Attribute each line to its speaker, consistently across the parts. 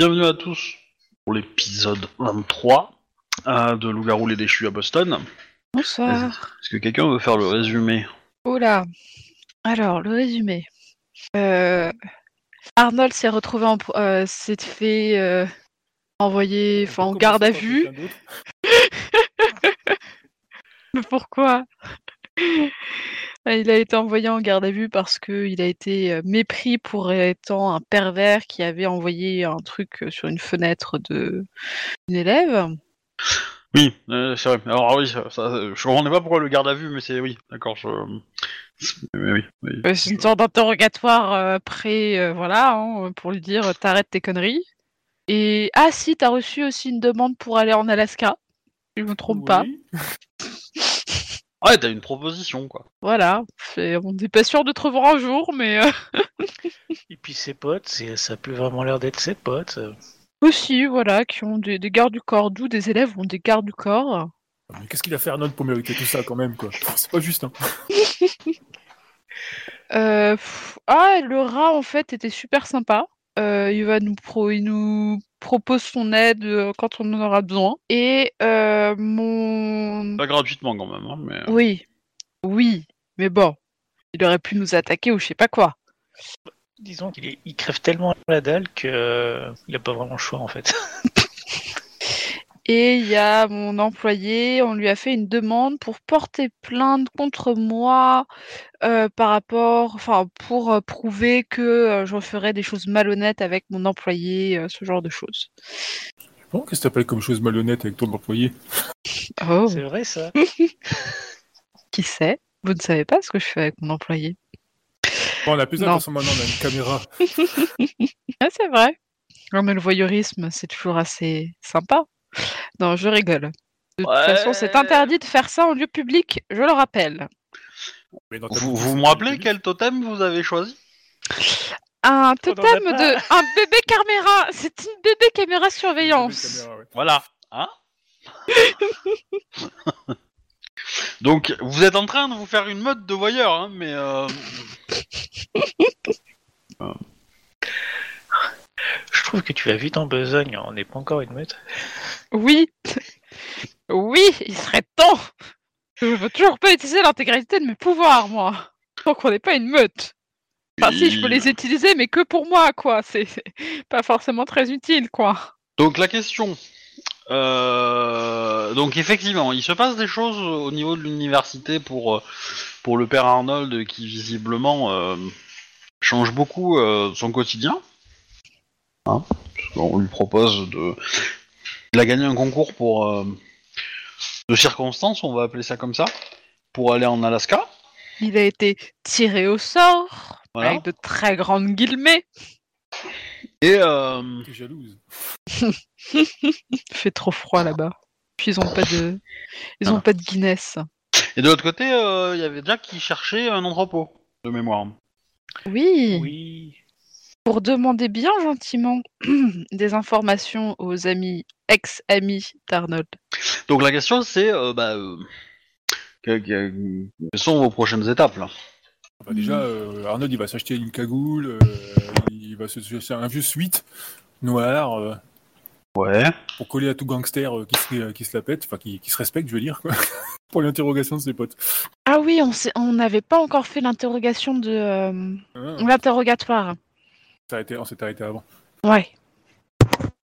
Speaker 1: bienvenue à tous pour l'épisode 23 euh, de Loup-garou les déchus à Boston.
Speaker 2: Bonsoir.
Speaker 1: Est-ce que quelqu'un veut faire le résumé
Speaker 2: Oula. Alors, le résumé. Euh, Arnold s'est retrouvé en, pro- euh, s'est fait euh, envoyer, enfin, en garde à vue. Mais pourquoi? Il a été envoyé en garde à vue parce qu'il a été euh, mépris pour étant un pervers qui avait envoyé un truc euh, sur une fenêtre de une élève.
Speaker 1: Oui, euh, c'est vrai. Alors oui, ça, ça- je comprenais pas pourquoi le garde à vue, mais c'est oui, d'accord. Je... Mais oui, oui.
Speaker 2: C'est une sorte d'interrogatoire euh, prêt, euh, voilà, hein, pour lui dire t'arrêtes tes conneries. Et ah si, t'as reçu aussi une demande pour aller en Alaska. Je me trompe pas.
Speaker 1: Ouais, t'as une proposition quoi.
Speaker 2: Voilà. C'est- On n'est pas sûr de te revoir un jour, mais euh,
Speaker 3: Et puis ses potes, c'est- ça a plus vraiment l'air d'être ses potes.
Speaker 2: aussi, voilà, qui ont des, des gardes du corps. D'où des élèves ont des gardes du corps.
Speaker 4: Mais Qu'est-ce qu'il a fait Arnold pour mériter tout ça quand même quoi? C'est pas juste hein.
Speaker 2: Euh, pff, ah, le rat en fait était super sympa. Euh, il va nous pro, il nous propose son aide euh, quand on en aura besoin. Et euh, mon
Speaker 1: Pas gratuitement quand même, hein, mais.
Speaker 2: Oui, oui, mais bon, il aurait pu nous attaquer ou je sais pas quoi.
Speaker 3: Disons qu'il est- il crève tellement la dalle que il a pas vraiment le choix en fait.
Speaker 2: Et il y a mon employé, on lui a fait une demande pour porter plainte contre moi euh, par rapport, enfin, pour euh, prouver que euh, je ferais des choses malhonnêtes avec mon employé, euh, ce genre de choses.
Speaker 4: Bon, qu'est-ce que t'appelles comme chose malhonnête avec ton employé?
Speaker 2: Oh,
Speaker 3: c'est vrai ça.
Speaker 2: qui sait? Vous ne savez pas ce que je fais avec mon employé.
Speaker 4: Bon, on a plus que maintenant on a une caméra.
Speaker 2: Ah, c'est vrai. Non, mais le voyeurisme, c'est toujours assez sympa. Non, je rigole. De toute façon, c'est interdit de faire ça en lieu public, je le rappelle.
Speaker 4: Mais dans ta
Speaker 1: Vous, vous me rappelez quel totem vous avez choisi?
Speaker 2: Un totem de. Un bébé caméra C'est une bébé caméra surveillance
Speaker 4: Caméra, ouais.
Speaker 1: Voilà. Hein? Donc, vous êtes en train de vous faire une mode de voyeur, hein, mais. Euh...
Speaker 3: Je trouve que tu vas vite en besogne, on n'est pas encore une meute.
Speaker 2: Oui Oui, il serait temps Je veux toujours pas utiliser l'intégralité de mes pouvoirs, moi Tant qu'on n'est pas une meute Enfin, si, je peux les utiliser, mais que pour moi, quoi C'est pas forcément très utile, quoi
Speaker 1: Donc la question. euh, Donc effectivement, il se passe des choses au niveau de l'université pour euh, pour le père Arnold qui visiblement euh, change beaucoup euh, son quotidien. Hein On lui propose de. Il a gagné un concours pour euh, de circonstances, on va appeler ça comme ça, pour aller en Alaska.
Speaker 2: Il a été tiré au sort,
Speaker 1: Voilà.
Speaker 2: avec de très grandes guillemets.
Speaker 1: Et euh,
Speaker 4: T'es jalouse.
Speaker 2: Il fait trop froid là-bas. Puis ils ont pas de, ils ont
Speaker 1: Ah.
Speaker 2: pas de Guinness.
Speaker 1: et de l'autre côté, euh, il y avait Jack qui cherchait un entrepôt de mémoire.
Speaker 2: Oui.
Speaker 3: Oui.
Speaker 2: Pour demander bien gentiment des informations aux amis, ex-amis d'Arnold.
Speaker 1: Donc la question c'est, euh, bah, euh, que- que- quelles sont vos prochaines étapes là?
Speaker 4: Bah, déjà, euh, Arnold il va s'acheter une cagoule, euh, il va se chercher un vieux suite noir euh,
Speaker 1: Ouais.
Speaker 4: pour coller à tout gangster euh, qui, se, qui se la pète, enfin qui, qui se respecte, je veux dire, quoi. pour l'interrogation de ses potes.
Speaker 2: Ah oui, on s'est- on n'avait pas encore fait l'interrogation de euh,
Speaker 4: Ah,
Speaker 2: l'interrogatoire.
Speaker 4: On s'est arrêté- on s'est arrêté avant.
Speaker 2: Ouais.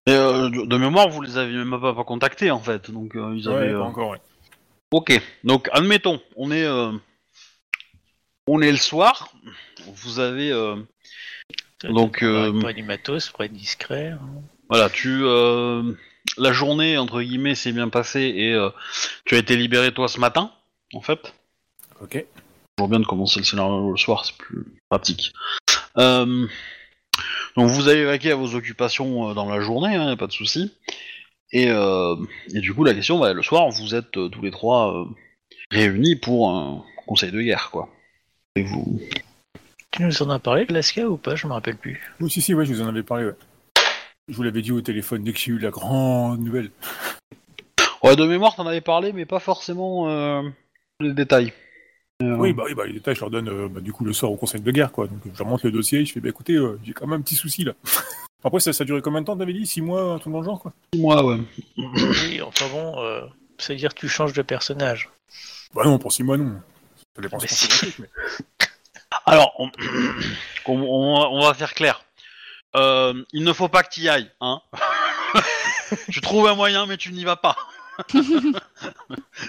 Speaker 1: Et euh, de, mémoire, vous les avez même pas, pas contactés en fait, donc euh, ils
Speaker 4: Ouais,
Speaker 1: avaient.
Speaker 4: pas
Speaker 1: euh,
Speaker 4: encore, ouais.
Speaker 1: Ok. Donc admettons, on est, euh, on est le soir. Vous avez, euh, Donc, euh,
Speaker 3: Pas du matos, pour être discret. hein.
Speaker 1: voilà, tu, euh, la journée entre guillemets s'est bien passée et euh, tu as été libéré toi ce matin, en fait.
Speaker 4: Ok.
Speaker 1: toujours bien de commencer le scénario le soir, c'est plus pratique. Euh, donc vous avez vaqué à vos occupations euh, dans la journée, hein, y a pas de souci. Et, euh, et du coup, la question, bah, le soir, vous êtes euh, tous les trois euh, réunis pour un conseil de guerre, quoi. Et vous...
Speaker 3: Tu nous en as parlé de ou pas? Je me rappelle plus.
Speaker 4: Oui, si, si, ouais, je vous en avais parlé, ouais. Je vous l'avais dit au téléphone dès que j'ai eu la grande nouvelle.
Speaker 1: Ouais, de mémoire, t'en avais parlé, mais pas forcément euh, les détails. Euh,
Speaker 4: Oui, bah oui, bah les détails, je leur donne euh, bah, du coup le soir au conseil de guerre, quoi. Donc je leur montre le dossier, je fais, bah écoutez, euh, j'ai quand même un petit souci là. Après, ça, ça a duré combien de temps, t'avais dit 6 mois, un truc dans le genre, quoi?
Speaker 1: Six mois, ouais.
Speaker 3: Oui, enfin bon, euh, ça veut dire que tu changes de personnage.
Speaker 4: Bah non, pour 6 mois, non. Ça dépend
Speaker 3: Mais si.
Speaker 4: mais-
Speaker 1: Alors, on, on- on va- on va faire clair. Euh, il ne faut pas que tu y ailles, hein. tu trouves un moyen, mais tu n'y vas pas.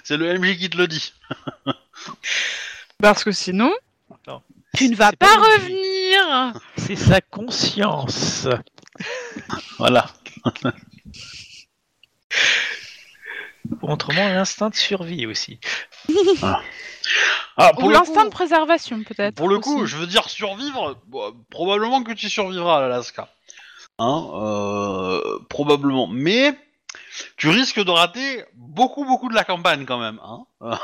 Speaker 1: C'est le MJ qui te le dit.
Speaker 2: Parce que sinon,
Speaker 3: Non.
Speaker 2: tu ne vas pas, revenir.
Speaker 3: C'est sa conscience.
Speaker 1: Voilà.
Speaker 3: Ou autrement, l'instinct de survie aussi.
Speaker 1: Ah, pour
Speaker 2: Ou l'instinct de préservation, peut-être.
Speaker 1: Pour le coup,
Speaker 2: aussi.
Speaker 1: je veux dire survivre, bon, probablement que tu survivras à l'Alaska. Hein, euh, probablement. Mais tu risques de rater beaucoup, beaucoup de la campagne quand même. Hein.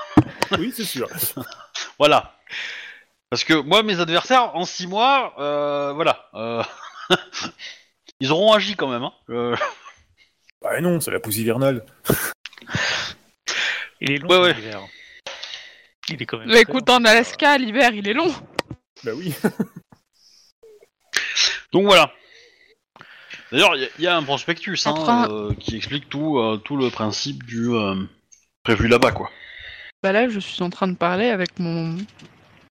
Speaker 4: Oui, c'est sûr.
Speaker 1: voilà. Parce que moi, mes adversaires, en 6 mois, euh, voilà. euh, Ils auront agi quand même. Hein. Euh,
Speaker 4: Bah non, c'est la pousse hivernale.
Speaker 3: Il est long
Speaker 1: Ouais, ouais.
Speaker 3: l'hiver. Il est quand même. Très
Speaker 2: écoute,
Speaker 3: long.
Speaker 2: en Alaska, l'hiver, il est long.
Speaker 4: Bah oui.
Speaker 1: Donc voilà. D'ailleurs, il y a- il y, a un prospectus hein,
Speaker 2: Après-
Speaker 1: euh, qui explique tout, euh, tout le principe du euh, prévu là-bas, quoi.
Speaker 2: Bah là, je suis en train de parler avec mon...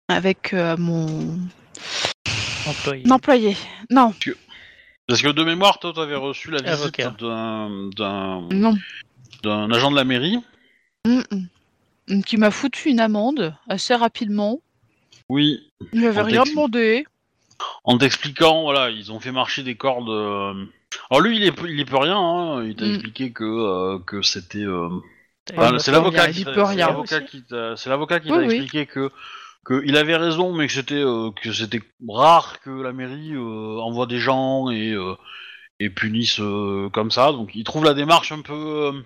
Speaker 2: Avec euh, mon
Speaker 3: Employé.
Speaker 2: employé. Non,
Speaker 1: Parce que de mémoire, toi, t'avais reçu la visite d'un d'un
Speaker 2: non.
Speaker 1: d'un agent de la mairie.
Speaker 2: Mm, mm. Qui m'a foutu une amende assez rapidement.
Speaker 1: Oui,
Speaker 2: Il m'avait
Speaker 1: On
Speaker 2: rien demandé.
Speaker 1: en t'expliquant, voilà, ils ont fait marcher des cordes. euh, Alors lui, il est, il est peut rien. Hein. Il t'a
Speaker 2: Mm.
Speaker 1: expliqué que que, que c'était. euh,
Speaker 3: Une
Speaker 1: c'est l'avocat qui t'a- c'est l'avocat qui
Speaker 2: Oui, oui.
Speaker 1: expliqué que que il avait raison, mais que c'était euh, que c'était rare que la mairie euh, envoie des gens et euh, et punisse euh, comme ça. Donc il trouve la démarche un peu. euh.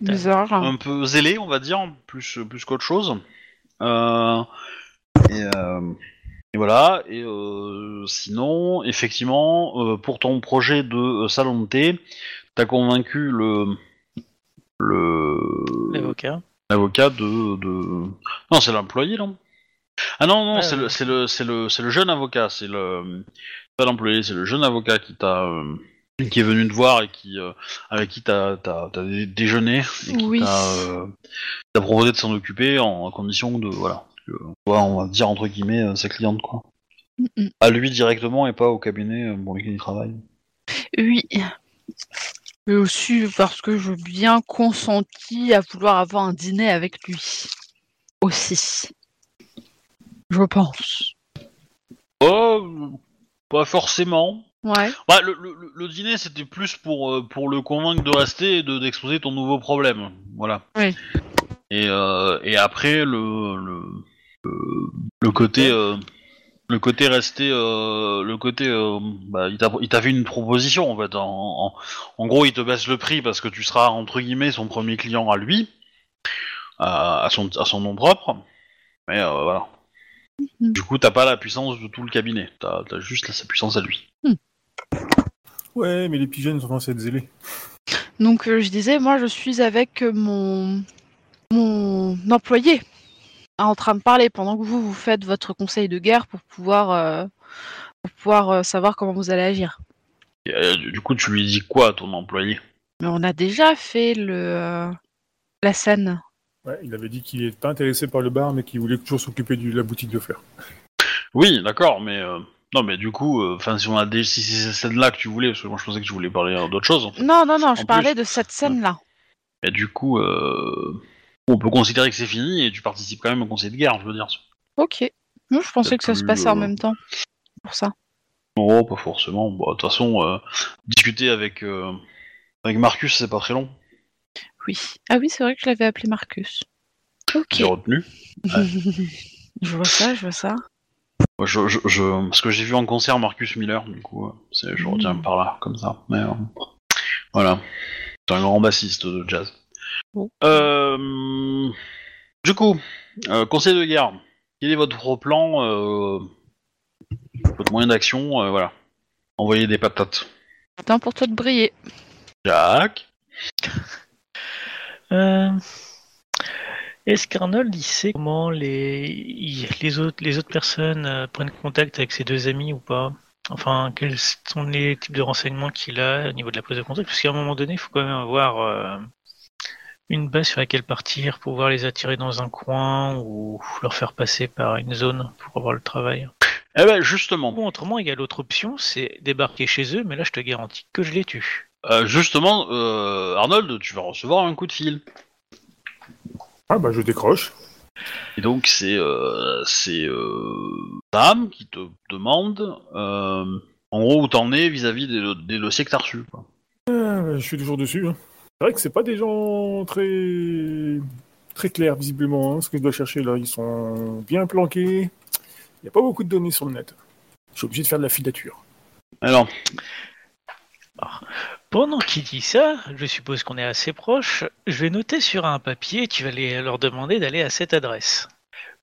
Speaker 2: Bizarre.
Speaker 1: un peu zélé, on va dire, plus, plus qu'autre chose. Euh, et, euh, et voilà. Et euh, sinon, effectivement, euh, pour ton projet de euh, salon de thé, t'as convaincu le le
Speaker 3: L'avocat.
Speaker 1: l'avocat de, de non, c'est l'employé non? Ah non non,
Speaker 3: Ah,
Speaker 1: c'est
Speaker 3: ouais.
Speaker 1: le c'est le c'est le c'est le jeune avocat, c'est le pas l'employé, c'est le jeune avocat qui t'a euh, qui est venu te voir et qui euh, avec qui t'as t'as t'as dé- déjeuné et qui
Speaker 2: Oui.
Speaker 1: t'a euh, t'a proposé de s'en occuper en condition de voilà que, on va dire entre guillemets euh, sa cliente quoi à lui directement et pas au cabinet pour lequel il travaille
Speaker 2: Oui. Et aussi parce que je bien consenti à vouloir avoir un dîner avec lui. Aussi. Je pense.
Speaker 1: oh pas forcément
Speaker 2: Ouais.
Speaker 1: Bah, le, le- le- dîner, c'était plus pour, euh, pour le convaincre de rester et de- d'exposer ton nouveau problème. Voilà.
Speaker 2: Oui.
Speaker 1: Et, euh, et après, le, le, le, le côté. euh, le côté resté, euh, le côté, euh, bah, il t'a il t'a fait une proposition en fait. En, en, en gros, il te baisse le prix parce que tu seras entre guillemets son premier client à lui, à, à son, à son nom propre. Mais euh, voilà.
Speaker 2: Mhm.
Speaker 1: Du coup, t'as pas la puissance de tout le cabinet. T'as as juste sa puissance à lui.
Speaker 4: Ouais, mais les pigeons sont censés être zélés.
Speaker 2: Donc euh, je disais, moi je suis avec euh, mon mon employé en train de parler pendant que vous vous faites votre conseil de guerre pour pouvoir euh, pour pouvoir euh, savoir comment vous allez agir.
Speaker 1: Et, euh, du coup, tu lui dis quoi à ton employé?
Speaker 2: Mais on a déjà fait le euh, la scène.
Speaker 4: Ouais, il avait dit qu'il n'était pas intéressé par le bar, mais qu'il voulait toujours s'occuper de la boutique de fleurs.
Speaker 1: Oui, d'accord, mais euh, non, mais du coup, enfin, si on a des, si c'est cette scène-là que tu voulais, parce que moi je pensais que tu voulais parler d'autre chose. en fait.
Speaker 2: Non non non, je parlais de cette scène là.
Speaker 1: Et du coup, euh, on peut considérer que c'est fini et tu participes quand même au conseil de guerre, je veux dire.
Speaker 2: Ok. Moi je pensais que ça se passait en même temps. Pour ça.
Speaker 1: Non, pas forcément. Bon, de toute façon, euh, discuter avec euh, avec Marcus, c'est pas très long.
Speaker 2: Oui. Ah oui, c'est vrai que je l'avais appelé Marcus. Ok.
Speaker 1: J'ai retenu.
Speaker 2: je vois ça, je vois ça.
Speaker 1: Moi, Je, je, je- parce que j'ai vu en concert Marcus Miller, du coup, euh, c'est, je retiens
Speaker 2: Mm.
Speaker 1: par là, comme ça. Mais voilà, c'est un grand bassiste de jazz.
Speaker 2: Bon.
Speaker 1: Euh, du coup, euh, conseil de guerre. Quel est votre plan, euh, votre moyen d'action, euh, voilà. Envoyer des patates.
Speaker 2: Temps pour toi de briller.
Speaker 1: Jack.
Speaker 3: Euh, Est-ce qu'Arnold il sait comment les, les, autres, les autres personnes euh, prennent contact avec ses deux amis ou pas? Enfin, quels sont les types de renseignements qu'il a au niveau de la prise de contact? Parce qu'à un moment donné, il faut quand même avoir euh, une base sur laquelle partir, pouvoir les attirer dans un coin ou leur faire passer par une zone pour avoir le travail.
Speaker 1: Eh ben justement,
Speaker 3: Ou autrement, il y a l'autre option, c'est débarquer chez eux, mais là, je te garantis que je les tue.
Speaker 1: euh, justement, euh, Arnold, tu vas recevoir un coup de fil.
Speaker 4: Ah bah je décroche.
Speaker 1: Et donc c'est euh, c'est euh, Sam qui te demande euh, en gros où t'en es vis-à-vis des, des dossiers que t'as reçus. Quoi.
Speaker 4: Je suis toujours dessus. hein. C'est vrai que c'est pas des gens très très clairs visiblement hein, ce que je dois chercher là. Ils sont bien planqués. Il n'y a pas beaucoup de données sur le net. Je suis obligé de faire de la filature.
Speaker 1: Alors,
Speaker 3: Pendant qu'il dit ça, je suppose qu'on est assez proche, je vais noter sur un papier, tu vas les- leur demander d'aller à cette adresse.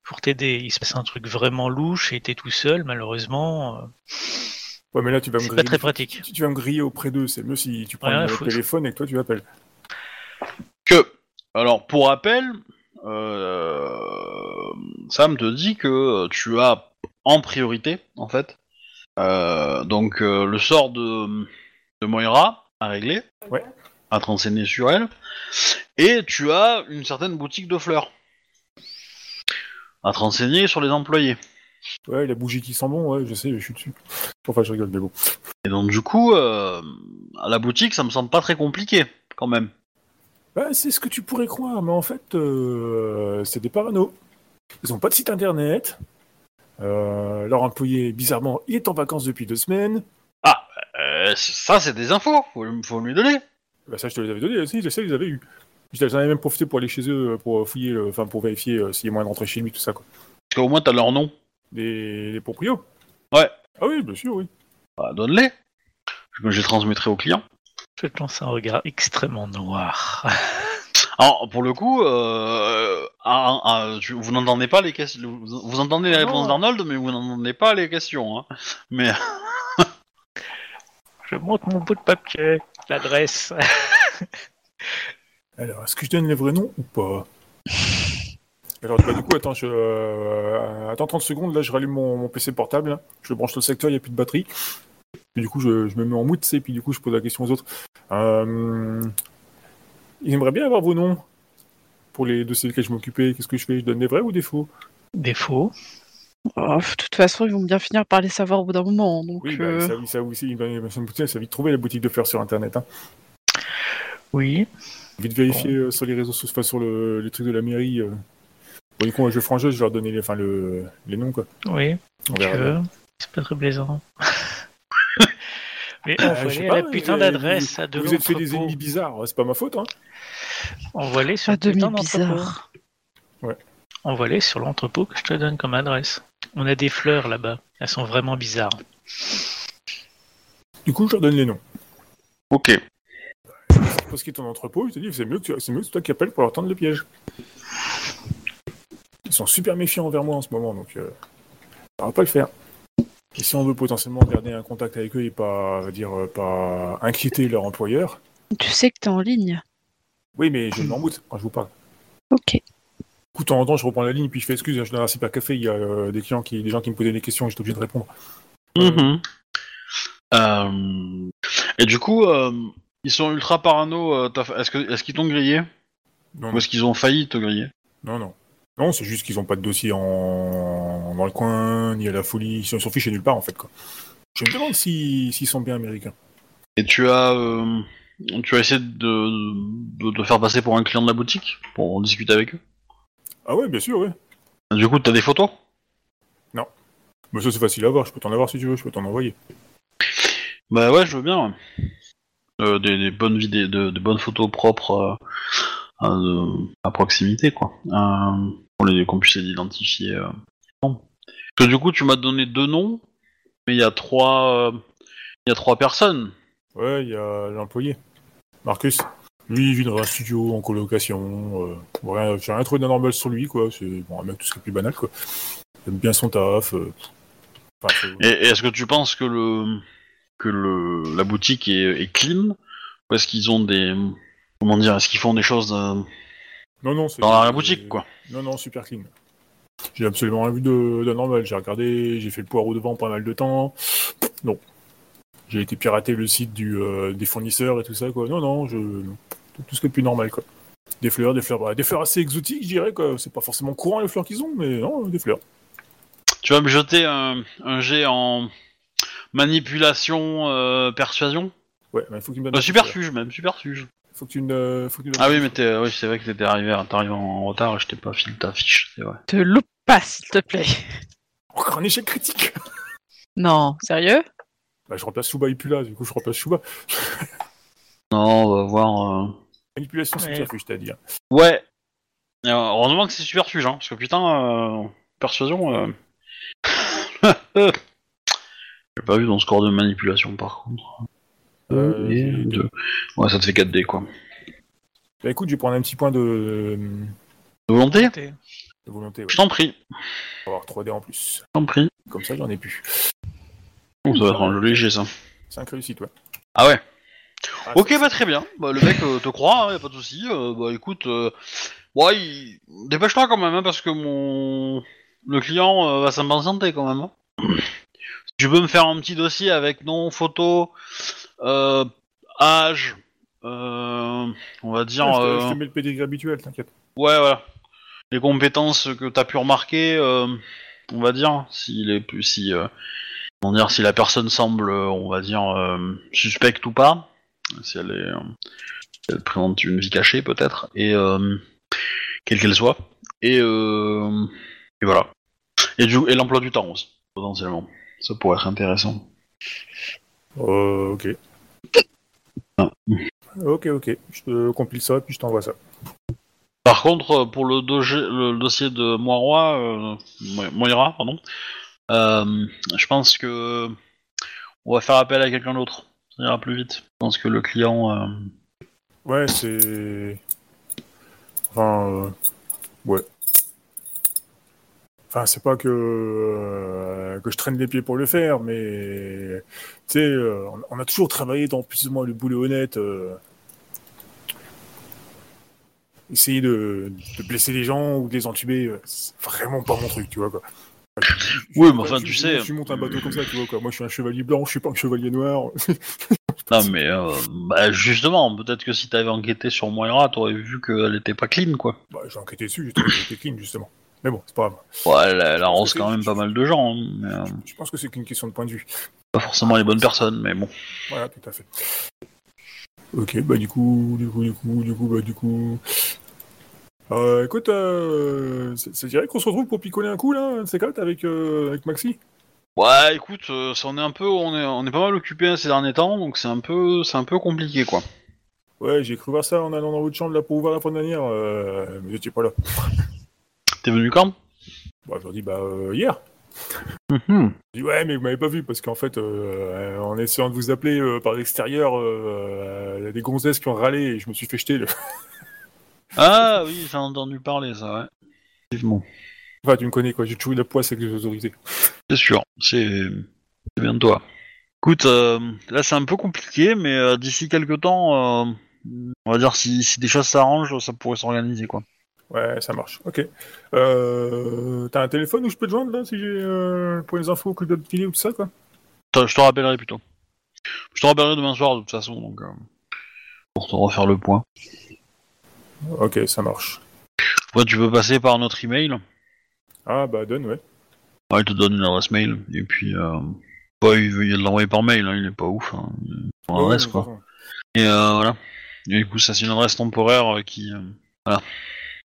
Speaker 3: Pour t'aider, il se passe un truc vraiment louche et t'es tout seul, malheureusement. euh,
Speaker 4: Ouais mais là tu vas me
Speaker 3: C'est
Speaker 4: griller.
Speaker 3: pas très pratique.
Speaker 4: Tu, tu vas me griller auprès d'eux. C'est mieux si tu prends le téléphone et que toi tu appelles.
Speaker 1: Que alors pour rappel, euh, Sam te dit que tu as en priorité en fait euh, donc euh, le sort de, de Moira à régler,
Speaker 4: Ouais.
Speaker 1: à te renseigner sur elle, et tu as une certaine boutique de fleurs à te renseigner sur les employés.
Speaker 4: Ouais la bougie qui sent bon. Ouais je sais. Je suis dessus. Enfin je rigole mais bon.
Speaker 1: Et donc du coup, euh, à la boutique, ça me semble pas très compliqué quand même.
Speaker 4: Bah, c'est ce que tu pourrais croire, mais en fait, euh, c'est des parano. Ils ont pas de site internet. Euh, leur employé, bizarrement, il est en vacances depuis deux semaines.
Speaker 1: Ah, euh, ça c'est des infos, faut, faut lui donner.
Speaker 4: Bah, ça, je te les avais donné aussi, je sais, ils les avaient eu. J'en avais même profité pour aller chez eux, pour fouiller, le- enfin, pour vérifier euh, s'il y a moyen de rentrer chez lui, tout ça, quoi.
Speaker 1: Parce qu'au moins t'as leur nom.
Speaker 4: Les, les proprios.
Speaker 1: Ouais.
Speaker 4: Ah oui, bien sûr, oui.
Speaker 1: Bah, donne-les. Je, je les transmettrai au client.
Speaker 3: Je te lance un regard extrêmement noir.
Speaker 1: Alors, pour le coup, euh, ah, ah, tu- vous n'entendez pas les questions. Vous, vous entendez les
Speaker 3: Non.
Speaker 1: réponses d'Arnold, mais vous n'entendez pas les questions. Hein. Mais
Speaker 3: Je montre mon bout de papier, l'adresse.
Speaker 4: Alors, est-ce que je donne les vrais noms ou pas? Alors, bah, du coup, attends, je, euh, attends 30 secondes, là, je rallume mon, mon PC portable, là. je branche le secteur, il n'y a plus de batterie. Et du coup, je, je me mets en sais, et puis du coup, je pose la question aux autres. Euh, ils aimeraient bien avoir vos noms pour les dossiers desquels je m'occupais. Qu'est-ce que je fais? Je donne des vrais ou des faux?
Speaker 3: Défaut.
Speaker 2: Oh, de toute façon, ils vont bien finir par les savoir au bout d'un moment. Donc,
Speaker 4: Oui, bah,
Speaker 2: euh,
Speaker 4: ça, oui, ça bah, ça me ça vite trouver la boutique de fleurs sur Internet. Hein.
Speaker 3: Oui.
Speaker 4: Vite vérifier euh, sur les réseaux sociaux, enfin, sur le, les trucs de la mairie. Euh. Bon, du coup, je frangeuse, je vais leur donner les, enfin, le, les noms, quoi.
Speaker 3: Oui.
Speaker 4: On verra.
Speaker 3: C'est pas très plaisant. Mais
Speaker 4: Euh, je
Speaker 3: envoie-les
Speaker 4: sais
Speaker 3: à
Speaker 4: pas,
Speaker 3: la putain d'adresse à
Speaker 4: Vous
Speaker 3: de
Speaker 4: vous êtes fait des ennemis bizarres, c'est pas ma faute, hein.
Speaker 3: Envoie-les sur putain
Speaker 2: bizarre.
Speaker 3: Envoie-les sur l'entrepôt que je te donne comme adresse. On a des fleurs là-bas. Elles sont vraiment bizarres.
Speaker 4: Du coup, je leur donne les noms.
Speaker 1: ok.
Speaker 4: Parce qu'il est ton entrepôt, je te dis, c'est mieux que tu- mieux que toi qui appelles pour leur tendre le piège. Ils sont super méfiants envers moi en ce moment, donc euh, ça va pas le faire. Et si on veut potentiellement garder un contact avec eux et pas, dire, euh, pas inquiéter leur employeur,
Speaker 2: Tu sais que t'es en ligne.
Speaker 4: oui, mais je m'en moute quand je vous parle.
Speaker 2: Ok.
Speaker 4: Coup, temps en temps, je reprends la ligne puis je fais excuse, je donne un super café, il y a euh, des clients qui, des gens qui me posaient des questions et j'étais obligé de répondre.
Speaker 1: Mhm. Euh, Et du coup, euh, ils sont ultra parano. Est-ce que est-ce qu'ils t'ont grillé?
Speaker 4: Non,
Speaker 1: Ou est-ce qu'ils ont failli te griller?
Speaker 4: Non, non. Non, c'est juste qu'ils ont pas de dossier en... dans le coin, ni à la folie, ils sont fichés nulle part en fait. Quoi. Je me demande si- s'ils sont bien américains.
Speaker 1: Et tu as euh, tu as essayé de, de faire passer pour un client de la boutique pour en discuter avec eux?
Speaker 4: Ah ouais, bien sûr, ouais.
Speaker 1: Du coup, t'as des photos?
Speaker 4: Mais ça c'est facile à voir, je peux t'en avoir si tu veux, je peux t'en envoyer.
Speaker 1: Bah ouais, je veux bien. ouais. Euh, des, des bonnes vidéos, de, de bonnes photos propres euh, à, à proximité, quoi. Pour les qu'on puisse les identifier. Euh. Parce que du coup, tu m'as donné deux noms, mais il y a trois, euh, il y a trois personnes.
Speaker 4: Ouais, il y a l'employé. Marcus. Lui, il vit dans un studio en colocation. Euh, rien, j'ai rien trouvé d'anormal sur lui, quoi. C'est bon, un mec tout ce qui est plus banal, quoi. Il aime bien son taf. euh. Enfin, c'est-
Speaker 1: Et, et est-ce que tu penses que le que le la boutique est, est clean? Ou est-ce qu'ils ont des comment dire, est-ce qu'ils font des choses euh,
Speaker 4: Non, non, c'est.
Speaker 1: dans la boutique, quoi
Speaker 4: Non, non, super clean. J'ai absolument rien vu de- d'anormal. J'ai regardé, j'ai fait le poireau devant pas mal de temps. J'ai été pirater le site du, euh, des fournisseurs et tout ça, quoi. Non, non, je... non. Tout ce qui est plus normal, quoi. Des fleurs, des fleurs, bah, des fleurs assez exotiques, je dirais, quoi. C'est pas forcément courant les fleurs qu'ils ont, mais non, des fleurs.
Speaker 1: Tu vas me jeter un, un jet en manipulation, euh, persuasion?
Speaker 4: Ouais, mais il faut tu me donnes
Speaker 1: euh,
Speaker 4: un
Speaker 1: Superfuge même, superfuge.
Speaker 4: Faut que tu me... Faut que tu
Speaker 1: Ah oui, mais t'es, oui, c'est vrai que t'étais arrivé, t'es arrivé en retard et je t'ai pas filé ta fiche, c'est vrai.
Speaker 2: Te loupe pas, s'il te plaît.
Speaker 4: Encore un échec critique
Speaker 2: Non, sérieux?
Speaker 4: Bah, je remplace Shuba là, du coup, je remplace Shuba.
Speaker 1: Non, on va voir. euh.
Speaker 4: Manipulation
Speaker 3: Ouais.
Speaker 4: subterfuge, t'as dit. hein.
Speaker 1: Ouais. Heureusement que c'est superfuge, hein, parce que putain, euh, persuasion. Euh... J'ai pas vu ton score de manipulation par contre.
Speaker 4: Euh,
Speaker 1: et
Speaker 4: j'ai-
Speaker 1: deux. Ouais, ça te fait 4D quoi.
Speaker 4: Bah, écoute, je vais prendre un petit point de,
Speaker 1: De volonté
Speaker 3: T'es-
Speaker 4: de volonté, ouais.
Speaker 1: Je t'en prie,
Speaker 4: Pour avoir 3D en plus.
Speaker 1: je t'en prie.
Speaker 4: Comme ça, j'en ai plus.
Speaker 1: Oh, ça va être un joli jet ça.
Speaker 4: 5 réussites, ouais.
Speaker 1: Ah ouais.
Speaker 4: Ah,
Speaker 1: Ok, bah très bien. Bah, le mec euh, te croit, hein, y a pas de souci. Euh, bah écoute, euh, ouais, il- dépêche-toi quand même, hein, parce que mon le client euh, va s'impatienter quand même. hein. Si tu peux me faire un petit dossier avec nom, photo, euh, âge, euh, on va dire,
Speaker 4: Ouais, je, te,
Speaker 1: euh,
Speaker 4: je te mets le pédigré habituel, t'inquiète.
Speaker 1: ouais, voilà, les compétences que t'as pu remarquer, euh, on va dire, s'il est plus, si, euh, comment dire, si la personne semble, euh, on va dire, euh, suspecte ou pas, si elle est, euh, elle présente une vie cachée peut-être, et euh, quelle qu'elle soit, et, euh, et voilà. Et, du- et l'emploi du temps aussi, potentiellement. Ça pourrait être intéressant.
Speaker 4: Euh, ok. Ok, ok. Je te compile ça, puis je t'envoie ça.
Speaker 1: Par contre, euh, pour le, doge- le dossier de Moira, euh, Mo- Moira, pardon, euh, je pense que on va faire appel à quelqu'un d'autre. Ça ira plus vite. Je pense que le client. euh,
Speaker 4: Ouais, c'est. Enfin, euh, ouais. Enfin, c'est pas que euh, que je traîne les pieds pour le faire, mais tu sais, euh, on- on a toujours travaillé dans plus ou moins le boulot honnête. euh, Essayer de, de blesser les gens ou de les entuber, c'est vraiment pas mon truc, tu vois quoi.
Speaker 1: Oui, mais enfin, tu sais-
Speaker 4: Je monte un bateau comme ça, tu vois quoi. Moi, je suis un chevalier blanc, je suis pas un chevalier noir.
Speaker 1: Non, mais euh, bah, justement, peut-être que si t'avais enquêté sur Moira, t'aurais vu qu'elle était pas clean, quoi.
Speaker 4: bah, j'ai enquêté dessus, j'ai trouvé qu'elle était clean justement. Mais bon, c'est pas grave.
Speaker 1: Ouais, elle, elle arrose quand même pas mal de gens, hein, mais euh,
Speaker 4: Je pense que c'est qu'une question de point de vue.
Speaker 1: pas forcément les bonnes personnes, mais bon.
Speaker 4: Voilà, tout à fait. Ok, bah du coup, du coup, du coup, du coup, bah du coup. Euh, écoute, euh, ça ça dirait qu'on se retrouve pour picoler un coup là, un de ces quatre avec, euh, avec Maxi
Speaker 1: Ouais, écoute, euh, ça, on est un peu, on est, on est pas mal occupé ces derniers temps, donc c'est un peu, c'est un peu compliqué, quoi.
Speaker 4: Ouais, j'ai cru voir ça en allant dans votre chambre là pour ouvrir la manière, euh, mais étiez pas là.
Speaker 1: T'es venu quand?
Speaker 4: Bah, je leur dis, bah, euh, hier.
Speaker 1: Mhm.
Speaker 4: Je dis, ouais, mais vous m'avez pas vu parce qu'en fait, euh, en essayant de vous appeler euh, par l'extérieur, euh, il y a des gonzesses qui ont râlé et je me suis fait jeter. le-
Speaker 1: Ah oui, j'ai entendu parler ça, ouais. Effectivement.
Speaker 4: Enfin, tu me connais quoi, j'ai toujours eu la poisse avec les autorités.
Speaker 1: C'est sûr, c'est c'est bien de toi. Écoute, là c'est un peu compliqué, mais d'ici quelques temps, on va dire si, si des choses s'arrangent, ça pourrait s'organiser, quoi.
Speaker 4: Ouais, ça marche. Ok. Euh, T'as un téléphone où je peux te joindre là si j'ai euh, pour les infos que je dois te ou tout ça quoi?
Speaker 1: Je te rappellerai plutôt. Je te rappellerai demain soir de toute façon, donc euh, pour te refaire le point.
Speaker 4: Ok, ça marche.
Speaker 1: Ouais, tu peux passer par notre email.
Speaker 4: Ah bah donne ouais.
Speaker 1: Ouais, il te donne une adresse mail, et puis euh, ouais, il veut l'envoyer par mail, hein, il est pas ouf. Hein. Adresse, quoi. Et voilà. Et du coup, ça c'est une adresse temporaire qui. voilà.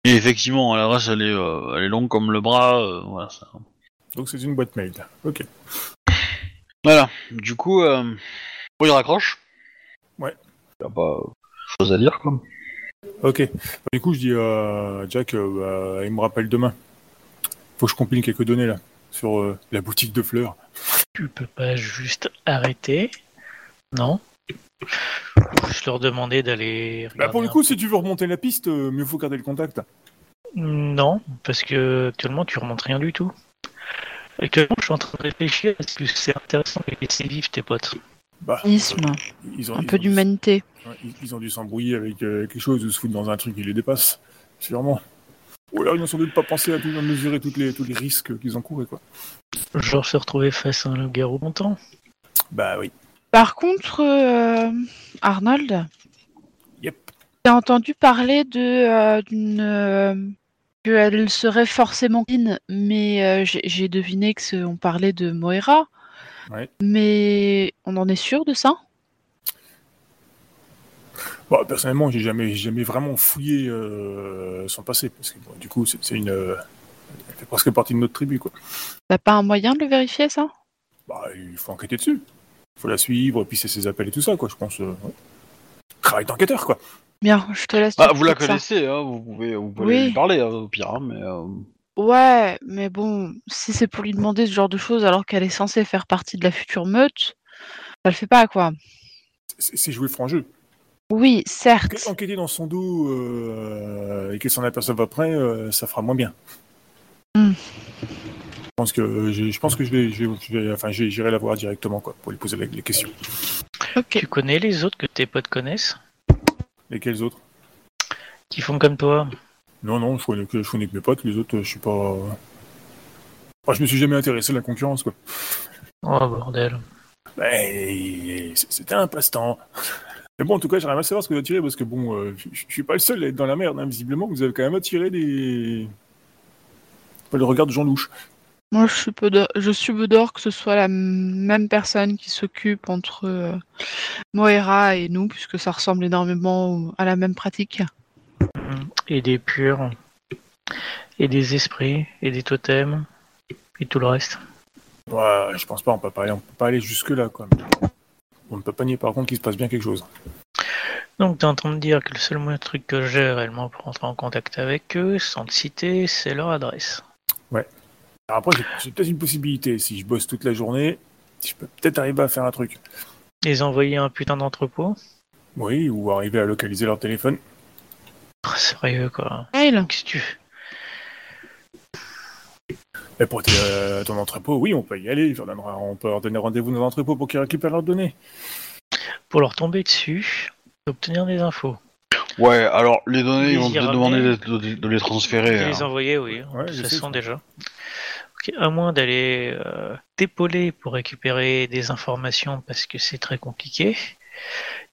Speaker 1: Et effectivement, l'adresse elle est, euh, elle est longue comme le bras. euh, voilà. Ça.
Speaker 4: Donc c'est une boîte mail. Ok.
Speaker 1: Voilà. Du coup, euh, bon, il raccroche.
Speaker 4: Ouais.
Speaker 1: Il y a pas euh, chose à dire quoi.
Speaker 4: Ok. Bah, du coup je dis à Jack, euh, bah, il me rappelle demain. Faut que je compile quelques données là sur euh, la boutique de fleurs.
Speaker 3: Tu peux pas juste arrêter? Non? Je leur demander d'aller.
Speaker 4: Bah pour le coup si tu veux remonter la piste, euh, mieux faut garder le contact.
Speaker 3: Non, parce que actuellement tu remontes rien du tout. Actuellement, je suis en train de réfléchir. Est-ce que c'est intéressant de les laisser vivre tes potes?
Speaker 4: Bah,
Speaker 2: Isme,
Speaker 4: ils ont,
Speaker 2: un
Speaker 4: ils
Speaker 2: peu
Speaker 4: ont
Speaker 2: d'humanité.
Speaker 4: ils, ils ont dû s'embrouiller avec euh, quelque chose ou se foutre dans un truc qui les dépasse. Sûrement. Ou alors ils n'ont sans doute pas pensé à, tout, à mesurer toutes les, tous les risques qu'ils encouraient quoi.
Speaker 3: Genre se retrouver face à un loup-garou longtemps
Speaker 4: Bah oui.
Speaker 2: Par contre, euh, Arnold,
Speaker 4: Yep.
Speaker 2: j'ai entendu parler de euh, d'une euh, qu'elle serait forcément in, mais j'ai deviné que on parlait de Moira.
Speaker 4: Ouais.
Speaker 2: Mais on en est sûr de ça?
Speaker 4: Bon, personnellement, j'ai jamais, jamais vraiment fouillé euh, son passé, parce que bon, du coup, c'est une, euh, elle fait presque partie de notre tribu, quoi.
Speaker 2: T'as pas un moyen de le vérifier, ça?
Speaker 4: Bah, il faut enquêter dessus. Il faut la suivre, et puis c'est ses appels et tout ça, quoi. Je pense. Euh, ouais. Travail d'enquêteur, quoi.
Speaker 2: Bien, je te laisse.
Speaker 1: Bah, vous la connaissez, hein, vous pouvez, vous pouvez
Speaker 2: Oui.
Speaker 1: lui parler hein, au pire, hein, mais. euh,
Speaker 2: Ouais, mais bon, si c'est pour lui demander ce genre de choses alors qu'elle est censée faire partie de la future meute, ça le fait pas, quoi.
Speaker 4: C'est jouer franc jeu.
Speaker 2: Oui, certes.
Speaker 4: Enquê- Enquêter dans son dos euh, et qu'elle s'en aperçoive après, euh, ça fera moins bien.
Speaker 2: Hmm.
Speaker 4: Je pense que je, je pense que je vais, je vais, je vais- enfin, j'irai la voir directement, quoi, pour lui poser les, les questions.
Speaker 3: Tu connais les autres que tes potes connaissent?
Speaker 4: Lesquels autres?
Speaker 3: Qui font comme toi?
Speaker 4: Non, non, je connais que, je connais que mes potes. Les autres, je suis pas. Enfin, je me suis jamais intéressé à la concurrence, quoi.
Speaker 3: Oh bordel.
Speaker 4: C- c'était un passe-temps. Mais bon, en tout cas, j'aimerais bien savoir ce que vous attirez, parce que bon, euh, je je suis pas le seul à être dans la merde, hein. visiblement, vous avez quand même attiré des. Pas le regard de Jean Louche.
Speaker 2: Moi, je suis peu d'or- je suis peu d'or que ce soit la m- même personne qui s'occupe entre euh, Moira et nous, puisque ça ressemble énormément à la même pratique.
Speaker 3: Mhm. Et des purs. Et des esprits. Et des totems. Et tout le reste.
Speaker 4: Ouais, je pense pas, on peut pas aller, on peut pas aller jusque-là, quoi. On ne peut pas nier par contre qu'il se passe bien quelque chose.
Speaker 3: Donc t'es en train de dire que le seul moyen truc que j'ai réellement pour entrer en contact avec eux, sans te citer, c'est leur adresse.
Speaker 4: Alors après, j'ai- peut-être une possibilité. Si je bosse toute la journée, je peux peut-être arriver à faire un truc.
Speaker 3: Les envoyer à un putain d'entrepôt?
Speaker 4: Oui, ou arriver à localiser leur téléphone.
Speaker 3: Oh, Sérieux quoi.
Speaker 2: Kyle,
Speaker 3: Qu'est-ce que tu...
Speaker 4: Mais pour tes- euh, ton entrepôt, oui, on peut y aller. On peut leur donner rendez-vous dans l'entrepôt pour qu'ils récupèrent leurs données.
Speaker 3: Pour leur tomber dessus, obtenir des infos.
Speaker 1: Ouais, alors les données,
Speaker 3: Les
Speaker 1: ils vont
Speaker 3: ramener.
Speaker 1: demander de, de- de les transférer.
Speaker 3: Et les
Speaker 1: hein.
Speaker 3: envoyer, oui.
Speaker 4: Ouais,
Speaker 3: ça sent déjà. À moins d'aller euh, t'épauler pour récupérer des informations parce que c'est très compliqué,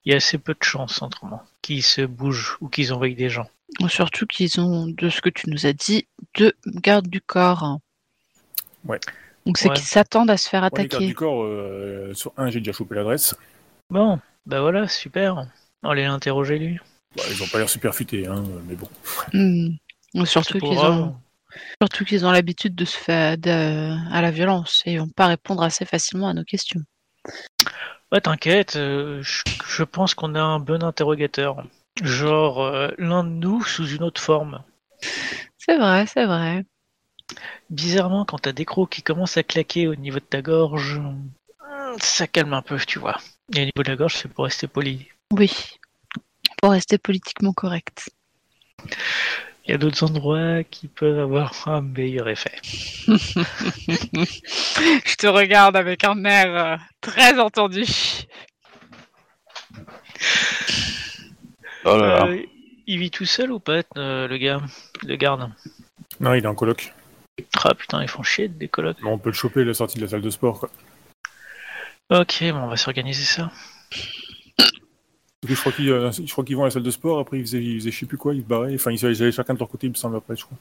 Speaker 3: il y a assez peu de chances autrement qu'ils se bougent ou qu'ils envoient des gens.
Speaker 2: surtout qu'ils ont, de ce que tu nous as dit, deux gardes du corps.
Speaker 4: Ouais.
Speaker 2: Donc c'est
Speaker 3: Ouais.
Speaker 2: qu'ils s'attendent à se faire
Speaker 4: Ouais, les gardes
Speaker 2: attaquer.
Speaker 4: du corps, euh, sur un, j'ai déjà chopé l'adresse.
Speaker 3: Bon, bah voilà, super. Allez l'interroger lui.
Speaker 4: Bah, ils ont pas l'air super futés, hein, mais bon.
Speaker 2: Hmm. Surtout qu'ils ont, surtout qu'ils ont l'habitude de se faire de- à la violence et vont pas répondre assez facilement à nos questions.
Speaker 3: Ouais, t'inquiète, euh, je, je pense qu'on a un bon interrogateur. Genre euh, l'un de nous sous une autre forme.
Speaker 2: C'est vrai, c'est vrai.
Speaker 3: Bizarrement, quand t'as des crocs qui commencent à claquer au niveau de ta gorge, hum, ça calme un peu, tu vois. Et au niveau de la gorge, c'est pour rester poli.
Speaker 2: Oui. Pour rester politiquement correct.
Speaker 3: Il y a d'autres endroits qui peuvent avoir un meilleur effet.
Speaker 2: Je te regarde avec un air euh, très entendu.
Speaker 1: Oh là là.
Speaker 3: Euh, il vit tout seul ou pas, euh, le gars Le garde?
Speaker 4: Non, il est en coloc.
Speaker 3: Ah putain, ils font chier des colocs.
Speaker 4: On peut le choper à la sortie de la salle de sport, quoi.
Speaker 3: Ok, bon, on va s'organiser ça.
Speaker 4: Du coup, je crois qu'ils euh, je crois qu'ils vont à la salle de sport, après ils faisaient, ils faisaient je sais plus quoi, ils se barraient. Enfin, ils allaient chacun de leur côté, il me semble, après, je crois.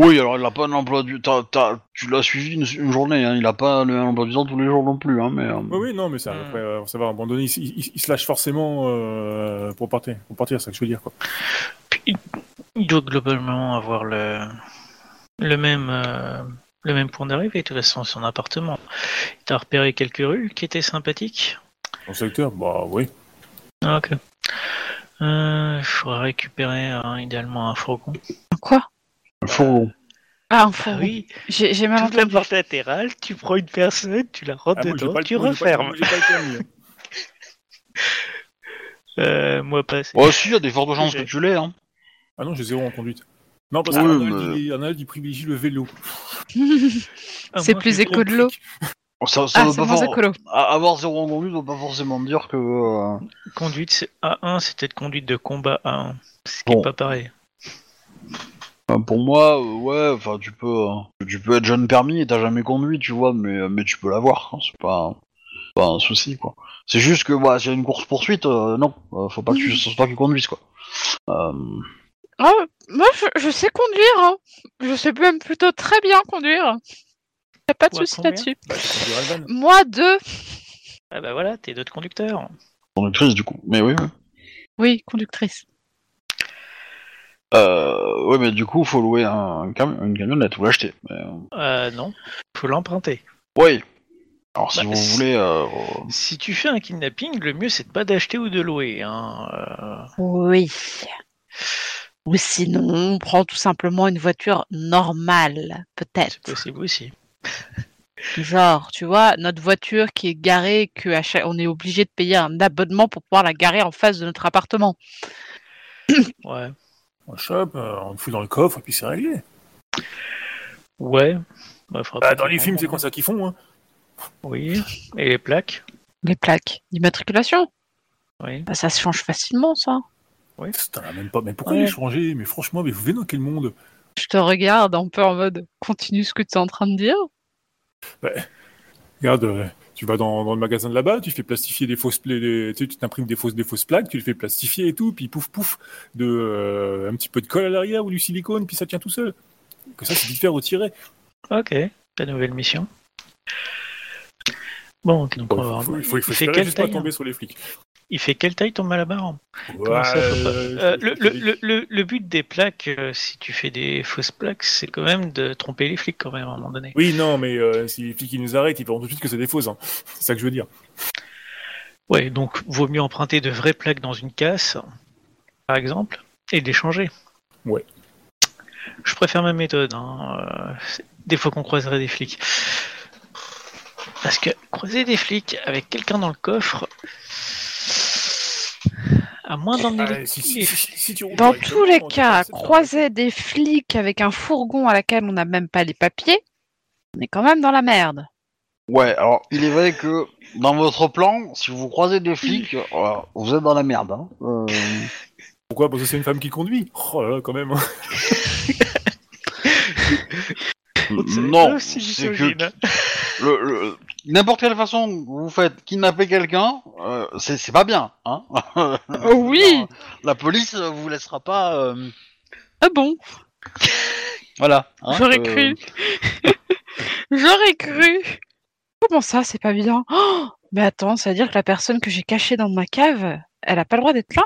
Speaker 1: Oui, alors il a pas un emploi du t'as- Tu l'as suivi une, une journée, hein. il a pas le même emploi du temps tous les jours non plus. Hein, mais, euh,
Speaker 4: Oui, oui, non, mais ça,
Speaker 3: Hmm.
Speaker 4: après, euh, ça va, à un moment donné, ils, ils- ils se lâchent forcément euh, pour partir, pour partir, c'est ça que je veux dire, quoi.
Speaker 3: Puis, il doit globalement avoir le, le même. euh, le même point d'arrivée, de toute façon, son appartement. Il t'a repéré quelques rues qui étaient sympathiques?
Speaker 4: Dans le secteur, bah oui.
Speaker 3: Ah, ok. Euh, Il faudrait récupérer euh, idéalement un fourgon.
Speaker 2: Quoi?
Speaker 1: Un fourgon.
Speaker 2: Ah, un fourgon.
Speaker 3: oui,
Speaker 2: J'ai j'ai mal
Speaker 3: toute la
Speaker 2: entendu.
Speaker 3: porte latérale, tu prends une personne, tu la rentres
Speaker 4: Ah, moi, j'ai
Speaker 3: dedans,
Speaker 4: pas le-
Speaker 3: tu
Speaker 4: moi, j'ai pas le-
Speaker 3: refermes.
Speaker 4: j'ai pas le permis, hein.
Speaker 3: Euh, moi pas.
Speaker 1: Ouais, si, il y a des fortes chances que tu l'aies. Hein.
Speaker 4: Ah non, j'ai zéro en conduite. Non, parce
Speaker 1: Oui,
Speaker 4: qu'Arnold,
Speaker 1: mais-
Speaker 4: il, Arnold, il privilégie le vélo.
Speaker 3: À
Speaker 2: c'est plus éco de l'eau.
Speaker 1: Ça, ça
Speaker 2: Ah,
Speaker 1: veut pas a- Avoir zéro en conduite ne veut pas forcément dire que. euh,
Speaker 3: Conduite c'est A1, c'est peut-être conduite de combat A1. Ce qui
Speaker 1: Bon.
Speaker 3: est pas pareil.
Speaker 1: pour moi, euh, ouais, enfin, tu peux, euh, tu peux être jeune permis et t'as jamais conduit, tu vois, mais, mais tu peux l'avoir. hein, c'est pas. pas un souci quoi. C'est juste que bah, s'il y a une course poursuite, non, euh, faut pas que tu, ce soit toi qui conduise quoi. Euh,
Speaker 2: Ah, moi, je, je sais conduire. hein. Je sais même plutôt très bien conduire. Y a pas de
Speaker 3: Ouais,
Speaker 2: souci
Speaker 3: combien
Speaker 2: là-dessus.
Speaker 4: Bah.
Speaker 2: Moi, deux.
Speaker 3: Ah bah voilà, t'es d'autres conducteurs.
Speaker 1: conductrice du coup. Mais oui, oui.
Speaker 2: Oui, conductrice.
Speaker 1: Euh, ouais, mais du coup, faut louer un, cam- une camionnette ou l'acheter. Mais, euh,
Speaker 3: Euh, non, faut l'emprunter.
Speaker 1: Oui. Alors si
Speaker 3: Bah,
Speaker 1: vous
Speaker 3: c'est-
Speaker 1: voulez, euh,
Speaker 3: Si tu fais un kidnapping, le mieux c'est de pas d'acheter ou de louer. Hein. euh,
Speaker 2: Oui. Ou sinon, on prend tout simplement une voiture normale,
Speaker 3: c'est
Speaker 2: peut-être.
Speaker 3: possible aussi.
Speaker 2: Genre, tu vois, notre voiture qui est garée, que à chaque... on est obligé de payer un abonnement pour pouvoir la garer en face de notre appartement.
Speaker 3: Ouais.
Speaker 4: On chope, euh, on le fout dans le coffre et puis c'est réglé.
Speaker 3: Ouais. Bah,
Speaker 4: Bah, dans les films, c'est comme ça qu'ils font. Hein.
Speaker 3: Oui. Et les plaques
Speaker 2: Les plaques d'immatriculation,
Speaker 3: Oui.
Speaker 2: bah, ça se change facilement, ça.
Speaker 4: Putain, même pas. Mais pourquoi
Speaker 3: Ouais.
Speaker 4: les changer Mais franchement, mais vous venez dans quel monde?
Speaker 2: Je te regarde un peu en mode continue ce que tu es en train de dire.
Speaker 4: Regarde, euh, tu vas dans, dans le magasin de là-bas, tu fais plastifier des fausses, des- tu sais, tu t'imprimes des fausses, des fausses plaques, tu les fais plastifier et tout, puis pouf pouf, de euh, un petit peu de colle à l'arrière ou du silicone, puis ça tient tout seul. Que ça, c'est vite fait retirer.
Speaker 3: Ok. Ta nouvelle mission. Bon, donc on va
Speaker 4: Il faut, il faut, il faut
Speaker 3: il
Speaker 4: pas
Speaker 3: hein
Speaker 4: tomber sur les flics.
Speaker 3: Il fait quelle taille ton malabar
Speaker 4: Ouais,
Speaker 3: ça, faut pas-
Speaker 4: euh,
Speaker 3: Euh, le,
Speaker 4: je-
Speaker 3: le, le, le, le but des plaques, euh, si tu fais des fausses plaques, c'est quand même de tromper les flics quand même à un moment donné.
Speaker 4: Oui, non, mais euh, si les flics ils nous arrêtent, ils verront tout de suite que c'est des fausses. hein. C'est ça que je veux dire.
Speaker 3: Ouais, donc vaut mieux emprunter de vraies plaques dans une casse, par exemple, et les changer.
Speaker 4: Ouais.
Speaker 3: Je préfère ma méthode. Hein. des fois qu'on croiserait des flics. Parce que croiser des flics avec quelqu'un dans le coffre, à moins d'emmener les,
Speaker 4: si, si,
Speaker 3: les-
Speaker 4: si, si, si tu roules
Speaker 2: Dans tous les cas, croiser des flics avec un fourgon à laquelle on n'a même pas les papiers, on est quand même dans la merde.
Speaker 1: ouais. Alors, il est vrai que dans votre plan, si vous croisez des flics, euh, vous êtes dans la merde. Hein. Euh,
Speaker 4: Pourquoi? Parce que c'est une femme qui conduit. Oh là là, quand même.
Speaker 1: Non, c'est que
Speaker 3: hein.
Speaker 1: le, le- n'importe quelle façon que vous faites kidnapper quelqu'un, euh, c'est c'est pas bien. Hein
Speaker 2: Oh oui
Speaker 1: La police euh, vous laissera pas. euh,
Speaker 2: Ah bon?
Speaker 1: Voilà. hein,
Speaker 2: J'aurais
Speaker 1: euh,
Speaker 2: cru. J'aurais cru. Comment ça, c'est pas bien? Oh Mais attends, ça veut dire que la personne que j'ai cachée dans ma cave, elle a pas le droit d'être là?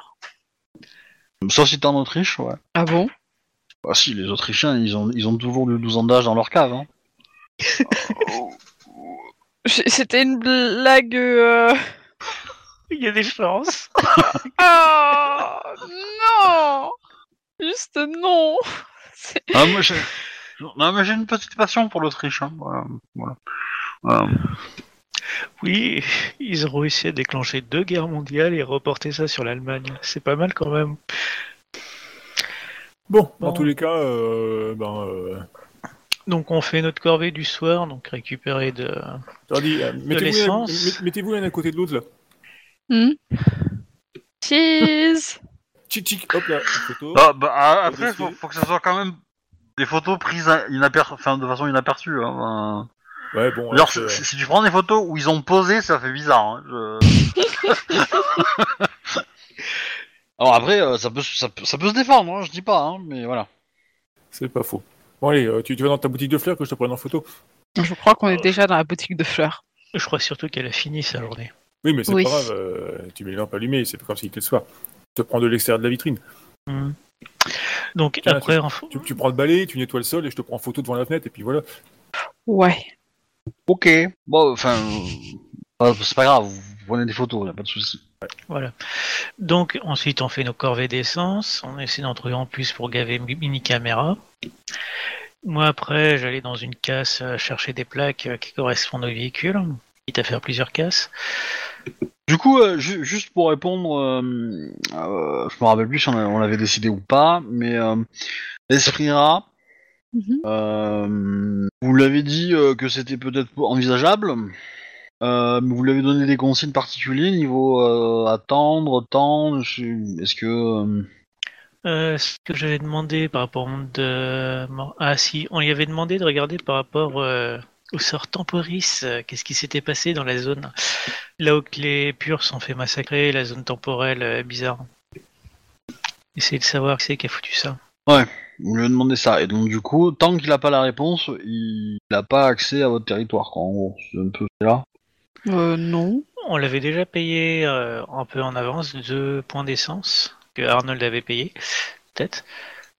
Speaker 1: Sauf si t'es en Autriche, ouais.
Speaker 2: Ah bon?
Speaker 1: Bah si, les Autrichiens, ils ont, ils ont toujours du 12 ans d'âge dans leur cave. Hein.
Speaker 2: C'était une blague. euh,
Speaker 3: Il y a des chances.
Speaker 2: Ah non Juste non C'est-
Speaker 1: Ah, moi, j'ai... Non, mais j'ai une petite passion pour l'Autriche. Hein. Voilà. voilà. Euh,
Speaker 3: Oui, ils ont réussi à déclencher deux guerres mondiales et reporter ça sur l'Allemagne. C'est pas mal quand même.
Speaker 4: Bon, dans
Speaker 3: Bon.
Speaker 4: tous les cas, euh, ben, euh,
Speaker 3: Donc on fait notre corvée du soir, donc récupérer de...
Speaker 4: euh, mettez-vous
Speaker 3: l'essence.
Speaker 4: l'un- met- mettez-vous l'un à côté de l'autre là.
Speaker 2: Hmm Cheese
Speaker 4: Tchic tchic, hop là, une photo.
Speaker 1: Ah, bah, ah, après,
Speaker 4: Dossier.
Speaker 1: faut, faut que ça soit quand même des photos prises inaper- enfin, de façon inaperçue. Hein.
Speaker 4: Ouais, bon. Alors,
Speaker 1: si tu prends des photos où ils ont posé, ça fait bizarre. Hein. Je- Alors après, euh, ça, peut, ça, peut, ça peut se défendre, hein, je dis pas, hein, mais voilà.
Speaker 4: c'est pas faux. Bon allez, euh, tu, tu vas dans ta boutique de fleurs que je te prenne en photo.
Speaker 2: Je crois qu'on est déjà dans la boutique de fleurs.
Speaker 3: Je crois surtout qu'elle a fini sa journée.
Speaker 4: Oui, mais c'est
Speaker 2: Oui.
Speaker 4: pas grave, euh, tu mets les lampes allumées, c'est pas comme s'il était le soir. Tu te prends de l'extérieur de la vitrine.
Speaker 3: Hmm. Donc
Speaker 4: Tiens,
Speaker 3: après, en-
Speaker 4: Tu, tu prends le balai, tu nettoies le sol et je te prends en photo devant la fenêtre et puis voilà.
Speaker 2: Ouais.
Speaker 1: Ok. Bon, enfin, euh, c'est pas grave, vous prenez des photos, y a pas de souci.
Speaker 3: voilà. Donc ensuite on fait nos corvées d'essence, on essaie d'en trouver en plus pour gaver mi- mini caméra. Moi après, j'allais dans une casse euh, chercher des plaques euh, qui correspondent au véhicule, quitte à faire plusieurs casses.
Speaker 1: Du coup, euh, ju- juste pour répondre, euh, euh, je me rappelle plus si on, a- on l'avait décidé ou pas, mais euh, l'esprit rat,
Speaker 2: Mhm.
Speaker 1: euh, vous l'avez dit euh, que c'était peut-être envisageable, euh, vous lui avez donné des consignes particuliers niveau euh, attendre, temps, je- est-ce que... euh,
Speaker 3: Euh, ce que j'avais demandé par rapport au monde de... Ah si, on lui avait demandé de regarder par rapport euh, au sort temporis, qu'est-ce qui s'était passé dans la zone là où les purs sont fait massacrer, la zone temporelle bizarre. Essayez de savoir qui c'est qui a foutu ça.
Speaker 1: Vous lui demandez ça. Et donc, du coup, tant qu'il n'a pas la réponse, il n'a pas accès à votre territoire, quoi. En gros, c'est un peu là.
Speaker 2: Euh, non.
Speaker 3: On l'avait déjà payé euh, un peu en avance, deux points d'essence que Arnold avait payé, peut-être.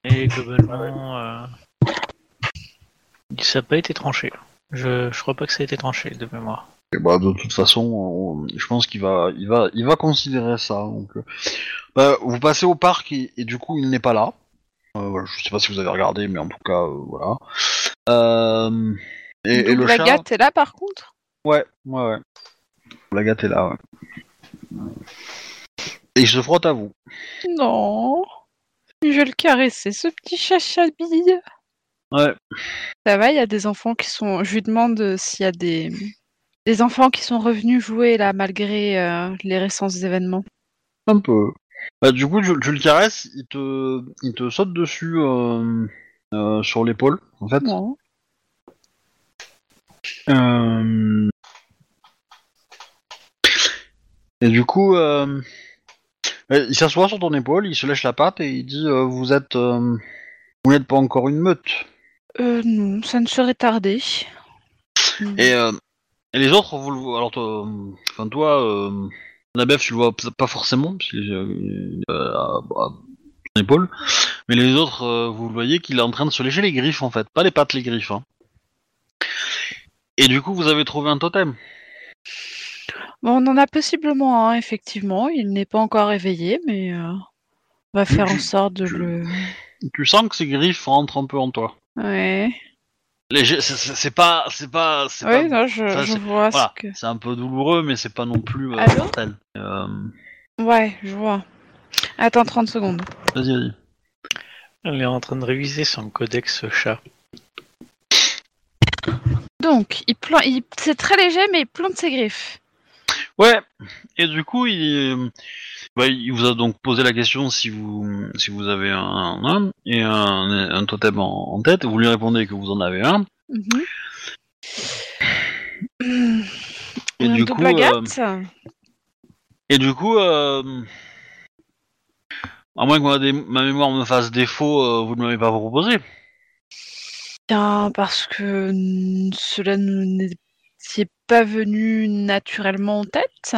Speaker 3: Et globalement, euh, ça n'a pas été tranché. Je, je crois pas que ça a été tranché de mémoire.
Speaker 1: Et bah, de toute façon, on- je pense qu'il va, il va, il va considérer ça. Donc, euh, bah, vous passez au parc et, et du coup, il n'est pas là. Euh, voilà, je sais pas si vous avez regardé, mais en tout cas, euh, voilà. Euh, et, et le chat.
Speaker 2: Est là par contre?
Speaker 1: Ouais, ouais, ouais. La gâte est là, ouais. Et il se frotte à vous.
Speaker 2: Non. Je vais le caresser, ce petit chachabille.
Speaker 1: Ouais.
Speaker 2: Ça va, il y a des enfants qui sont. Je lui demande s'il y a des... des enfants qui sont revenus jouer là malgré euh, les récents événements.
Speaker 1: Un peu. Bah, du coup, tu, tu le caresses, il te, il te saute dessus euh, euh, sur l'épaule, en fait.
Speaker 2: Non.
Speaker 1: Euh, Et du coup, euh, il s'assoit sur ton épaule, il se lèche la patte et il dit euh, Vous êtes. euh, Vous n'êtes pas encore une meute.
Speaker 2: Euh, non, ça ne serait tardé.
Speaker 1: Et, euh, et les autres, vous le voyez. Alors, toi, euh, enfin, toi, Nabef, tu le vois pas forcément, parce qu'il est à, à ton épaule. Mais les autres, vous le voyez qu'il est en train de se lécher les griffes, en fait. Pas les pattes, les griffes. hein. Et du coup, vous avez trouvé un totem.
Speaker 2: Bon, on en a possiblement un, effectivement. Il n'est pas encore éveillé, mais euh, on va faire en
Speaker 1: tu-
Speaker 2: sorte de
Speaker 1: tu-
Speaker 2: le.
Speaker 1: Tu sens que ces griffes rentrent un peu en toi.
Speaker 2: Ouais.
Speaker 1: C'est- pas, c'est pas, c'est
Speaker 2: Oui,
Speaker 1: pas-
Speaker 2: non, je,
Speaker 1: ça,
Speaker 2: je
Speaker 1: c'est-
Speaker 2: vois
Speaker 1: voilà,
Speaker 2: ce que.
Speaker 1: c'est un peu douloureux, mais c'est pas non plus euh, mortel. Euh,
Speaker 2: Ouais, je vois. Attends 30 secondes.
Speaker 1: vas-y, vas-y.
Speaker 3: Elle est en train de réviser son codex chat.
Speaker 2: Donc, il plan... il... c'est très léger, mais il plante ses griffes.
Speaker 1: Ouais. Et du coup, il, euh, bah, il vous a donc posé la question si vous, si vous avez un, et un, un totem en, en tête. Vous lui répondez que vous en avez un.
Speaker 2: Mhm.
Speaker 1: Et
Speaker 2: Un
Speaker 1: du coup, euh, Et du coup, euh, à moins que ma mémoire me fasse défaut, euh, vous ne m'avez pas proposé.
Speaker 2: Bien, parce que cela ne n'était pas venu naturellement en tête.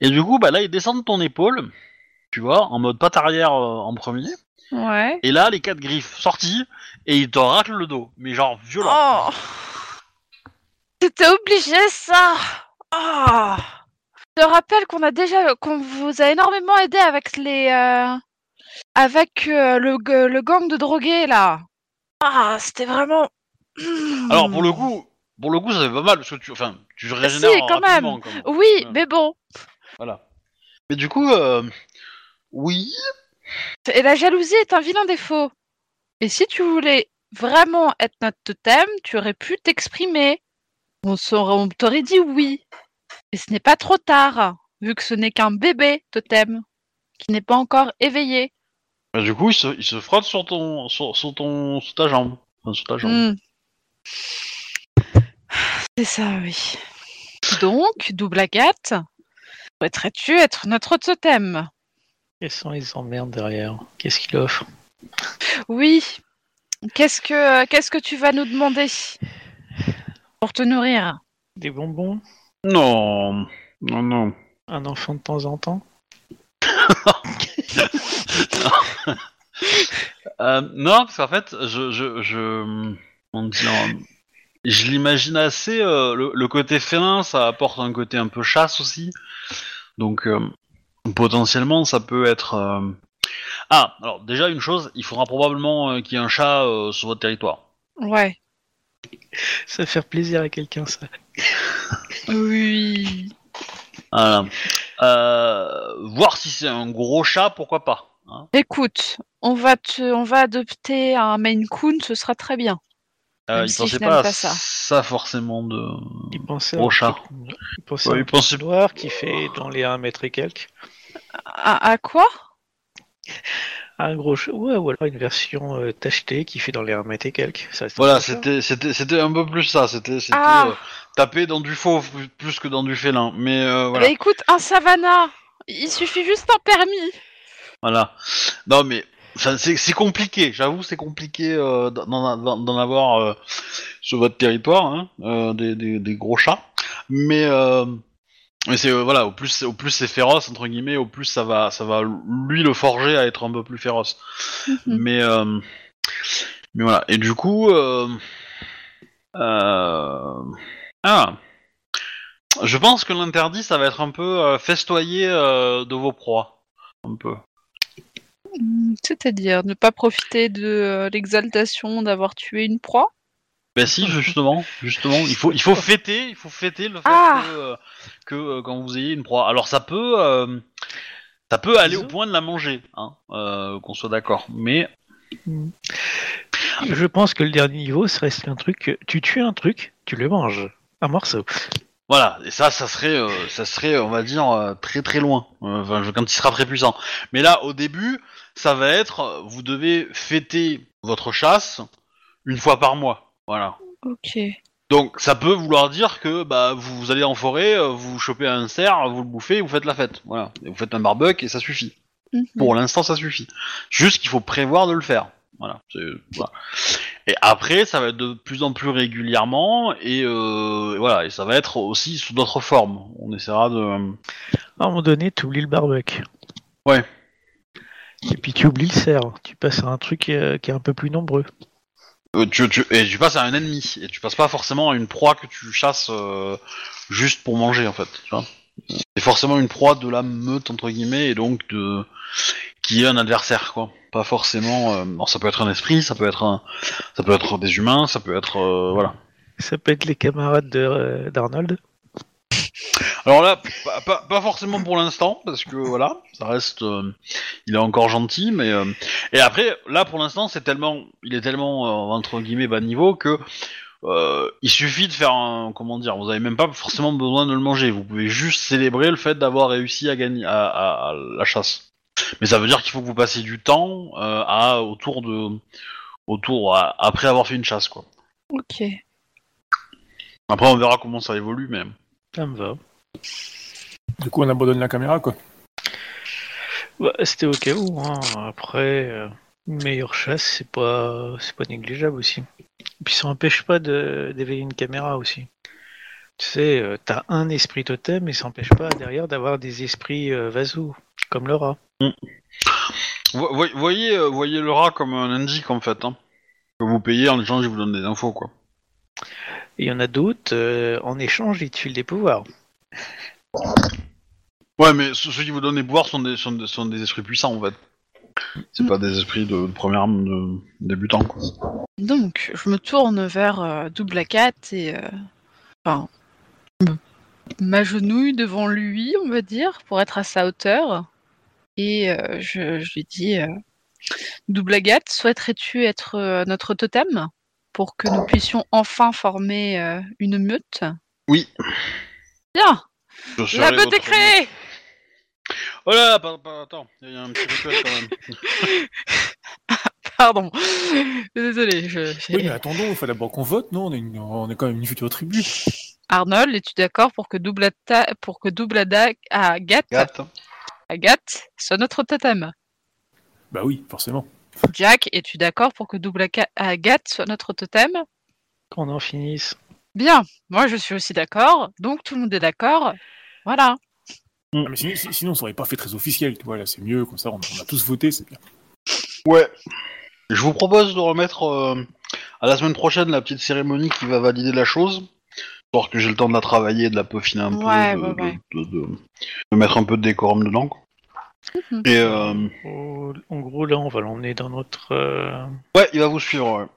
Speaker 1: Et du coup, bah là, il descend de ton épaule, tu vois, en mode patte arrière euh, en premier.
Speaker 2: Ouais.
Speaker 1: Et là, les quatre griffes sorties, et il te racle le dos. Mais genre violent.
Speaker 2: Oh C'était obligé ça Oh Je te rappelle qu'on a déjà qu'on vous a énormément aidé avec les euh, avec euh, le, le gang de drogués là. Ah, c'était vraiment
Speaker 1: Alors, pour le coup, pour le coup, ça fait pas mal, parce que tu, enfin, tu régénères
Speaker 2: Si, quand même.
Speaker 1: rapidement, quand même.
Speaker 2: Oui,
Speaker 1: Ouais.
Speaker 2: mais bon.
Speaker 1: Voilà. Mais du coup, euh, oui,
Speaker 2: Et la jalousie est un vilain défaut. Et si tu voulais vraiment être notre totem, tu aurais pu t'exprimer. On on t'aurait dit oui. Et ce n'est pas trop tard, vu que ce n'est qu'un bébé totem, qui n'est pas encore éveillé.
Speaker 1: Bah, du coup, il se, il se frotte sur ton, sur, sur ton, sur ta jambe. Enfin, sur ta jambe.
Speaker 2: Hmm. C'est ça, oui. Donc, double agate, souhaiterais-tu être notre totem?
Speaker 3: Quelles sont les emmerdes derrière? Qu'est-ce qu'il offre?
Speaker 2: Oui. Qu'est-ce que qu'est-ce que tu vas nous demander? Pour te nourrir
Speaker 3: Des bonbons?
Speaker 1: Non, non, non.
Speaker 3: Un enfant de temps en temps?
Speaker 1: Euh, non, parce qu'en fait, je, je, je, comment dire, je l'imagine assez. euh, le, le côté félin, ça apporte un côté un peu chasse aussi. Donc, euh, potentiellement, ça peut être. euh, Ah, alors déjà une chose, il faudra probablement euh, qu'il y ait un chat euh, sur votre territoire.
Speaker 2: Ouais.
Speaker 3: Ça va faire plaisir à quelqu'un, ça.
Speaker 2: Oui.
Speaker 1: Voilà. Euh, voir si c'est un gros chat, pourquoi pas. Hein.
Speaker 2: Écoute, on va te, on va adopter un Maine Coon, ce sera très bien.
Speaker 1: Euh,
Speaker 2: Même
Speaker 1: il
Speaker 2: si
Speaker 1: pensait
Speaker 2: je n'aime
Speaker 1: pas,
Speaker 2: pas
Speaker 1: à
Speaker 2: ça.
Speaker 1: ça forcément de.
Speaker 3: Il pensait un
Speaker 1: chat.
Speaker 3: Il pensait
Speaker 1: Ouais,
Speaker 3: un
Speaker 1: pensait-
Speaker 3: noir qui fait dans les 1 mètre et quelques.
Speaker 2: À, à quoi?
Speaker 3: Un gros ch- ouais, ou alors une version euh, tachetée qui fait dans les 1 mètre et quelques. Ça
Speaker 1: Voilà, c'était c'était c'était un peu plus ça. C'était
Speaker 2: Ah.
Speaker 1: euh, taper dans du faux plus- que dans du félin. Mais euh, voilà.
Speaker 2: Bah écoute, un savannah Il suffit juste un permis
Speaker 1: Voilà. Non, mais enfin, c'est compliqué. J'avoue, c'est compliqué euh, d'en avoir euh, sur votre territoire, hein, euh, des, des, des gros chats. Mais euh, mais c'est euh, voilà, au plus au plus c'est féroce entre guillemets, au plus ça va ça va lui le forger à être un peu plus féroce. Mais euh, mais voilà. Et du coup, euh, euh, ah. Je pense que l'interdit, ça va être un peu euh, festoyer euh, de vos proies. Un peu.
Speaker 2: Hmm, C'est-à-dire ne pas profiter de euh, l'exaltation d'avoir tué une proie?
Speaker 1: Ben si, justement, justement, il faut, il faut fêter, il faut fêter le fait
Speaker 2: Ah.
Speaker 1: que, euh, que euh, quand vous ayez une proie. Alors ça peut, euh, ça peut aller au point de la manger, hein, euh, qu'on soit d'accord. Mais
Speaker 3: Je pense que le dernier niveau serait un truc. Tu tues un truc, tu le manges. Un morceau.
Speaker 1: Voilà, et ça, ça serait, euh, ça serait, on va dire, euh, très très loin. Euh, Enfin, quand il sera très puissant. Mais là, au début, ça va être, vous devez fêter votre chasse une fois par mois. Voilà.
Speaker 2: Ok.
Speaker 1: Donc ça peut vouloir dire que bah vous, vous allez en forêt, euh, vous chopez un cerf, vous le bouffez, vous faites la fête. Voilà. Et vous faites un barbecue et ça suffit.
Speaker 2: Mhm.
Speaker 1: Pour l'instant ça suffit. Juste qu'il faut prévoir de le faire. Voilà. C'est- voilà. Et après ça va être de plus en plus régulièrement et, euh, et voilà et ça va être aussi sous d'autres formes. On essaiera de.
Speaker 3: À un moment donné, tu oublies le barbecue.
Speaker 1: Ouais.
Speaker 3: Et puis tu oublies le cerf. Tu passes à un truc euh, qui est un peu plus nombreux.
Speaker 1: euh, tu, tu- et tu passes à un ennemi et tu passes pas forcément à une proie que tu chasses euh, juste pour manger en fait. Tu vois. C'est forcément une proie de la meute entre guillemets et donc de qui est un adversaire quoi. Pas forcément. euh, alors ça peut être un esprit, ça peut être un, ça peut être des humains, ça peut être euh, voilà.
Speaker 3: Ça peut être les camarades de, euh, d'Arnold.
Speaker 1: Alors là, pas, pas, pas forcément pour l'instant, parce que voilà, ça reste, euh, il est encore gentil, mais euh, et après, là pour l'instant, c'est tellement, il est tellement euh, entre guillemets bas niveau que euh, il suffit de faire un, comment dire, vous avez même pas forcément besoin de le manger, vous pouvez juste célébrer le fait d'avoir réussi à gagner à, à- à la chasse. Mais ça veut dire qu'il faut que vous passiez du temps euh, à autour de, autour à- après avoir fait une chasse quoi.
Speaker 2: Ok.
Speaker 1: Après, on verra comment ça évolue, mais
Speaker 3: Ça me va.
Speaker 4: Du coup, on abandonne la caméra, quoi.
Speaker 3: Bah, c'était au cas où. Hein. Après, euh, une meilleure chasse, c'est pas, c'est pas négligeable aussi. Et puis ça empêche pas de, d'éveiller une caméra aussi. Tu sais, euh, t'as un esprit totem, mais ça empêche pas derrière d'avoir des esprits euh, vasous, comme le rat.
Speaker 1: Vo- vo- voyez, euh, voyez le rat comme un indique en fait. Hein. Que vous payez en échange, il vous donne des infos quoi.
Speaker 3: Et il y en a d'autres, euh, en échange, ils te filent des pouvoirs.
Speaker 1: Ouais, mais ceux ceux qui vous donnent des pouvoirs sont des, sont des, sont des esprits puissants en fait. C'est pas des esprits de, de première arme de débutants quoi.
Speaker 2: Donc, je me tourne vers euh, Double Cat et. euh, Enfin. m'agenouille devant lui, on va dire, pour être à sa hauteur. Et euh, je, je lui dis euh, Double Agathe, souhaiterais-tu être euh, notre totem pour que nous puissions enfin former euh, une meute?
Speaker 1: Oui.
Speaker 2: Bien La meute est créée
Speaker 1: Oh là, pas, pas- attends, il y a un petit rituel quand même.
Speaker 2: Pardon. Désolé. Je,
Speaker 4: Oui, mais attendons, il faut d'abord qu'on vote, non? On est, une- on est quand même une future tribu.
Speaker 2: Arnold, es-tu d'accord pour que Double, Ata- pour que double Ada- Agathe,
Speaker 1: Gâte.
Speaker 2: Agathe soit notre totem
Speaker 4: Bah oui, forcément.
Speaker 2: Jack, es-tu d'accord pour que Double Aga- Agathe soit notre totem?
Speaker 3: Qu'on en finisse.
Speaker 2: Bien, moi je suis aussi d'accord, donc tout le monde est d'accord. Voilà.
Speaker 4: Ah, mais sinon, si- sinon, ça aurait pas fait très officiel, tu vois, là, c'est mieux, comme ça, on, on a tous voté, c'est bien.
Speaker 1: Ouais. Je vous propose de remettre euh, à la semaine prochaine la petite cérémonie qui va valider la chose. Histoire que j'ai le temps de la travailler, de la peaufiner un
Speaker 2: Ouais,
Speaker 1: peu, de,
Speaker 2: ouais, ouais.
Speaker 1: de- de- de mettre un peu de décorum dedans.
Speaker 2: Mhm.
Speaker 1: Et euh,
Speaker 3: Au- En gros, là, on va l'emmener dans notre. euh,
Speaker 1: ouais, il va vous suivre.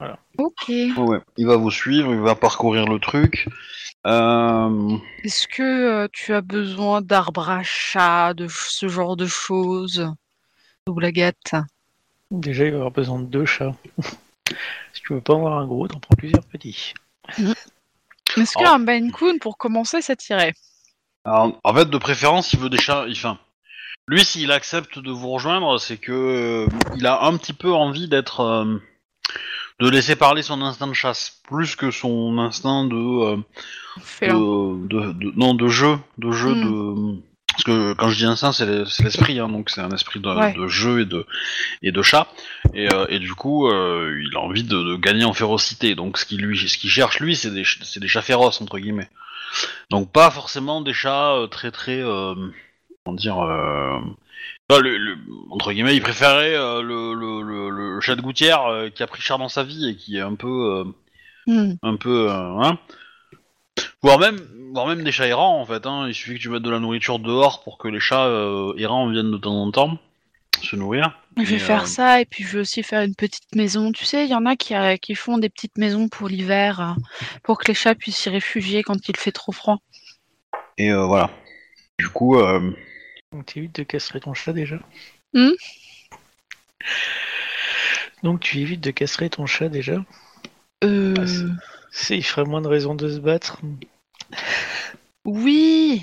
Speaker 1: Ouais.
Speaker 2: Ok.
Speaker 1: Ouais. Il va vous suivre, il va parcourir le truc. Euh...
Speaker 2: Est-ce que euh, tu as besoin d'arbres à chat, de ce genre de choses Double Agathe.
Speaker 3: Déjà, il va y avoir besoin de deux chats. si tu veux pas avoir un gros, t'en prends plusieurs petits.
Speaker 2: Est-ce qu'un Maine Coon, pour commencer, ça tirait
Speaker 1: Alors, en fait, de préférence, il veut des chats. Enfin, lui, s'il accepte de vous rejoindre, c'est que euh, il a un petit peu envie d'être, euh, de laisser parler son instinct de chasse, plus que son instinct de, euh,
Speaker 2: Félin.
Speaker 1: de, de- de- non, de jeu, de jeu
Speaker 2: Hmm.
Speaker 1: de. Parce que quand je dis instinct, c'est le- c'est l'esprit, hein, donc c'est un esprit de,
Speaker 2: Ouais.
Speaker 1: de jeu et de et de chat. Et, euh, et du coup, euh, il a envie de, de gagner en férocité. Donc ce qu'il lui, ce qu'il cherche lui, c'est des, ch- c'est des chats féroces entre guillemets. Donc pas forcément des chats euh, très très, comment dire, pas le, le- entre guillemets, il préférait le, chat de gouttière qui a pris cher dans sa vie et qui est un peu,
Speaker 2: Hmm.
Speaker 1: un peu, hein. Voire même, voire même des chats errants en fait. Hein. Il suffit que tu mettes de la nourriture dehors pour que les chats euh, errants viennent de temps en temps se nourrir.
Speaker 2: Je vais
Speaker 1: Et,
Speaker 2: faire
Speaker 1: euh,
Speaker 2: ça et puis je vais aussi faire une petite maison. Tu sais, il y en a qui, euh, qui font des petites maisons pour l'hiver, euh, pour que les chats puissent s'y réfugier quand il fait trop froid.
Speaker 1: Et euh, voilà. Du coup, euh,
Speaker 3: Donc tu évites de castrer ton chat déjà
Speaker 2: Hmm?
Speaker 3: Donc tu évites de castrer ton chat déjà?
Speaker 2: Euh...
Speaker 3: Ah, c'est- C'est, il ferait moins de raisons de se battre.
Speaker 2: Oui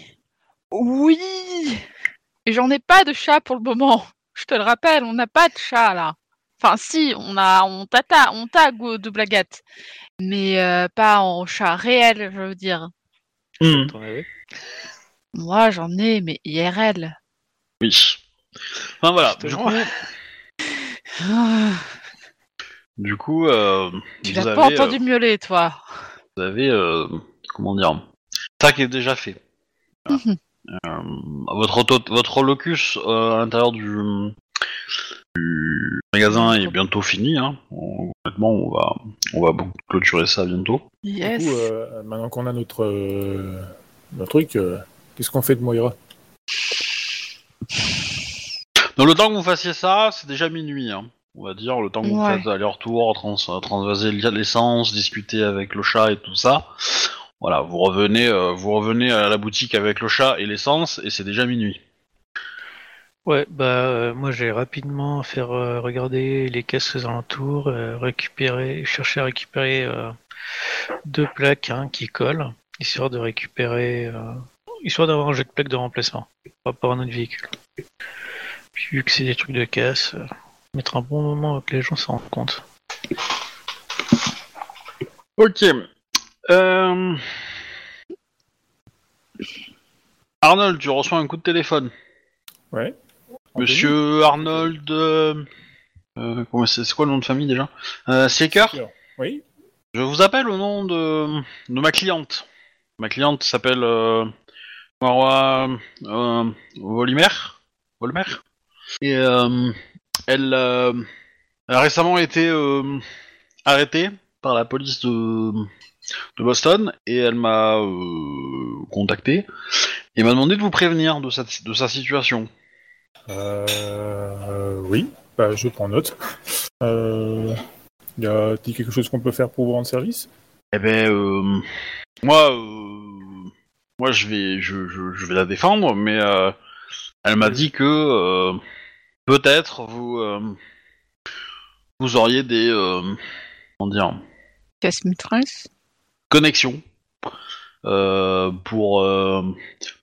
Speaker 2: Oui Et j'en ai pas de chat pour le moment. Je te le rappelle, on n'a pas de chat là. Enfin si, on a on tata, on tag de blaguette. Mais euh, pas en chat réel, je veux dire.
Speaker 3: Avais?
Speaker 2: Moi j'en ai, mais IRL.
Speaker 1: oui. Enfin voilà. Du coup, du coup, euh,
Speaker 2: tu
Speaker 1: avez,
Speaker 2: pas entendu
Speaker 1: euh,
Speaker 2: miauler, toi.
Speaker 1: vous avez, euh, comment dire, ça qui est déjà fait. Voilà.
Speaker 2: Mhm.
Speaker 1: Euh, votre auto- votre locus euh, à l'intérieur du, du magasin est bientôt fini. Hein. On- honnêtement, on va, on va clôturer ça bientôt.
Speaker 2: Yes.
Speaker 4: Du coup, euh, maintenant qu'on a notre, euh, notre truc, euh, qu'est-ce qu'on fait de Moira?
Speaker 1: Donc le temps que vous fassiez ça, c'est déjà minuit. Hein. On va dire le temps que vous
Speaker 2: Ouais.
Speaker 1: faites aller-retour, trans transvaser l'essence, discuter avec le chat et tout ça. Voilà, vous revenez, euh, vous revenez à la boutique avec le chat et l'essence et c'est déjà minuit.
Speaker 3: Ouais, bah euh, moi j'ai rapidement faire euh, regarder les caisses aux alentours, euh, récupérer, chercher à récupérer euh, deux plaques hein, qui collent, histoire de récupérer, euh, histoire d'avoir un jet de plaques de remplacement par rapport à notre véhicule. Puis vu que c'est des trucs de casse, euh, mettre un bon moment que les gens s'en rendent compte.
Speaker 1: Ok. Euh... Arnold, tu reçois un coup de téléphone.
Speaker 4: Ouais.
Speaker 1: Monsieur Arnold. Euh... euh, c'est c'est quoi le nom de famille déjà? Euh, Seeker
Speaker 4: Oui.
Speaker 1: Je vous appelle au nom de, de ma cliente. Ma cliente s'appelle euh, Marwa Volimer. Volmer. Et elle, elle a récemment été arrêtée par la police de, de Boston et elle m'a euh, contacté et m'a demandé de vous prévenir de, cette, de sa situation.
Speaker 4: Euh, euh, oui. Bah, je prends note. Euh, y a-t-il quelque chose qu'on peut faire pour vous rendre service?
Speaker 1: Eh ben, euh, moi, euh, moi, je vais, je, je, je vais la défendre, mais euh, elle m'a dit que euh, peut-être vous, euh, vous auriez des, euh, comment dire,
Speaker 2: Casse maîtresse.
Speaker 1: Connexions euh, pour, euh,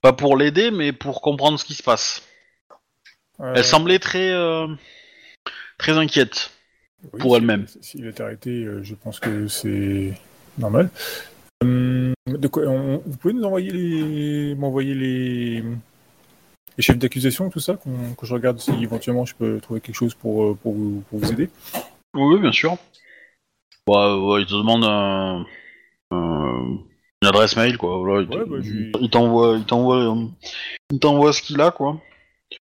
Speaker 1: pas pour l'aider, mais pour comprendre ce qui se passe.
Speaker 4: Euh,
Speaker 1: Elle semblait très, euh, très inquiète.
Speaker 4: oui,
Speaker 1: pour elle-même.
Speaker 4: S'il est arrêté, je pense que c'est normal. De quoi, on- vous pouvez nous envoyer les, m'envoyer les, les chefs d'accusation, tout ça, que je regarde si éventuellement je peux trouver quelque chose pour, pour, vous, pour vous aider?
Speaker 1: Oui, bien sûr. Ouais, ouais, il te demande un- une adresse mail, quoi. Voilà, il
Speaker 4: Ouais, bah,
Speaker 1: il t'envoie, il t'envoie, euh, il t'envoie ce qu'il a, quoi.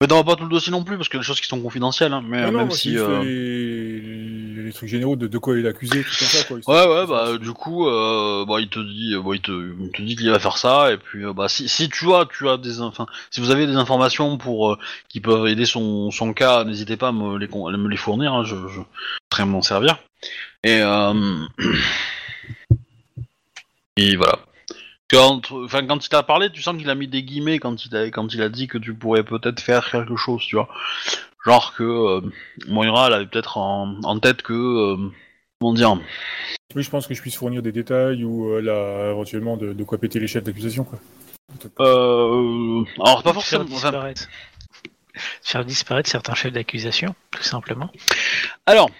Speaker 1: Mais t'envoies pas tout le dossier non plus, parce qu'il y a des choses qui sont confidentielles, hein, mais
Speaker 4: Ah
Speaker 1: euh,
Speaker 4: non,
Speaker 1: même
Speaker 4: moi,
Speaker 1: si. euh,
Speaker 4: les, les trucs généraux de, de quoi il est accusé, tout comme ça, quoi.
Speaker 1: Ouais, ouais, bah du coup, euh, bah, il te dit, euh, bah, il te, il te dit qu'il va faire ça, et puis euh, bah si, si tu as, tu as des, enfin, si vous avez des informations pour euh, qui peuvent aider son, son cas, n'hésitez pas à me les, à me les fournir, hein, je, je serai m'en servir. Et euh, et voilà. Quand, enfin, quand il t'a parlé, tu sens qu'il a mis des guillemets quand il a, quand il a dit que tu pourrais peut-être faire quelque chose, tu vois. Genre que euh, Moira, elle avait peut-être en, en tête que, euh, comment dire.
Speaker 4: Oui, je pense que je puisse fournir des détails ou euh, là, éventuellement de, de quoi péter les chefs d'accusation, quoi.
Speaker 1: Euh, alors pas
Speaker 3: Faire
Speaker 1: forcément. Enfin,
Speaker 3: disparaître. Faire disparaître certains chefs d'accusation, tout simplement.
Speaker 1: Alors,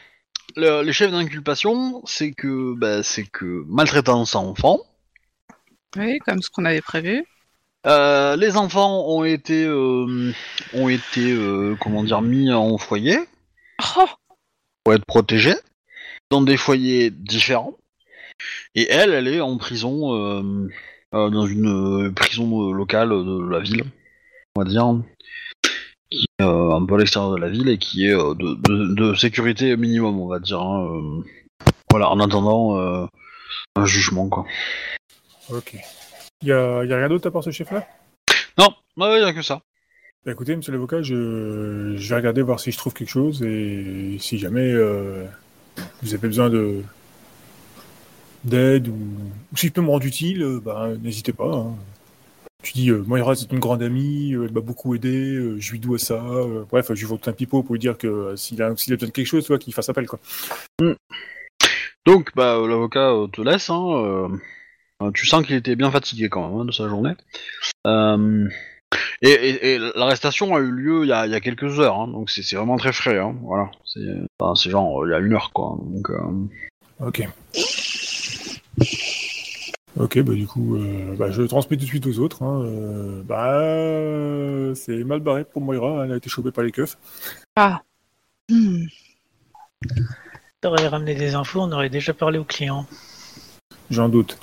Speaker 1: le- les chefs d'inculpation, c'est que, bah, c'est que maltraitance à enfants.
Speaker 2: Oui, comme ce qu'on avait prévu.
Speaker 1: Euh, les enfants ont été, euh, ont été, euh, comment dire, mis en foyer
Speaker 2: Oh
Speaker 1: pour être protégés dans des foyers différents. Et elle, elle est en prison, dans une prison locale de la ville, on va dire, qui est euh, un peu à l'extérieur de la ville et qui est euh, de, de- de sécurité minimum, on va dire. hein, euh. voilà, en attendant un jugement, quoi.
Speaker 4: Ok. Y a, y a rien d'autre à part ce chef-là?
Speaker 1: Non, ouais, y a que ça.
Speaker 4: Bah, écoutez, monsieur l'avocat, je, je vais regarder voir si je trouve quelque chose et si jamais euh, vous avez besoin de d'aide ou, ou si je peux me rendre utile, bah, n'hésitez pas. hein. Tu dis, euh, Moira, c'est une grande amie, euh, elle m'a beaucoup aidé, euh, je lui dois ça. euh, bref, je lui vends tout un pipeau pour lui dire que s'il a, s'il a besoin de quelque chose, tu vois, qu'il fasse appel. Quoi.
Speaker 1: Donc, bah, l'avocat te laisse. Hein, tu sens qu'il était bien fatigué quand même hein, de sa journée. Et et- et l'arrestation a eu lieu il y a, il y a quelques heures, hein, donc c'est c'est vraiment très frais. Voilà, c'est enfin, c'est genre il y a une heure quoi. Donc,
Speaker 4: Ok. Ok, bah du coup, euh, bah, je le transmets tout de suite aux autres. hein, euh, bah, c'est mal barré pour Moira, elle a été chopée par les keufs.
Speaker 2: Ah. Hmm.
Speaker 3: T'aurais ramené des infos, on aurait déjà parlé au client.
Speaker 4: J'en doute.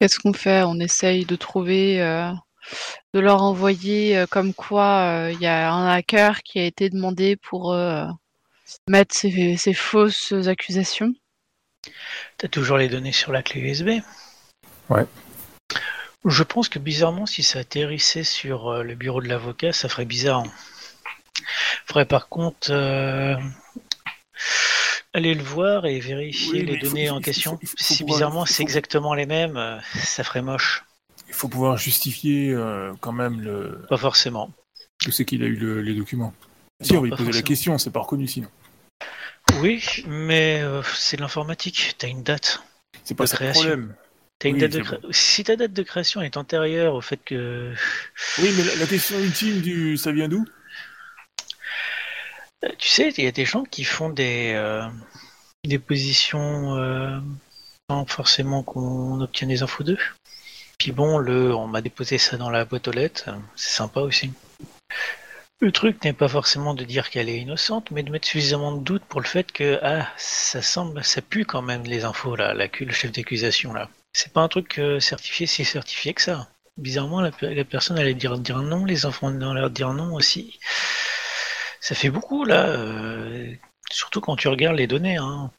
Speaker 2: Qu'est-ce qu'on fait? On essaye de trouver, euh, de leur envoyer euh, comme quoi euh, il y a un hacker qui a été demandé pour euh, mettre ces, ces fausses accusations.
Speaker 3: T'as toujours les données sur la clé USB
Speaker 4: Ouais.
Speaker 3: Je pense que bizarrement, si ça atterrissait sur euh, le bureau de l'avocat, ça ferait bizarre. Faudrait par contre euh, aller le voir et vérifier
Speaker 4: Oui,
Speaker 3: les données
Speaker 4: faut-
Speaker 3: en
Speaker 4: faut-
Speaker 3: question.
Speaker 4: faut-
Speaker 3: si bizarrement c'est exactement les mêmes, euh, ça ferait moche.
Speaker 4: Il faut pouvoir justifier euh, quand même le...
Speaker 3: Pas forcément.
Speaker 4: que c'est qu'il a eu le- les documents. Si,
Speaker 3: Non,
Speaker 4: on va poser la question, c'est pas reconnu sinon.
Speaker 3: Oui, mais euh, c'est de l'informatique. T'as une date.
Speaker 4: C'est pas
Speaker 3: De
Speaker 4: ça le
Speaker 3: création.
Speaker 4: problème.
Speaker 3: T'as une
Speaker 4: Oui,
Speaker 3: date de cré- Si ta date de création est antérieure au fait que
Speaker 4: Oui, mais la, la question ultime du ça vient d'où?
Speaker 3: Euh, Tu sais, il y a des gens qui font des, euh, des positions euh, sans forcément qu'on obtienne des infos d'eux. Puis bon, le, on m'a déposé ça dans la boîte aux lettres, c'est sympa aussi. Le truc n'est pas forcément de dire qu'elle est innocente, mais de mettre suffisamment de doute pour le fait que ah, ça semble, ça pue quand même les infos là, la, le chef d'accusation là. C'est pas un truc euh, certifié, si certifié que ça. Bizarrement, la, la personne allait dire, dire non, les enfants allaient leur dire non aussi. Ça fait beaucoup là, euh, surtout quand tu regardes les données. Hein.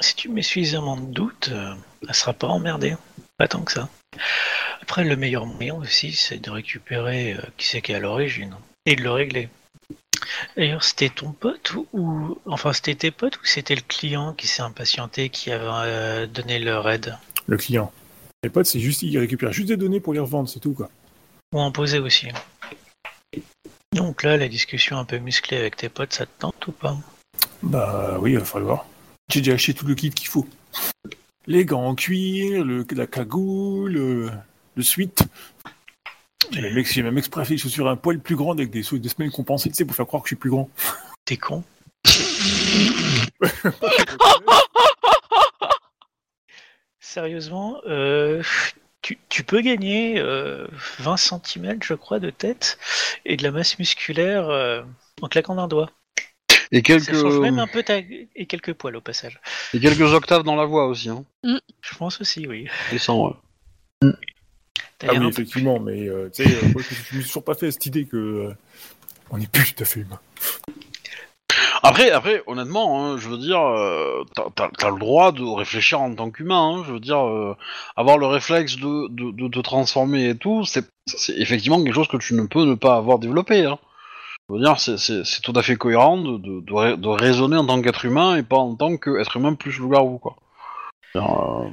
Speaker 3: Si tu mets suffisamment de doute, euh, elle sera pas emmerdée. Pas tant que ça. Après, le meilleur moyen aussi, c'est de récupérer euh, qui c'est qui est à l'origine et de le régler. D'ailleurs, c'était ton pote ou, ou- enfin c'était tes potes ou c'était le client qui s'est impatienté qui avait euh, donné le raid
Speaker 4: Le client. Les potes, c'est juste, ils récupèrent juste des données pour les revendre, c'est tout quoi.
Speaker 3: ou en poser aussi. Donc là, la discussion un peu musclée avec tes potes, ça te tente ou pas?
Speaker 4: Bah oui, il va falloir. J'ai déjà acheté tout le kit qu'il faut. Les gants en cuir, le, la cagoule, le, le suite. Même, ex- j'ai même exprès fait des chaussures un poil plus grandes avec des, des semelles compensées, tu sais, pour faire croire que je suis plus grand.
Speaker 3: T'es con Sérieusement, euh, tu, tu peux gagner euh, 20 cm, je crois, de tête et de la masse musculaire euh, en claquant d'un doigt.
Speaker 1: et quelques
Speaker 3: Ça change même un peu ta... et quelques poils au passage.
Speaker 1: et quelques octaves dans la voix aussi. Hein.
Speaker 3: Je pense aussi, oui.
Speaker 1: Et sans, ouais.
Speaker 4: Ah oui, effectivement, mais euh, tu sais, euh, moi, je je me suis toujours pas fait cette idée que euh, on n'est plus tout à fait humain.
Speaker 1: Après, après, honnêtement, hein, je veux dire, euh, t'as, t'as- t'as le droit de réfléchir en tant qu'humain. hein, je veux dire, euh, avoir le réflexe de, de, de te transformer et tout, c'est, c'est effectivement quelque chose que tu ne peux ne pas avoir développé. Hein. Je veux dire, c'est, c'est, c'est tout à fait cohérent de, de, de raisonner en tant qu'être humain et pas en tant qu'être humain plus loup-garou, quoi. Euh,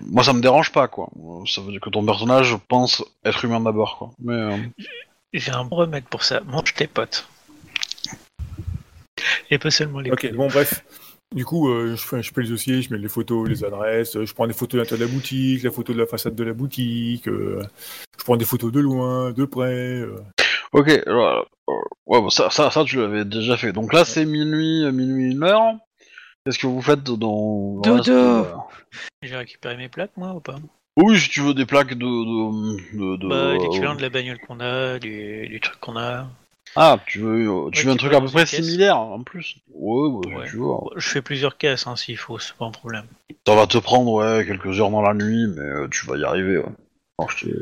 Speaker 1: moi, ça me dérange pas, quoi. Ça veut dire que ton personnage pense être humain d'abord, quoi. Mais euh,
Speaker 3: J'ai un bon remède pour ça. Mange tes potes. Et pas seulement les
Speaker 4: Ok, bon, bref. Du coup, euh, je, fais, je fais les dossiers, je mets les photos, les adresses, je prends des photos de l'intérieur de la boutique, la photo de la façade de la boutique, euh, Je prends des photos de loin, de près. euh.
Speaker 1: Ok, alors, euh, ouais, bon, ça, ça, ça, tu l'avais déjà fait. Donc là, c'est minuit, minuit, une heure. Qu'est-ce que vous faites dans...
Speaker 2: Dodo.
Speaker 1: euh,
Speaker 3: J'ai récupéré mes plaques, moi, ou pas
Speaker 1: Oui, si tu veux des plaques de... de, de, de-
Speaker 3: Bah, l'équivalent de la bagnole qu'on a, du, du truc qu'on a.
Speaker 1: Ah, tu veux, euh, tu
Speaker 3: Ouais,
Speaker 1: veux un truc à peu près similaire, en plus Ouais, bah,
Speaker 3: Ouais.
Speaker 1: tu.
Speaker 3: Bon, Je fais plusieurs caisses, hein, s'il faut, c'est pas un problème.
Speaker 1: Ça va te prendre, ouais, quelques heures dans la nuit, mais euh, tu vas y arriver, ouais. Alors, je t'ai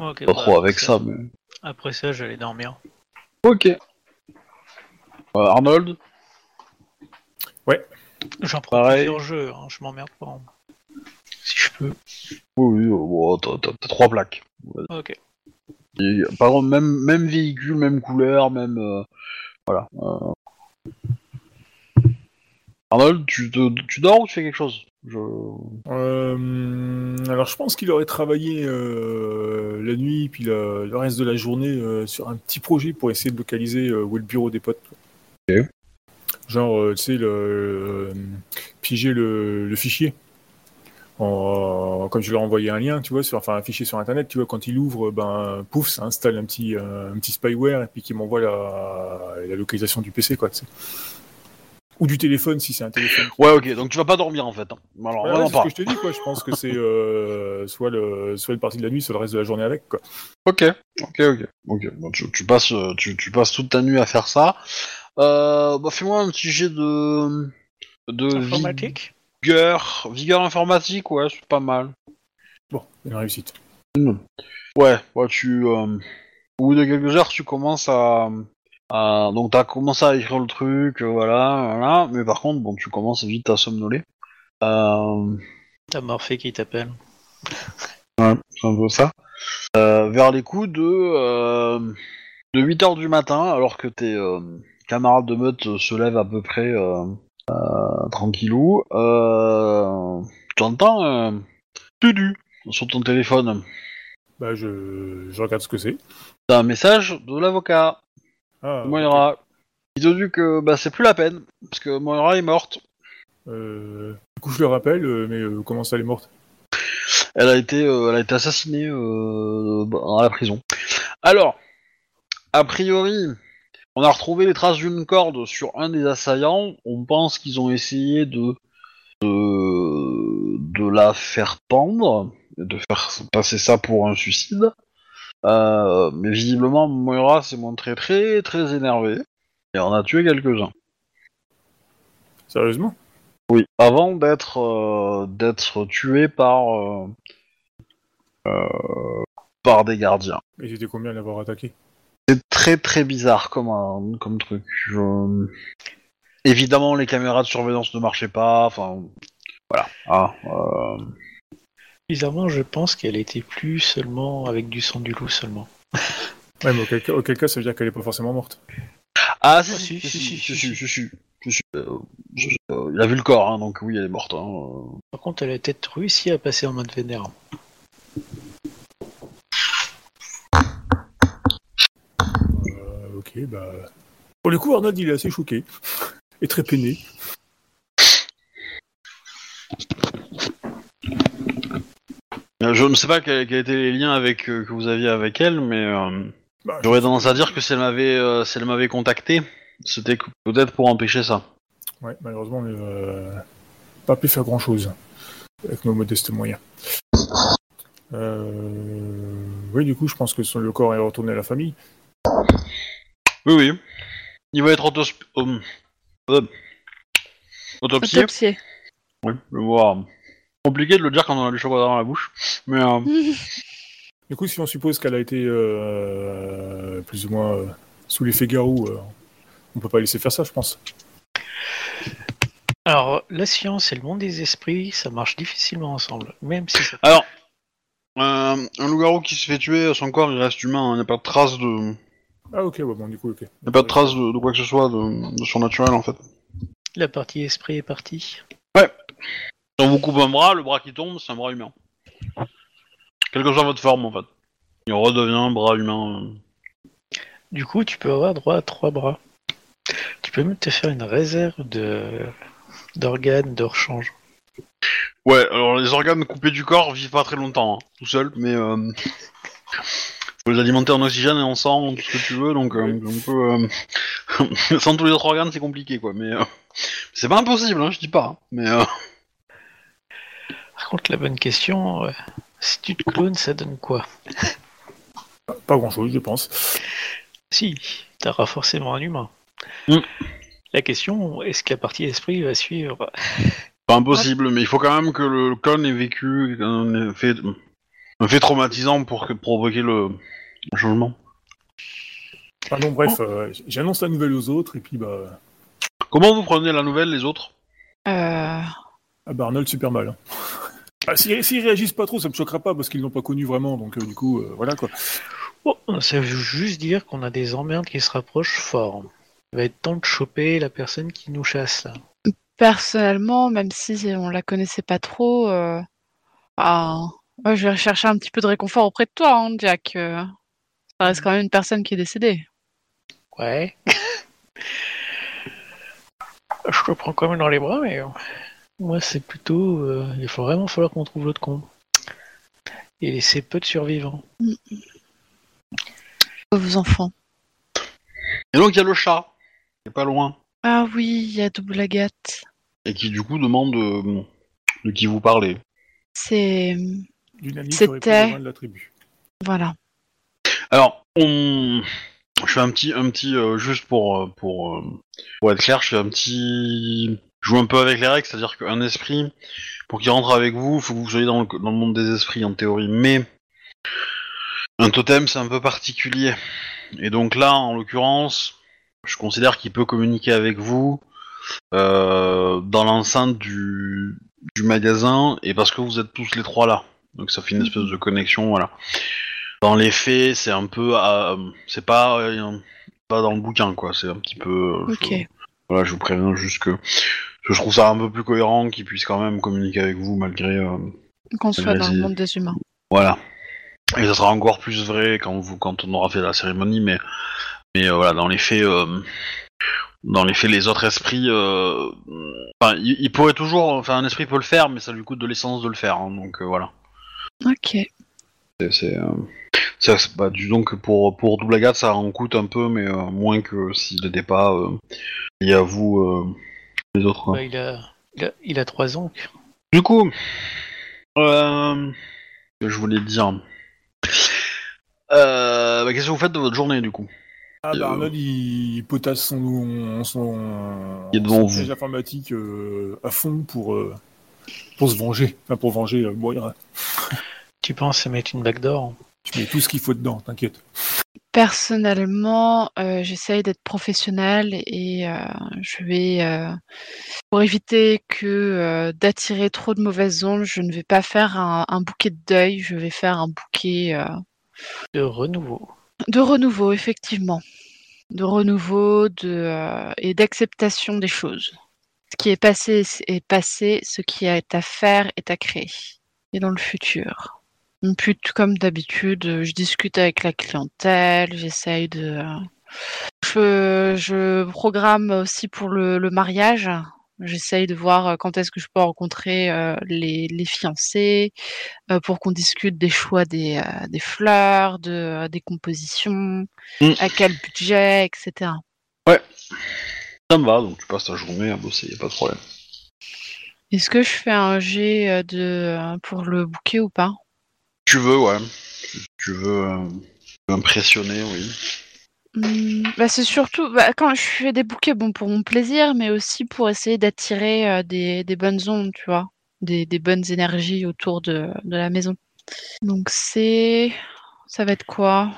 Speaker 3: Ok,
Speaker 1: pas
Speaker 3: bah,
Speaker 1: trop avec ça, mais...
Speaker 3: Après ça, j'allais dormir.
Speaker 1: Ok. Euh, Arnold?
Speaker 3: J'en prends
Speaker 1: Pareil.
Speaker 3: plusieurs jeux, hein, je m'emmerde pas. hein. Si je peux.
Speaker 1: Oui, oui, euh, bon, t'as- t'as t'as trois plaques.
Speaker 3: Ok.
Speaker 1: Et, par contre, même, même véhicule, même couleur, même... euh, voilà. euh. Arnold, tu, te, tu dors ou tu fais quelque chose? Je...
Speaker 4: Euh, alors je pense qu'il aurait travaillé euh, la nuit puis le, le reste de la journée euh, sur un petit projet pour essayer de localiser euh, où est le bureau des potes. quoi.
Speaker 1: Ok.
Speaker 4: Genre, euh, tu sais, le, euh, piger le, le fichier. En- comme je ai envoyé un lien, tu vois, sur, enfin un fichier sur internet, tu vois, quand il ouvre, ben pouf, ça installe un petit, euh, un petit spyware et puis qui m'envoie la, la localisation du PC, quoi. tu sais. Ou du téléphone si c'est un téléphone.
Speaker 1: Ouais, ok, donc tu vas pas dormir, en fait. hein. Alors,
Speaker 4: Ouais, c'est ce que je te dis, quoi. Je pense que c'est euh, soit, le, soit une partie de la nuit, soit le reste de la journée avec, quoi.
Speaker 1: Ok, ok, ok. ok. Bon, tu, tu passes, euh, tu, tu passes toute ta nuit à faire ça. Euh, bah, fais-moi un petit jet de... De
Speaker 3: Informatique
Speaker 1: vigueur. Vigueur informatique, ouais, c'est pas mal.
Speaker 4: Bon, une réussite.
Speaker 1: Ouais, ouais, tu... euh, Au bout de quelques heures, tu commences à... à- Donc t'as commencé à écrire le truc, euh, voilà, voilà. Mais par contre, bon, tu commences vite à somnoler. Euh...
Speaker 3: T'as Morphée qui t'appelle.
Speaker 1: Ouais, c'est un peu ça. Euh, vers les coups de, euh, de 8h du matin, alors que tes euh, camarades de meute se lèvent à peu près euh, euh, tranquillou, euh, tu entends euh, Tudu sur ton téléphone?
Speaker 4: Bah, je, je regarde ce que c'est.
Speaker 1: T'as un message de l'avocat,
Speaker 4: Ah,
Speaker 1: Moira. Il te dit que bah, c'est plus la peine, parce que Moira est morte.
Speaker 4: euh, du coup, je le rappelle, euh, mais euh, comment ça, elle est morte?
Speaker 1: Elle a été, euh, elle a été assassinée euh, à la prison. Alors, a priori, on a retrouvé les traces d'une corde sur un des assaillants. On pense qu'ils ont essayé de, de de la faire pendre, de faire passer ça pour un suicide. Euh, mais visiblement, Moira s'est montrée très très énervée et on a tué quelques-uns.
Speaker 4: Sérieusement?
Speaker 1: Oui, avant d'être euh, d'être tué par euh, par des gardiens.
Speaker 4: Et c'était combien à l'avoir attaqué?
Speaker 1: C'est très très bizarre comme un- comme truc. Je- Évidemment, les caméras de surveillance ne marchaient pas. Enfin, voilà. Ah, euh,
Speaker 3: Bizarrement, je pense qu'elle était plus seulement avec du sang du loup seulement.
Speaker 4: Ouais, mais auquel cas, auquel cas, ça veut dire qu'elle est pas forcément morte.
Speaker 1: Ah, si,
Speaker 3: Ah,
Speaker 1: si,
Speaker 3: si,
Speaker 1: si,
Speaker 3: si,
Speaker 1: si, euh, je- euh, Il a vu le corps, hein, donc oui, elle est morte. hein, euh.
Speaker 3: Par contre, elle a peut-être réussi à passer en mode vénère.
Speaker 4: Ok, bah. Pour le coup, Arnold, il est assez choqué. Et très peiné.
Speaker 1: Euh, Je ne sais pas quels étaient les liens avec euh, que vous aviez avec elle, mais euh,
Speaker 4: Bah,
Speaker 1: j'aurais tendance à dire que si elle m'avait si elle m'avait contacté, c'était peut-être pour empêcher ça.
Speaker 4: Ouais, malheureusement, on n'a pas pu faire grand-chose avec nos modestes moyens. Oui, du coup, je pense que le corps est retourné à la famille.
Speaker 1: Oui, oui. Il va être autos... euh, euh, autopsié.
Speaker 2: Autopsié.
Speaker 1: Oui, je vois. Compliqué de le dire quand on a les chocolats dans la bouche. Mais euh,
Speaker 4: Du coup, si on suppose qu'elle a été euh, plus ou moins euh, sous l'effet garou, euh, on peut pas laisser faire ça, je pense.
Speaker 3: Alors, la science et le monde des esprits, ça marche difficilement ensemble. Même si ça...
Speaker 1: alors, euh, un loup-garou qui se fait tuer, son corps il reste humain. hein. Il n'y a pas de trace de,
Speaker 4: Ah, ok, ouais, bon, du coup, ok.
Speaker 1: il y a pas de trace de, de quoi que ce soit de, de surnaturel en fait.
Speaker 3: la partie esprit est partie.
Speaker 1: Si on vous coupe un bras, le bras qui tombe, c'est un bras humain. Quelle que soit votre forme en fait. Il redevient un bras humain. euh.
Speaker 3: Du coup, tu peux avoir droit à trois bras. Tu peux même te faire une réserve de d'organes de rechange.
Speaker 1: Ouais, alors les organes coupés du corps vivent pas très longtemps, hein, tout seul, mais euh, faut les alimenter en oxygène et en sang, tout ce que tu veux, donc euh, on peut, euh, sans tous les autres organes, c'est compliqué, quoi. Mais euh, c'est pas impossible, hein, je dis pas. hein. Mais euh,
Speaker 3: Par contre, la bonne question, euh, si tu te clones, ça donne quoi?
Speaker 4: Pas grand chose, je pense.
Speaker 3: Si, t'auras forcément un humain.
Speaker 1: Mm.
Speaker 3: La question, est-ce que la partie esprit va suivre?
Speaker 1: Pas impossible, mais il faut quand même que le clone ait vécu un effet, un fait traumatisant pour que, provoquer le, le changement.
Speaker 4: Ah non, bref, euh, j'annonce la nouvelle aux autres, et puis bah.
Speaker 1: Comment vous prenez la nouvelle, les autres?
Speaker 2: Euh,
Speaker 4: Ah bah Arnold, super mal. hein. Ah, S'ils s'ils réagissent pas trop, ça me choquera pas, parce qu'ils l'ont pas connu vraiment, donc euh, du coup, euh, voilà quoi.
Speaker 3: Bon, ça veut juste dire qu'on a des emmerdes qui se rapprochent fort. Il va être temps de choper la personne qui nous chasse là.
Speaker 2: personnellement, même si on la connaissait pas trop, euh, bah, ouais, je vais rechercher un petit peu de réconfort auprès de toi, hein, Jack. euh, ça reste quand même une personne qui est décédée.
Speaker 3: Ouais. Je te prends quand même dans les bras, mais euh, moi c'est plutôt. euh, il faut vraiment falloir qu'on trouve l'autre con. Et laisser peu de survivants.
Speaker 2: Pauvres enfants.
Speaker 1: Et donc il y a le chat, qui est pas loin,
Speaker 2: Ah oui, il y a double agate.
Speaker 1: et qui du coup demande euh, de qui vous parlez.
Speaker 2: C'est.
Speaker 4: D'une amie qui
Speaker 2: C'était-
Speaker 4: aurait pris le loin de la tribu.
Speaker 2: Voilà.
Speaker 1: Alors, on... je fais un petit, un petit, euh, juste pour, euh, pour, euh, pour être clair, je fais un petit, je joue un peu avec les règles, c'est-à-dire qu'un esprit, pour qu'il rentre avec vous, faut que vous soyez dans le, dans le monde des esprits en théorie, mais un totem c'est un peu particulier, et donc là, en l'occurrence, je considère qu'il peut communiquer avec vous euh, dans l'enceinte du, du magasin, et parce que vous êtes tous les trois là, donc ça fait une espèce de connexion, voilà. Dans les faits, c'est un peu, euh, c'est pas, euh, pas dans le bouquin quoi. C'est un petit peu. euh, je-
Speaker 2: Ok.
Speaker 1: voilà, je vous préviens juste que, je trouve ça un peu plus cohérent qu'ils puissent quand même communiquer avec vous malgré. euh,
Speaker 2: Qu'on soit dans le monde des humains.
Speaker 1: voilà. Et ça sera encore plus vrai quand vous, quand on aura fait la cérémonie, mais, mais euh, voilà, dans les faits, euh, dans les faits, les autres esprits, euh, enfin, il, il pourrait toujours, enfin, un esprit peut le faire, mais ça lui coûte de l'essence de le faire, hein, donc euh, voilà.
Speaker 2: Ok.
Speaker 1: C'est, euh, ça, c'est- bah, disons que pour, pour double agate, ça en coûte un peu, mais euh, moins que s'il n'était pas euh, lié à vous, euh, les autres. quoi.
Speaker 3: Bah, il, a, il, a, il a trois ans.
Speaker 1: Du coup, euh, que je voulais dire. Euh, bah, qu'est-ce que vous faites de votre journée, du coup?
Speaker 4: Ah
Speaker 1: Euh,
Speaker 4: bah Arnold, il potasse son, son,
Speaker 1: Il est devant
Speaker 4: son
Speaker 1: vous.
Speaker 4: piège informatique euh, à fond pour, euh, pour se venger. Enfin, pour venger euh, Moira.
Speaker 3: Tu penses à mettre une backdoor
Speaker 4: Tu mets tout ce qu'il faut dedans, t'inquiète.
Speaker 2: Personnellement, euh, j'essaye d'être professionnelle et euh, je vais, euh, pour éviter que euh, d'attirer trop de mauvaises ondes, je ne vais pas faire un, un bouquet de deuil, je vais faire un bouquet euh,
Speaker 3: de renouveau.
Speaker 2: de renouveau, effectivement, de renouveau de, euh, et d'acceptation des choses. Ce qui est passé est passé, ce qui est à faire est à créer. Et dans le futur. Puis, comme d'habitude, euh, je discute avec la clientèle, j'essaye de. euh, Je, je programme aussi pour le, le mariage. J'essaye de voir euh, quand est-ce que je peux rencontrer euh, les, les fiancés euh, pour qu'on discute des choix des, euh, des fleurs, de, des compositions,
Speaker 1: Mm.
Speaker 2: à quel budget, etc.
Speaker 1: Ça me va, donc tu passes ta journée à bosser, y a pas de problème.
Speaker 2: Est-ce que je fais un jet de, pour le bouquet ou pas?
Speaker 1: Tu veux, ouais. Tu veux euh, impressionner, oui.
Speaker 2: Hmm, bah, c'est surtout bah, quand je fais des bouquets, bon pour mon plaisir, mais aussi pour essayer d'attirer euh, des, des bonnes ondes, tu vois, des, des bonnes énergies autour de, de la maison. Donc c'est, ça va être quoi?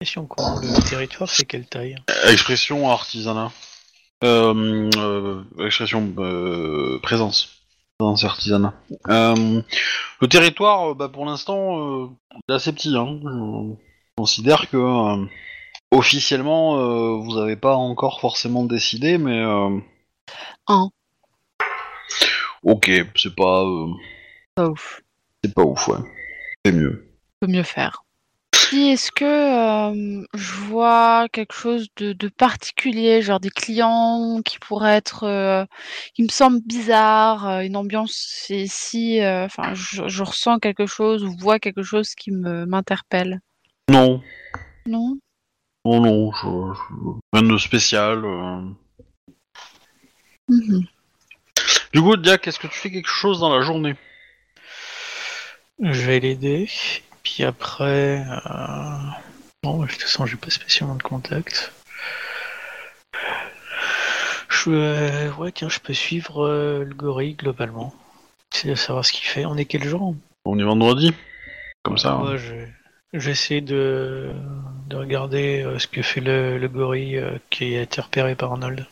Speaker 3: Question comment le territoire fait quelle taille?
Speaker 1: Expression artisanat. Euh, euh, expression euh, présence. Présence et artisanat. Euh, le territoire, euh, bah, pour l'instant, euh, est assez petit. Hein. Je considère que euh, officiellement, euh, vous n'avez pas encore forcément décidé, mais
Speaker 2: Un,
Speaker 1: ok, c'est pas,
Speaker 2: pas ouf,
Speaker 1: c'est pas ouf, ouais. C'est mieux.
Speaker 2: peut mieux faire. Si est-ce que euh, je vois quelque chose de, de particulier, genre des clients qui pourraient être, euh, qui me semblent bizarres, une ambiance, euh, enfin, je, je ressens quelque chose ou vois quelque chose qui me m'interpelle?
Speaker 1: Non,
Speaker 2: Non?
Speaker 1: non, non, je, je- rien de spécial. euh.
Speaker 2: Mhm.
Speaker 1: Du coup, Diak, est-ce que tu fais quelque chose dans la journée?
Speaker 3: Je vais l'aider. Puis après. Euh... Non, de toute façon, j'ai pas spécialement de contact. Je euh, ouais, tiens, je peux suivre euh, le gorille globalement. C'est de savoir ce qu'il fait. On est quel jour?
Speaker 1: On est vendredi Comme ça. hein.
Speaker 3: Je- J'essaie de... de regarder euh, ce que fait le, le gorille euh, qui a été repéré par Arnold.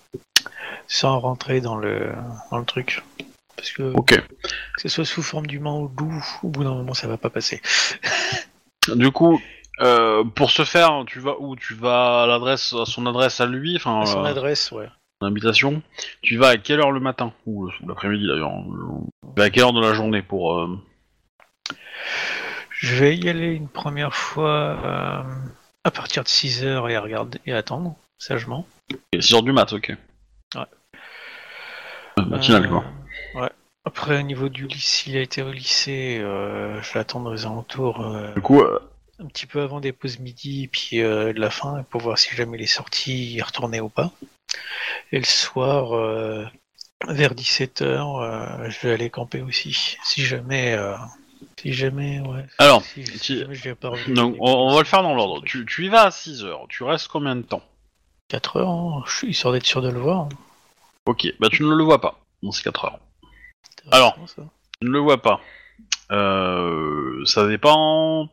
Speaker 3: Sans rentrer dans le, dans le truc. Parce que
Speaker 1: Ok.
Speaker 3: que ce soit sous forme d'humain ou de loup, au bout d'un moment ça va pas passer.
Speaker 1: Du coup, euh, pour ce faire, tu vas où? Tu vas à l'adresse, à son adresse à lui, enfin,
Speaker 3: À son
Speaker 1: euh,
Speaker 3: adresse, ouais.
Speaker 1: son habitation. Tu vas à quelle heure le matin? Ou le- l'après-midi d'ailleurs Tu vas à quelle heure de la journée pour euh,
Speaker 3: Je vais y aller une première fois euh, à partir de 6 heures et à regarder et attendre, sagement.
Speaker 1: 6 heures du mat, ok.
Speaker 3: Ouais.
Speaker 1: Euh, Matinal
Speaker 3: Euh,
Speaker 1: quoi.
Speaker 3: Après, au niveau du lycée, il a été au lycée, euh, je vais attendre aux alentours euh,
Speaker 1: Du coup, euh,
Speaker 3: un petit peu avant des pauses midi, puis euh, de la fin, pour voir si jamais il est sorti, y retourner ou pas. Et le soir, euh, vers 17h, je vais aller camper aussi. Si jamais... euh, si jamais, ouais.
Speaker 1: Alors,
Speaker 3: si, si
Speaker 1: tu-
Speaker 3: jamais je vais pas revenir
Speaker 1: donc on, on va le faire dans l'ordre. Tu, tu y vas à 6 heures. Tu restes combien de temps?
Speaker 3: 4 heures, hein. je suis histoire d'être sûr de le voir.
Speaker 1: Ok, bah tu ne le vois pas dans ces 4 heures. Alors. Tu ne le vois pas. Euh, ça dépend.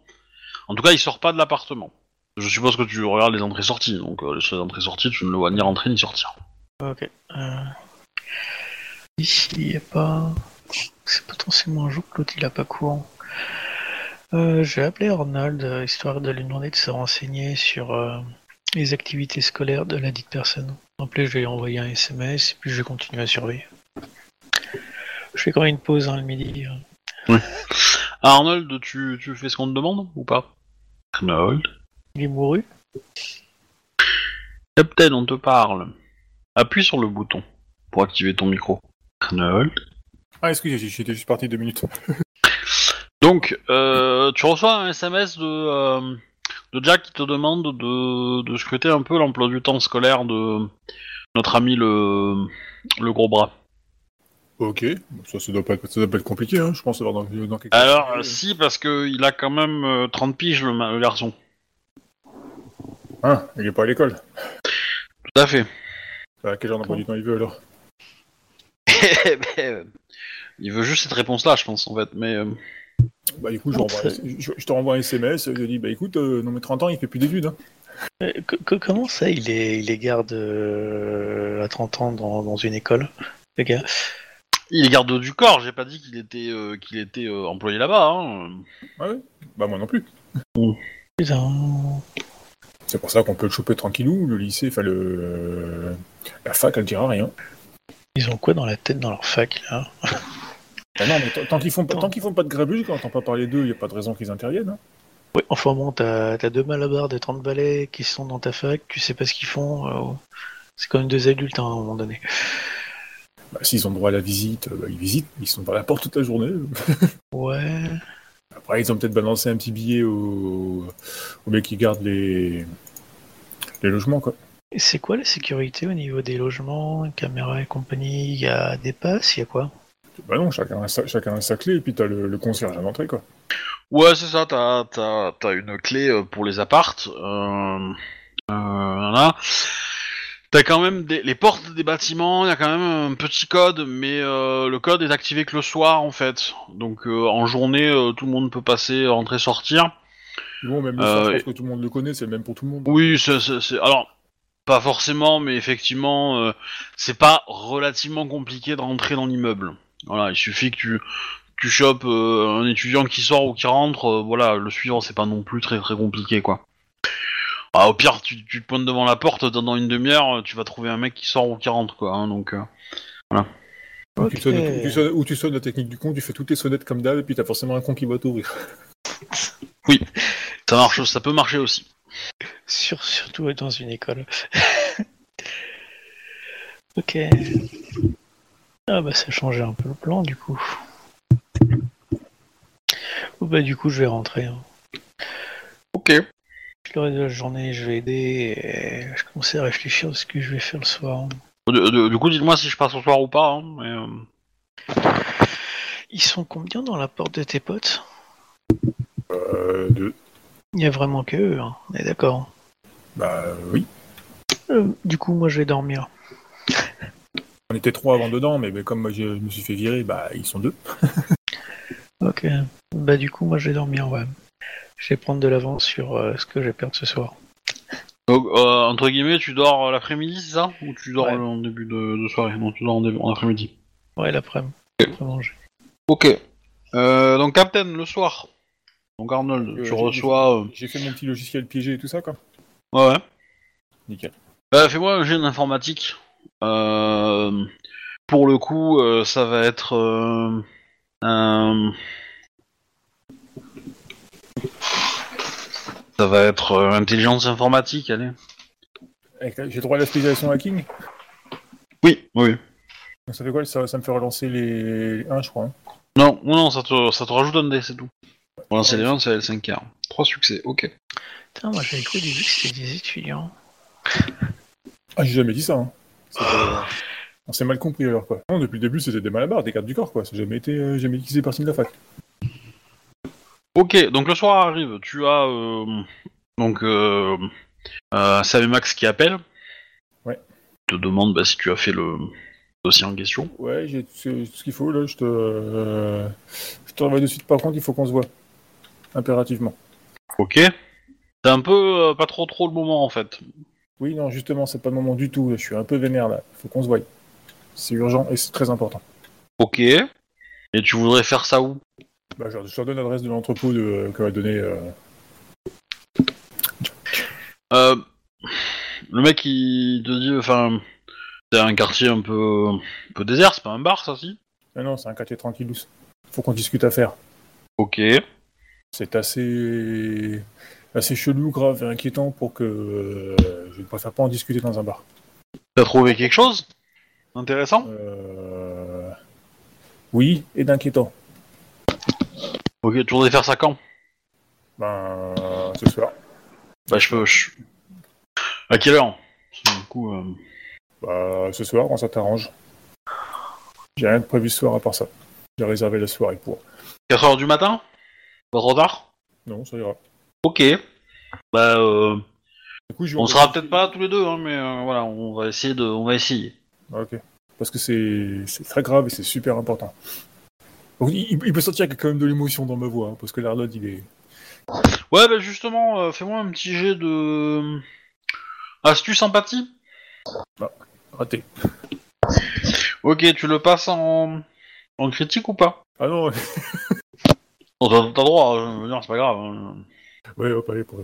Speaker 1: En tout cas, il sort pas de l'appartement. Je suppose que tu regardes les entrées-sorties, donc euh, sur les entrées-sorties, tu ne le vois ni rentrer ni sortir.
Speaker 3: Ok. Euh... Ici, il n'y a pas. C'est potentiellement un jour que l'autre il a pas cours. Euh, je vais appeler Arnold histoire de lui demander de se renseigner sur euh, les activités scolaires de la dite personne. En plus, je vais lui envoyer un SMS et puis je vais continuer à surveiller. Je fais quand même une pause hein, le midi.
Speaker 1: Ah, Arnold, tu, tu fais ce qu'on te demande ou pas? Arnold
Speaker 3: Il est mouru
Speaker 1: Captain, on te parle. Appuie sur le bouton pour activer ton micro. Arnold
Speaker 4: Ah, excusez, j'étais juste parti deux minutes.
Speaker 1: Donc, euh, tu reçois un SMS de, euh, de Jack qui te demande de, de scruter un peu l'emploi du temps scolaire de notre ami le, le gros bras.
Speaker 4: Ok, Bon, ça, ça, doit pas être, ça doit pas être compliqué, hein. je pense dans, dans quel
Speaker 1: Alors, euh, si, parce que il a quand même euh, 30 piges, le, ma- le garçon.
Speaker 4: Ah, il est pas à l'école.
Speaker 1: Tout à fait.
Speaker 4: À quel genre d'emploi du temps il veut alors?
Speaker 1: Euh, il veut juste cette réponse-là, je pense, en fait. Mais euh,
Speaker 4: Bah, du coup, je,
Speaker 3: Non,
Speaker 4: je, je te renvoie un SMS, je dis, bah écoute, euh, non mais 30 ans, il fait plus d'études. Hein.
Speaker 3: Euh, co- co- Comment ça, il est, il est garde euh, à 30 ans dans, dans une école Le gars?
Speaker 1: Il est garde du corps. J'ai pas dit qu'il était, euh, qu'il était euh, employé là-bas. Hein.
Speaker 4: Ah ouais Bah moi non plus.
Speaker 3: Putain.
Speaker 4: C'est pour ça qu'on peut le choper tranquillou, le lycée, enfin le... euh, La fac, elle dira rien.
Speaker 3: Ils ont quoi dans la tête dans leur fac là
Speaker 4: Ah non, mais tant- qu'ils font, pas- tant qu'ils font pas de grabuge, quand on entend pas parler d'eux, il y a pas de raison qu'ils interviennent. Hein.
Speaker 3: Oui, enfin bon, t'as as deux malabars de 30 balais qui sont dans ta fac, tu sais pas ce qu'ils font. euh, c'est quand même deux adultes hein, à un moment donné.
Speaker 4: Bah, S'ils ont droit à la visite, euh, bah, ils visitent, ils sont par la porte toute la journée.
Speaker 3: Ouais.
Speaker 4: Après, ils ont peut-être balancé un petit billet au, au mec qui garde les... les logements, quoi.
Speaker 3: Et c'est quoi la sécurité au niveau des logements, caméras et compagnie? Il y a des passes, il y a quoi?
Speaker 4: Bah non, chacun a sa, chacun a sa clé, et puis t'as le, le concierge à l'entrée, quoi.
Speaker 1: Ouais, c'est ça. T'as, t'as, t'as une clé euh, pour les appartes. Euh, euh, voilà. T'as quand même des, les portes des bâtiments. Il y a quand même un petit code, mais euh, le code est activé que le soir en fait. Donc euh, en journée, euh, tout le monde peut passer, rentrer, sortir.
Speaker 4: Bon, même le soir, je pense que tout le monde le connaît, c'est le même pour tout le monde.
Speaker 1: Oui, c'est, c'est, alors pas forcément, mais effectivement, euh, c'est pas relativement compliqué de rentrer dans l'immeuble. Voilà, il suffit que tu tu chopes euh, un étudiant qui sort ou qui rentre, euh, voilà, le suivant c'est pas non plus très très compliqué quoi. Ah, au pire, tu, tu te pointes devant la porte, dans une demi-heure, tu vas trouver un mec qui sort ou qui rentre quoi. hein, donc euh,
Speaker 4: Ou tu sonnes- ou tu sonnes- ou tu sonnes la technique du con, tu fais toutes les sonnettes comme d'hab, et puis t'as forcément un con qui va t'ouvrir.
Speaker 1: ça marche, ça peut marcher aussi.
Speaker 3: Sur- surtout dans une école. ok. Ah bah ça a changé un peu le plan du coup. Bon, bah du coup je vais rentrer. hein.
Speaker 1: Ok.
Speaker 3: Le reste de la journée, je vais aider et je commençais à réfléchir à ce que je vais faire le soir.
Speaker 1: Du, coup, dites-moi si je passe au soir ou pas. hein, mais, euh,
Speaker 3: Ils sont combien dans la porte de tes potes?
Speaker 4: Euh, deux.
Speaker 3: Il y a vraiment que eux, hein, on est d'accord.
Speaker 4: Bah oui.
Speaker 3: Euh, du coup, moi je vais dormir.
Speaker 4: On était trois avant dedans, mais, mais comme moi, je, je me suis fait virer, bah ils sont deux.
Speaker 3: Ok. Bah du coup, moi je vais dormir, ouais. Je vais prendre de l'avance sur euh, ce que je vais perdre ce soir.
Speaker 1: Donc, euh, entre guillemets, tu dors l'après-midi, c'est ça? Ou tu dors
Speaker 3: Ouais.
Speaker 1: en début de, de soirée? Non, tu dors en, début- en après-midi.
Speaker 3: Ouais, l'après-midi. Après manger.
Speaker 1: Ok. Euh, donc, Captain, le soir. Donc, Arnold,
Speaker 4: Euh,
Speaker 1: tu reçois.
Speaker 4: J'ai fait mon petit logiciel piégé et tout ça, quoi.
Speaker 1: Ouais, ouais.
Speaker 4: Nickel.
Speaker 1: Bah, fais-moi un jeu d'informatique. Euh, pour le coup, euh, ça va être. euh, un- Ça va être euh, intelligence informatique, allez.
Speaker 4: Avec la- J'ai droit à la spécialisation hacking?
Speaker 1: Oui, oui.
Speaker 4: Ça fait quoi? Ça, ça me fait relancer les 1, je crois. hein.
Speaker 1: Non, non, non, ça te, ça te rajoute un dé, c'est tout. Bon, c'est les 1, c'est L5R. Trois succès, ok.
Speaker 3: Putain, moi j'avais cru au début que c'était des étudiants.
Speaker 4: Ah, j'ai jamais dit ça. Hein. C'est On s'est mal compris alors, quoi. Non, depuis le début, c'était des malabars, des cartes du corps, quoi. Ça n'a jamais été. euh, jamais dit qu'ils faisaient partie de la fac.
Speaker 1: Ok, donc le soir arrive, tu as euh, donc euh, euh, Sam et Max qui appellent.
Speaker 4: Ouais.
Speaker 1: Te demande bah, si tu as fait le dossier en question.
Speaker 4: Ouais, j'ai tout ce qu'il faut, là. Je te. euh, Je te de suite. Par contre, il faut qu'on se voit. Impérativement.
Speaker 1: Ok. C'est un peu pas trop trop le moment en fait.
Speaker 4: Oui, non, justement, c'est pas le moment du tout. Je suis un peu vénère, là. Il faut qu'on se voie. C'est urgent et c'est très important.
Speaker 1: Ok. Et tu voudrais faire ça où?
Speaker 4: Bah, je, je te redonne l'adresse de l'entrepôt de... que m'a donné. euh,
Speaker 1: euh, Le mec il te dit, enfin, c'est un quartier un peu, un peu désert, c'est pas un bar ça si?
Speaker 4: Ah non, c'est un quartier tranquillou. Faut qu'on discute à faire.
Speaker 1: Ok.
Speaker 4: C'est assez. assez chelou, grave et inquiétant pour que. euh, je ne préfère pas en discuter dans un bar.
Speaker 1: T'as trouvé quelque chose Intéressant
Speaker 4: Euh... Oui, et d'inquiétant.
Speaker 1: Ok, tu voudrais faire ça quand?
Speaker 4: Ben, ce soir.
Speaker 1: Bah je peux... je- À quelle heure? Du coup... euh,
Speaker 4: Bah, ce soir, quand ça t'arrange. J'ai rien de prévu ce soir à part ça. J'ai réservé la soirée pour.
Speaker 1: 4h du matin? Pas trop tard?
Speaker 4: Non, ça ira.
Speaker 1: Ok. Bah, euh,
Speaker 4: Du coup, je vais
Speaker 1: on sera peut-être pas tous les deux, hein, mais euh, voilà, on va essayer de, on va essayer.
Speaker 4: Ah, Ok. Parce que c'est c'est très grave et c'est super important. Donc, il, il peut sentir qu'il y a quand même de l'émotion dans ma voix, hein, parce que l'Arnold, il est.
Speaker 1: Ouais, bah justement, euh, fais-moi un petit jet de astuce empathie.
Speaker 4: raté.
Speaker 1: Ok, tu le passes en en critique ou pas?
Speaker 4: Ah non,
Speaker 1: Bon, T'as droit, hein, c'est pas grave. hein.
Speaker 4: ouais, hop, allez, pour.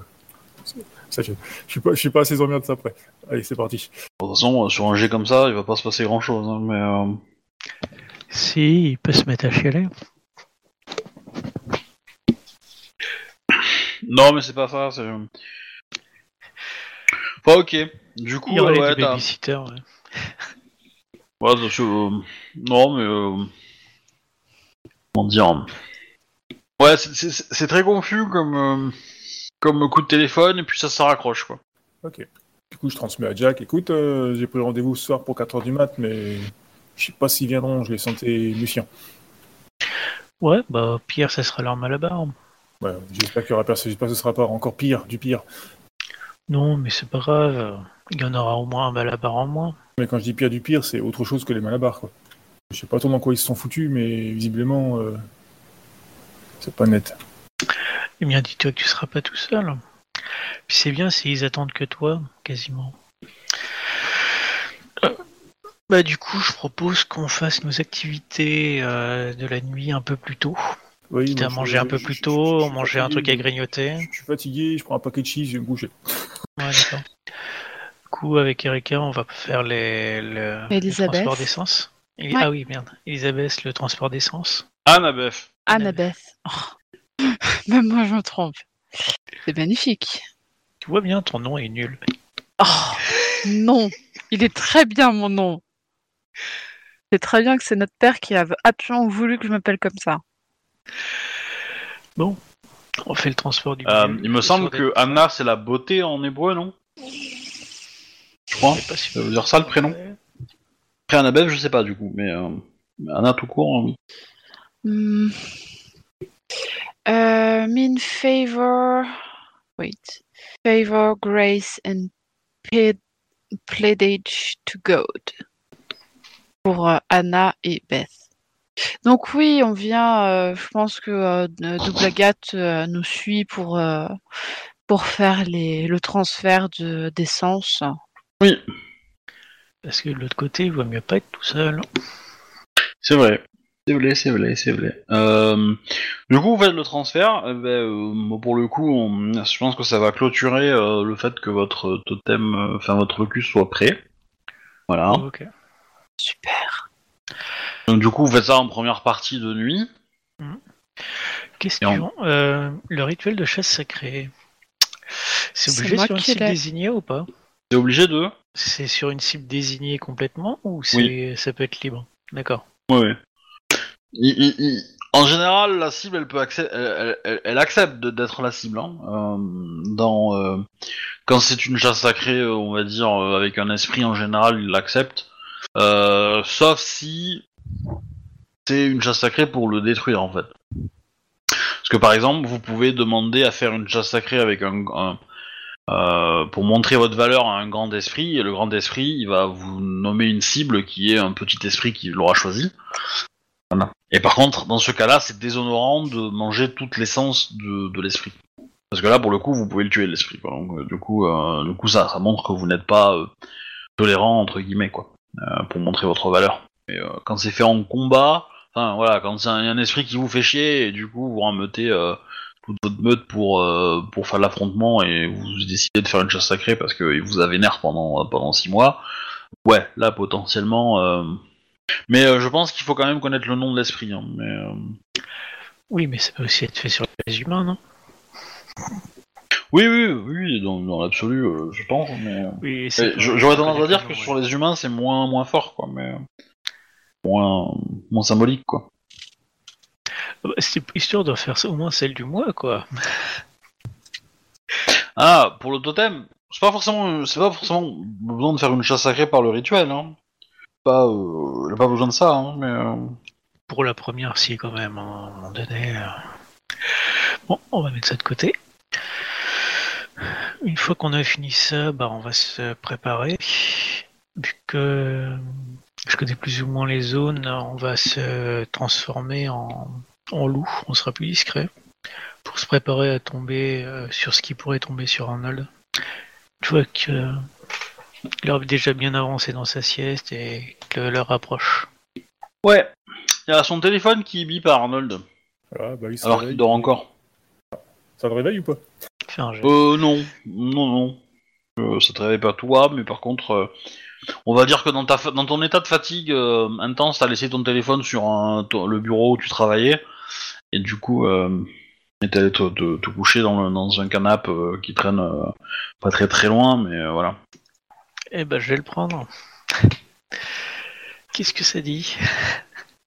Speaker 4: Ça, je, je suis pas, je suis pas assez emmerdé ça après. Allez, c'est parti.
Speaker 1: De toute façon, euh, sur un jet comme ça, il va pas se passer grand-chose, hein, mais. euh,
Speaker 3: Si, il peut se mettre à chialer.
Speaker 1: Non, mais c'est pas ça, c'est. Enfin, ok. Du coup,
Speaker 3: Il y aurait
Speaker 1: ouais,
Speaker 3: des
Speaker 1: t'as-
Speaker 3: babysitters. ouais.
Speaker 1: Ouais, parce que, euh, non, mais euh, comment dire Ouais, c'est- c'est c'est très confus comme euh, comme coup de téléphone et puis ça se raccroche quoi.
Speaker 4: Ok. Du coup, je transmets à Jack. Écoute, euh, j'ai pris rendez-vous ce soir pour 4h du mat, mais je sais pas s'ils viendront. Je les sentais méfiants.
Speaker 3: Ouais, bah pire, ça sera leur malabar.
Speaker 4: Ouais, j'espère qu'il y aura personne. J'espère que ce sera pas encore pire, du pire.
Speaker 3: Non, mais c'est pas grave. Il y en aura au moins un malabar en moins.
Speaker 4: Mais quand je dis pire du pire, c'est autre chose que les malabars, quoi. Je sais pas trop dans quoi ils se sont foutus, mais visiblement, euh, c'est pas net.
Speaker 3: Eh bien, dis-toi que tu seras pas tout seul. Puis c'est bien s'ils attendent que toi, quasiment. Euh, bah du coup, je propose qu'on fasse nos activités euh, de la nuit un peu plus tôt.
Speaker 4: Oui,
Speaker 3: Quitte à manger un peu
Speaker 4: je-
Speaker 3: plus
Speaker 4: je-
Speaker 3: tôt,
Speaker 4: je- je suis
Speaker 3: manger un truc à grignoter.
Speaker 4: Je, je suis fatigué, je prends un paquet de cheese, je vais me coucher.
Speaker 3: Ouais, d'accord. Du coup, avec Erika, on va faire les, le, le
Speaker 2: Elisabeth.
Speaker 3: transport d'essence.
Speaker 2: Ouais.
Speaker 3: Ah oui, merde. Elisabeth, le transport d'essence.
Speaker 1: Annabeth.
Speaker 2: Annabeth. Oh. Même moi, je me trompe. C'est magnifique.
Speaker 3: Tu vois bien, ton nom est nul.
Speaker 2: Oh, non. Il est très bien, mon nom. C'est très bien que c'est notre père qui a absolument voulu que je m'appelle comme ça.
Speaker 3: On fait le transport du.
Speaker 1: Euh, il me semble que Anna, c'est la beauté en hébreu, non? Je crois.
Speaker 3: Je sais pas si-
Speaker 1: Ça veut dire ça le prénom? Après Annabelle, je sais pas du coup, mais euh, Anna tout court, oui.
Speaker 2: Hmm. Euh, mean favor. Wait. Favor, grace and pledge to God. Pour euh, Anna et Beth. Donc oui, on vient. euh, je pense que euh, Double Agathe euh, nous suit pour euh, pour faire les, le transfert de d'essence.
Speaker 1: Oui,
Speaker 3: Parce que de l'autre côté, il vaut mieux pas être tout seul.
Speaker 1: c'est vrai. C'est vrai, c'est vrai, c'est vrai. Euh, du coup, vous faites le transfert. eh ben, euh, pour le coup, on- je pense que ça va clôturer euh, le fait que votre totem, euh, enfin votre locus soit prêt. Voilà.
Speaker 3: Ok.
Speaker 2: Super.
Speaker 1: Donc du coup, vous faites ça en première partie de nuit.
Speaker 3: Question. euh, le rituel de chasse sacrée. C'est obligé sur une
Speaker 2: qui
Speaker 3: cible désignée ou pas?
Speaker 1: C'est obligé de.
Speaker 3: C'est sur une cible désignée complètement ou c'est ça peut être libre? D'accord.
Speaker 1: Oui, oui. Il- il- il- En général, la cible, elle peut accep- elle, elle- elle accepte d'être la cible. hein. Euh, dans euh, quand c'est une chasse sacrée, on va dire avec un esprit en général, il l'accepte. Euh, sauf si c'est une chasse sacrée pour le détruire en fait. Parce que par exemple, vous pouvez demander à faire une chasse sacrée avec un, euh, pour montrer votre valeur à un grand esprit, et le grand esprit, il va vous nommer une cible qui est un petit esprit qui l'aura choisi. Et par contre, dans ce cas-là, c'est déshonorant de manger toute l'essence de, l'esprit. Parce que là, pour le coup, vous pouvez le tuer l'esprit. euh, du coup, ça, ça montre que vous n'êtes pas tolérant entre guillemets, quoi, pour montrer votre valeur. Et euh, quand c'est fait en combat, enfin voilà, quand c'est un, un esprit qui vous fait chier et du coup vous rameutez euh, toute votre meute pour euh, pour faire l'affrontement et vous décidez de faire une chasse sacrée parce qu'il vous a vénère pendant pendant six mois. Ouais, là potentiellement. euh, Mais euh, je pense qu'il faut quand même connaître le nom de l'esprit. hein, mais, euh,
Speaker 3: Oui, mais ça peut aussi être fait sur les humains, non?
Speaker 1: Oui, oui, oui, dans, dans l'absolu, euh, je pense. Mais...
Speaker 3: Oui,
Speaker 1: je- J'aurais tendance à dire que sur les humains, c'est moins, moins fort, quoi, mais moins, moins symbolique, quoi.
Speaker 3: Ah bah, C'est histoire de faire ça, au moins celle du mois, quoi.
Speaker 1: Ah, pour le totem, c'est pas forcément, c'est pas forcément besoin de faire une chasse sacrée par le rituel, hein. Pas, euh, a pas besoin de ça, hein, mais. euh,
Speaker 3: Pour la première, si, quand même, hein, à un moment donné. euh. Bon, on va mettre ça de côté. Une fois qu'on a fini ça, bah, on va se préparer. Vu que je connais plus ou moins les zones, on va se transformer en, en loup, on sera plus discret. Pour se préparer à tomber euh, sur ce qui pourrait tomber sur Arnold. Tu vois que euh, il a déjà bien avancé dans sa sieste et que l'heure approche.
Speaker 1: Ouais. Il y a son téléphone qui bip à Arnold,
Speaker 4: Ah, bah, il se
Speaker 1: alors
Speaker 4: réveille.
Speaker 1: qu'il dort encore.
Speaker 4: Ça te réveille ou pas?
Speaker 3: Fais un jet.
Speaker 1: Euh, non, non, non. Euh, ça te réveille pas toi, mais par contre, euh, on va dire que dans, ta fa- dans ton état de fatigue euh, intense, t'as laissé ton téléphone sur un, ton- le bureau où tu travaillais, et du coup, euh, et t'es allé te, te- te coucher dans, le- dans un canapé qui traîne euh, pas très très loin, mais euh, voilà.
Speaker 3: Eh ben, je vais le prendre. Qu'est-ce que ça dit?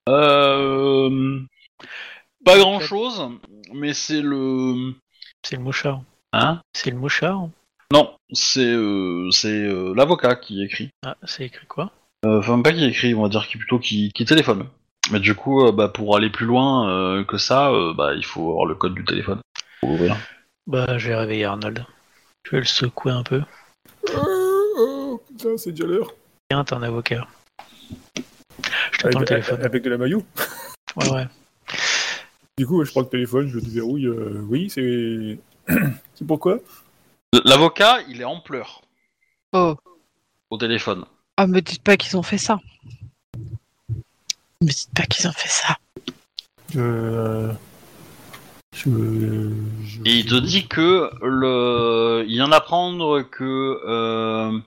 Speaker 1: Euh, pas grand chose, mais c'est le.
Speaker 3: C'est le mouchard.
Speaker 1: Hein
Speaker 3: C'est le mouchard
Speaker 1: Non, c'est euh, c'est euh, l'avocat qui écrit.
Speaker 3: Ah, c'est écrit quoi?
Speaker 1: Euh, Enfin, pas qui écrit, on va dire qui plutôt qui, qui téléphone. Mais du coup, euh, bah, pour aller plus loin euh, que ça, euh, bah, il faut avoir le code du téléphone. Pour ouvrir.
Speaker 3: Bah, je vais réveiller Arnold. Je vais le secouer un peu.
Speaker 4: Oh, oh, putain, c'est déjà l'heure.
Speaker 3: Tiens, t'es un avocat. Je t'attends le
Speaker 4: Avec,
Speaker 3: téléphone.
Speaker 4: avec de la maillot.
Speaker 3: Ouais, ouais.
Speaker 4: Du coup, je prends le téléphone, je le déverrouille. euh, oui, c'est. C'est pourquoi?
Speaker 1: L'avocat, il est en pleurs
Speaker 2: Oh.
Speaker 1: au téléphone.
Speaker 2: Ah, me dites pas qu'ils ont fait ça. Me dites pas qu'ils ont fait ça.
Speaker 4: Je. Je. je-
Speaker 1: Et il te dit que le, il vient d'apprendre que euh,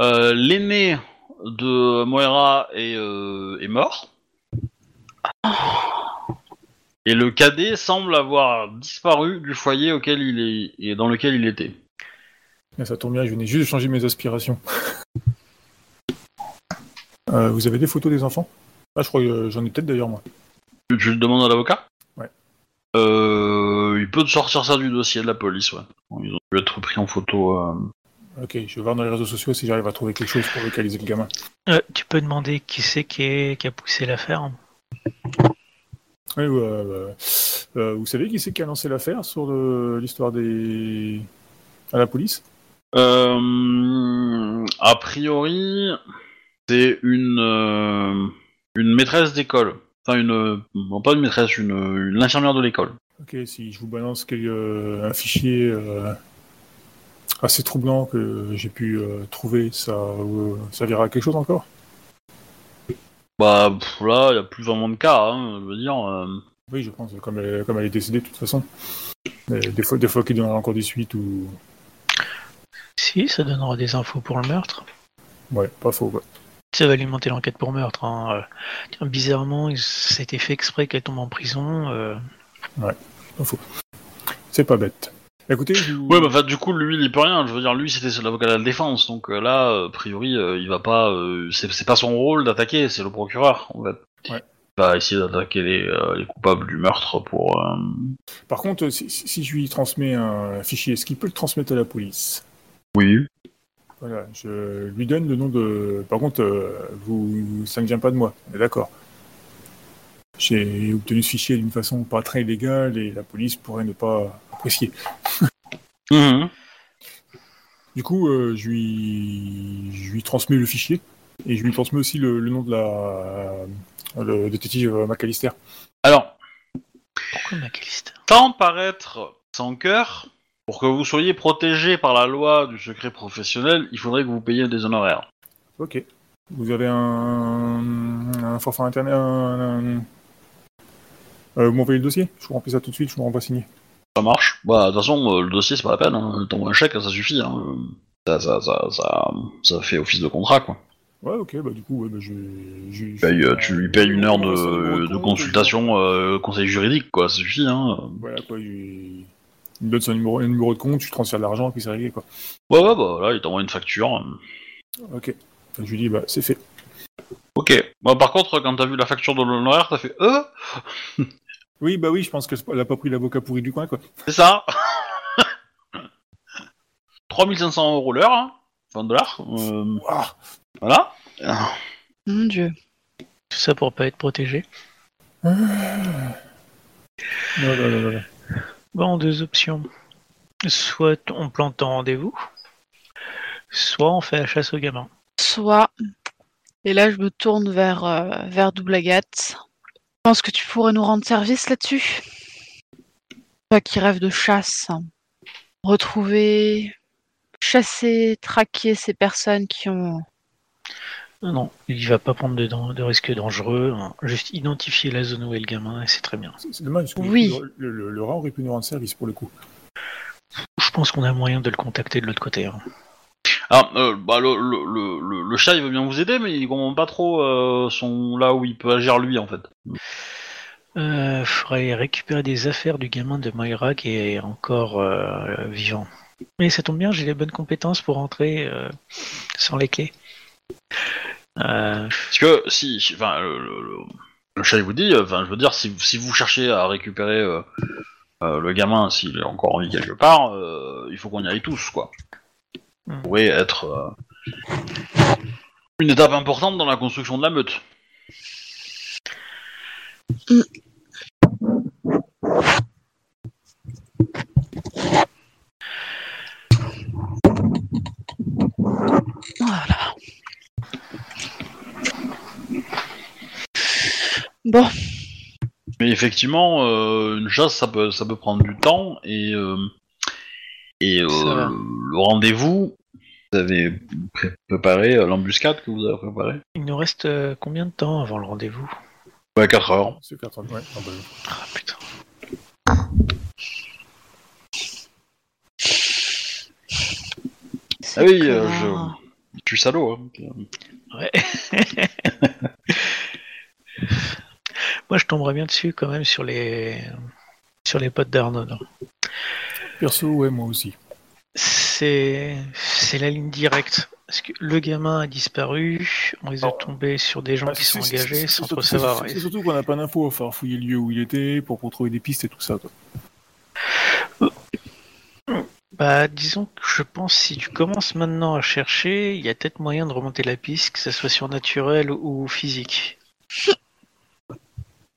Speaker 1: euh, l'aîné de Moira est, euh, est mort. Et le cadet semble avoir disparu du foyer auquel il est et dans lequel il était.
Speaker 4: Ah, Ça tombe bien, je venais juste de changer mes aspirations. Euh, vous avez des photos des enfants? Ah, je crois que j'en ai peut-être d'ailleurs, moi.
Speaker 1: Tu, tu le demandes à l'avocat?
Speaker 4: Ouais.
Speaker 1: Euh, il peut sortir ça du dossier de la police, ouais. Ils ont dû être pris en photo. euh.
Speaker 4: Ok, je vais voir dans les réseaux sociaux si j'arrive à trouver quelque chose pour localiser le gamin.
Speaker 3: Euh, tu peux demander qui c'est qui, est- qui a poussé l'affaire
Speaker 4: Euh, vous savez qui c'est qui a lancé l'affaire sur l'histoire des. à la police?
Speaker 1: Euh, a priori, c'est une euh, une maîtresse d'école. Enfin, une bon, pas une maîtresse, une, une infirmière de l'école.
Speaker 4: Ok, si je vous balance quel- un fichier assez troublant que j'ai pu trouver, ça servira à quelque chose encore?
Speaker 1: Bah pff, là, il y a plus vraiment de cas. Hein, je veux dire. euh.
Speaker 4: Oui, je pense, comme elle, comme elle est décédée de toute façon. Mais des fois, des fois qu'il aura encore des suites ou.
Speaker 3: Si, ça donnera des infos pour le meurtre.
Speaker 4: Ouais, pas faux, quoi.
Speaker 3: Ça va alimenter l'enquête pour meurtre. hein. Euh, tiens, bizarrement, il- ça a été fait exprès qu'elle tombe en prison. euh,
Speaker 4: Pas faux. C'est pas bête. Écoutez, je vous...
Speaker 1: Ouais, bah enfin, du coup, lui, il peut rien. Je veux dire, lui, c'était l'avocat de la défense, donc euh, là, euh, a priori, euh, il va pas. euh, c'est c'est pas son rôle d'attaquer, c'est le procureur, en fait.
Speaker 4: Ouais.
Speaker 1: Il va essayer d'attaquer les, euh, les coupables du meurtre pour. euh,
Speaker 4: Par contre, si, si- si je lui transmets un fichier, est-ce qu'il peut le transmettre à la police?
Speaker 1: Oui.
Speaker 4: Voilà, je lui donne le nom de. Par contre, euh, vous, ça ne vient pas de moi, on est d'accord. J'ai obtenu ce fichier d'une façon pas très légale et la police pourrait ne pas apprécier.
Speaker 1: Mhm.
Speaker 4: Du coup, euh, je, lui, je lui transmets le fichier et je lui transmets aussi le, le nom de la le détective McAllister.
Speaker 1: Alors,
Speaker 3: Pourquoi McAllister?
Speaker 1: tant paraître sans cœur, pour que vous soyez protégé par la loi du secret professionnel, il faudrait que vous payiez des honoraires.
Speaker 4: Ok. Vous avez un, un forfait internet. Un, un- Euh, vous m'envoyez le dossier? Je vous remplis ça tout de suite, je vous renvoie signé.
Speaker 1: Ça marche. Bah, de toute façon, euh, le dossier, c'est pas la peine. Hein. T'envoies un chèque, ça suffit. Hein. Ça, ça, ça, ça, ça fait office de contrat, quoi.
Speaker 4: Ouais, ok, bah du coup, ouais, bah, je, je,
Speaker 1: Tu, payes, euh, tu lui payes une heure de, de consultation euh, conseil juridique, quoi. Ça suffit, hein.
Speaker 4: Voilà, quoi, il me donne son numéro, un numéro de compte, je transfère de l'argent, et puis c'est réglé, quoi.
Speaker 1: Ouais, ouais, bah là, il t'envoie une facture.
Speaker 4: Ok. Je lui dis, bah, c'est fait.
Speaker 1: Ok. Bah, par contre, quand t'as vu la facture de l'honoraire, t'as fait Euh?
Speaker 4: Oui, bah oui, je pense qu'elle a pas pris l'avocat pourri du coin, quoi.
Speaker 1: C'est ça 3500 euros l'heure, hein 20 dollars. Euh,
Speaker 4: Ouah.
Speaker 1: voilà.
Speaker 2: Mon dieu.
Speaker 3: Tout ça pour pas être protégé.
Speaker 4: Non, non, non, non, non.
Speaker 3: Bon, deux options. Soit on plante un rendez-vous, soit on fait la chasse au gamin.
Speaker 2: Soit. Et là, je me tourne vers, euh, vers Double Agathe. Je pense que tu pourrais nous rendre service là-dessus? Toi qui rêves de chasse. Retrouver, chasser, traquer ces personnes qui ont.
Speaker 3: Non, non, il va pas prendre de, risques dangereux. hein. Juste identifier la zone où est le gamin et c'est très bien.
Speaker 4: C'est c'est dommage, parce que
Speaker 2: Oui.
Speaker 4: le, le, le rat aurait pu nous rendre service, pour le coup.
Speaker 3: Je pense qu'on a moyen de le contacter de l'autre côté. hein.
Speaker 1: Alors, euh, bah, le, le, le, le- le chat, il veut bien vous aider, mais il comprend pas trop euh, son là où il peut agir lui, en fait.
Speaker 3: Euh, faudrait récupérer des affaires du gamin de Moira qui est encore euh, vivant. Mais ça tombe bien, j'ai les bonnes compétences pour entrer euh, sans les clés.
Speaker 1: Parce que si, enfin, le, chat il vous dit, enfin, je veux dire, si, si vous cherchez à récupérer le gamin, s'il est encore en vie quelque part, il faut qu'on y aille tous, quoi.
Speaker 3: Hmm.
Speaker 1: pourrait être euh, une étape importante dans la construction de la meute.
Speaker 2: Voilà. Bon,
Speaker 1: Mais effectivement, euh, une chasse, ça peut, ça peut prendre du temps et euh, et euh, le, rendez-vous. Vous avez pré- préparé euh, l'embuscade que vous avez préparée
Speaker 3: il nous reste euh, combien de temps avant le rendez-vous?
Speaker 1: Ouais, 4 heures.
Speaker 4: C'est 4 ouais. ah bah,
Speaker 3: Ah putain.
Speaker 1: Ah oui, euh, je suis salaud. Hein.
Speaker 3: Ouais. Moi, je tomberais bien dessus quand même sur les sur les potes d'Arnaud.
Speaker 4: Perso, ouais, moi aussi.
Speaker 3: C'est la ligne directe. Est-ce que le gamin a disparu On les a
Speaker 4: Alors,
Speaker 3: tombés sur des gens
Speaker 4: Bah,
Speaker 3: qui sont engagés
Speaker 4: c'est-
Speaker 3: sans trop
Speaker 4: surtout-
Speaker 3: savoir.
Speaker 4: C'est surtout qu'on n'a pas d'infos, enfin fouiller le lieu où il était pour, pour trouver des pistes et tout ça. Quoi.
Speaker 3: Bah, disons que je pense si tu commences maintenant à chercher, il y a peut-être moyen de remonter la piste, que ce soit surnaturel ou physique.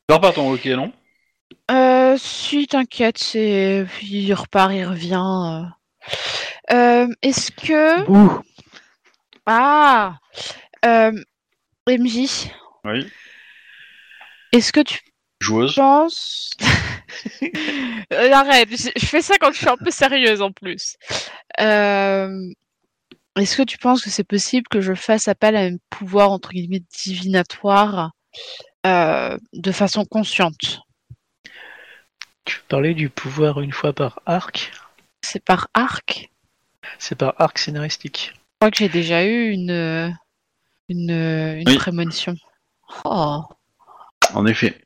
Speaker 1: Pars pas ton hockey, non?
Speaker 2: Euh, si, t'inquiète, c'est... Il repart, il revient. euh. Euh, est-ce que...
Speaker 3: Ouh
Speaker 2: Ah euh, MJ,
Speaker 1: Oui.
Speaker 2: est-ce que tu
Speaker 1: Joueuse.
Speaker 2: penses... Arrête, je je fais ça quand je suis un peu sérieuse en plus. Euh, Est-ce que tu penses que c'est possible que je fasse appel à un pouvoir entre guillemets divinatoire euh, de façon consciente?
Speaker 3: Tu parlais du pouvoir une fois par arc?
Speaker 2: C'est par arc?
Speaker 3: C'est par arc scénaristique.
Speaker 2: Je crois que j'ai déjà eu une, une, une
Speaker 1: Oui.
Speaker 2: prémonition. Oh.
Speaker 1: En effet.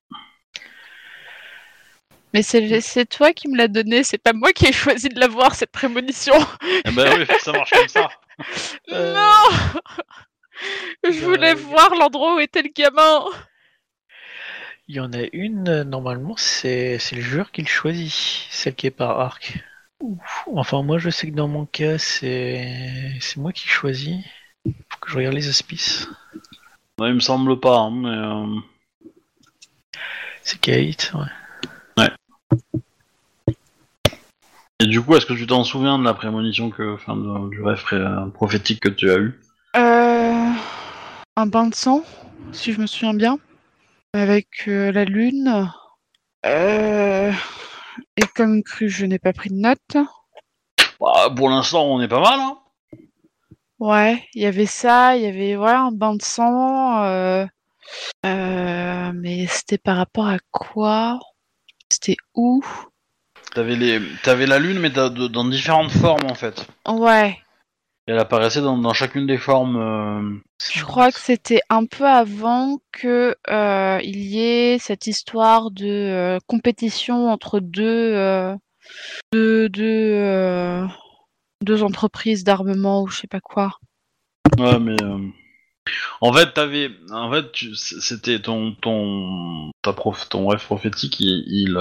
Speaker 2: Mais c'est c'est toi qui me l'as donné, c'est pas moi qui ai choisi de l'avoir, cette prémonition.
Speaker 1: Eh ben oui, ça marche comme ça.
Speaker 3: Euh,
Speaker 2: Non Je
Speaker 3: bah,
Speaker 2: voulais
Speaker 3: oui.
Speaker 2: voir l'endroit où était le gamin.
Speaker 3: Il y en a une, euh, normalement, c'est c'est le joueur qui le choisit, celle qui est par arc. Ouf. Enfin, moi, je sais que dans mon cas, c'est c'est moi qui choisis. Faut que je regarde les auspices.
Speaker 1: Non, il me semble pas, hein, mais... euh,
Speaker 3: C'est Kate, ouais.
Speaker 1: Et du coup, est-ce que tu t'en souviens de la prémonition que, enfin, de- du rêve prophétique que tu as eu?
Speaker 2: Euh, un bain de sang, si je me souviens bien, avec euh, la lune. Euh, et comme cru, je n'ai pas pris de notes.
Speaker 1: Bah, Pour l'instant, on est pas mal, hein
Speaker 2: Ouais, il y avait ça, il y avait ouais, un bain de sang. euh, euh, mais c'était par rapport à quoi? C'était où?
Speaker 1: T'avais les... T'avais la lune, mais de- dans différentes formes, en fait.
Speaker 2: Ouais,
Speaker 1: Elle apparaissait dans, dans chacune des formes... euh,
Speaker 2: je crois que c'était un peu avant que euh, il y ait cette histoire de euh, compétition entre deux, euh, deux, deux, deux entreprises d'armement ou je sais pas quoi.
Speaker 1: Ouais, mais... En fait, t'avais... En fait, c'était ton... ton... Ta prof... ton rêve prophétique, il... il,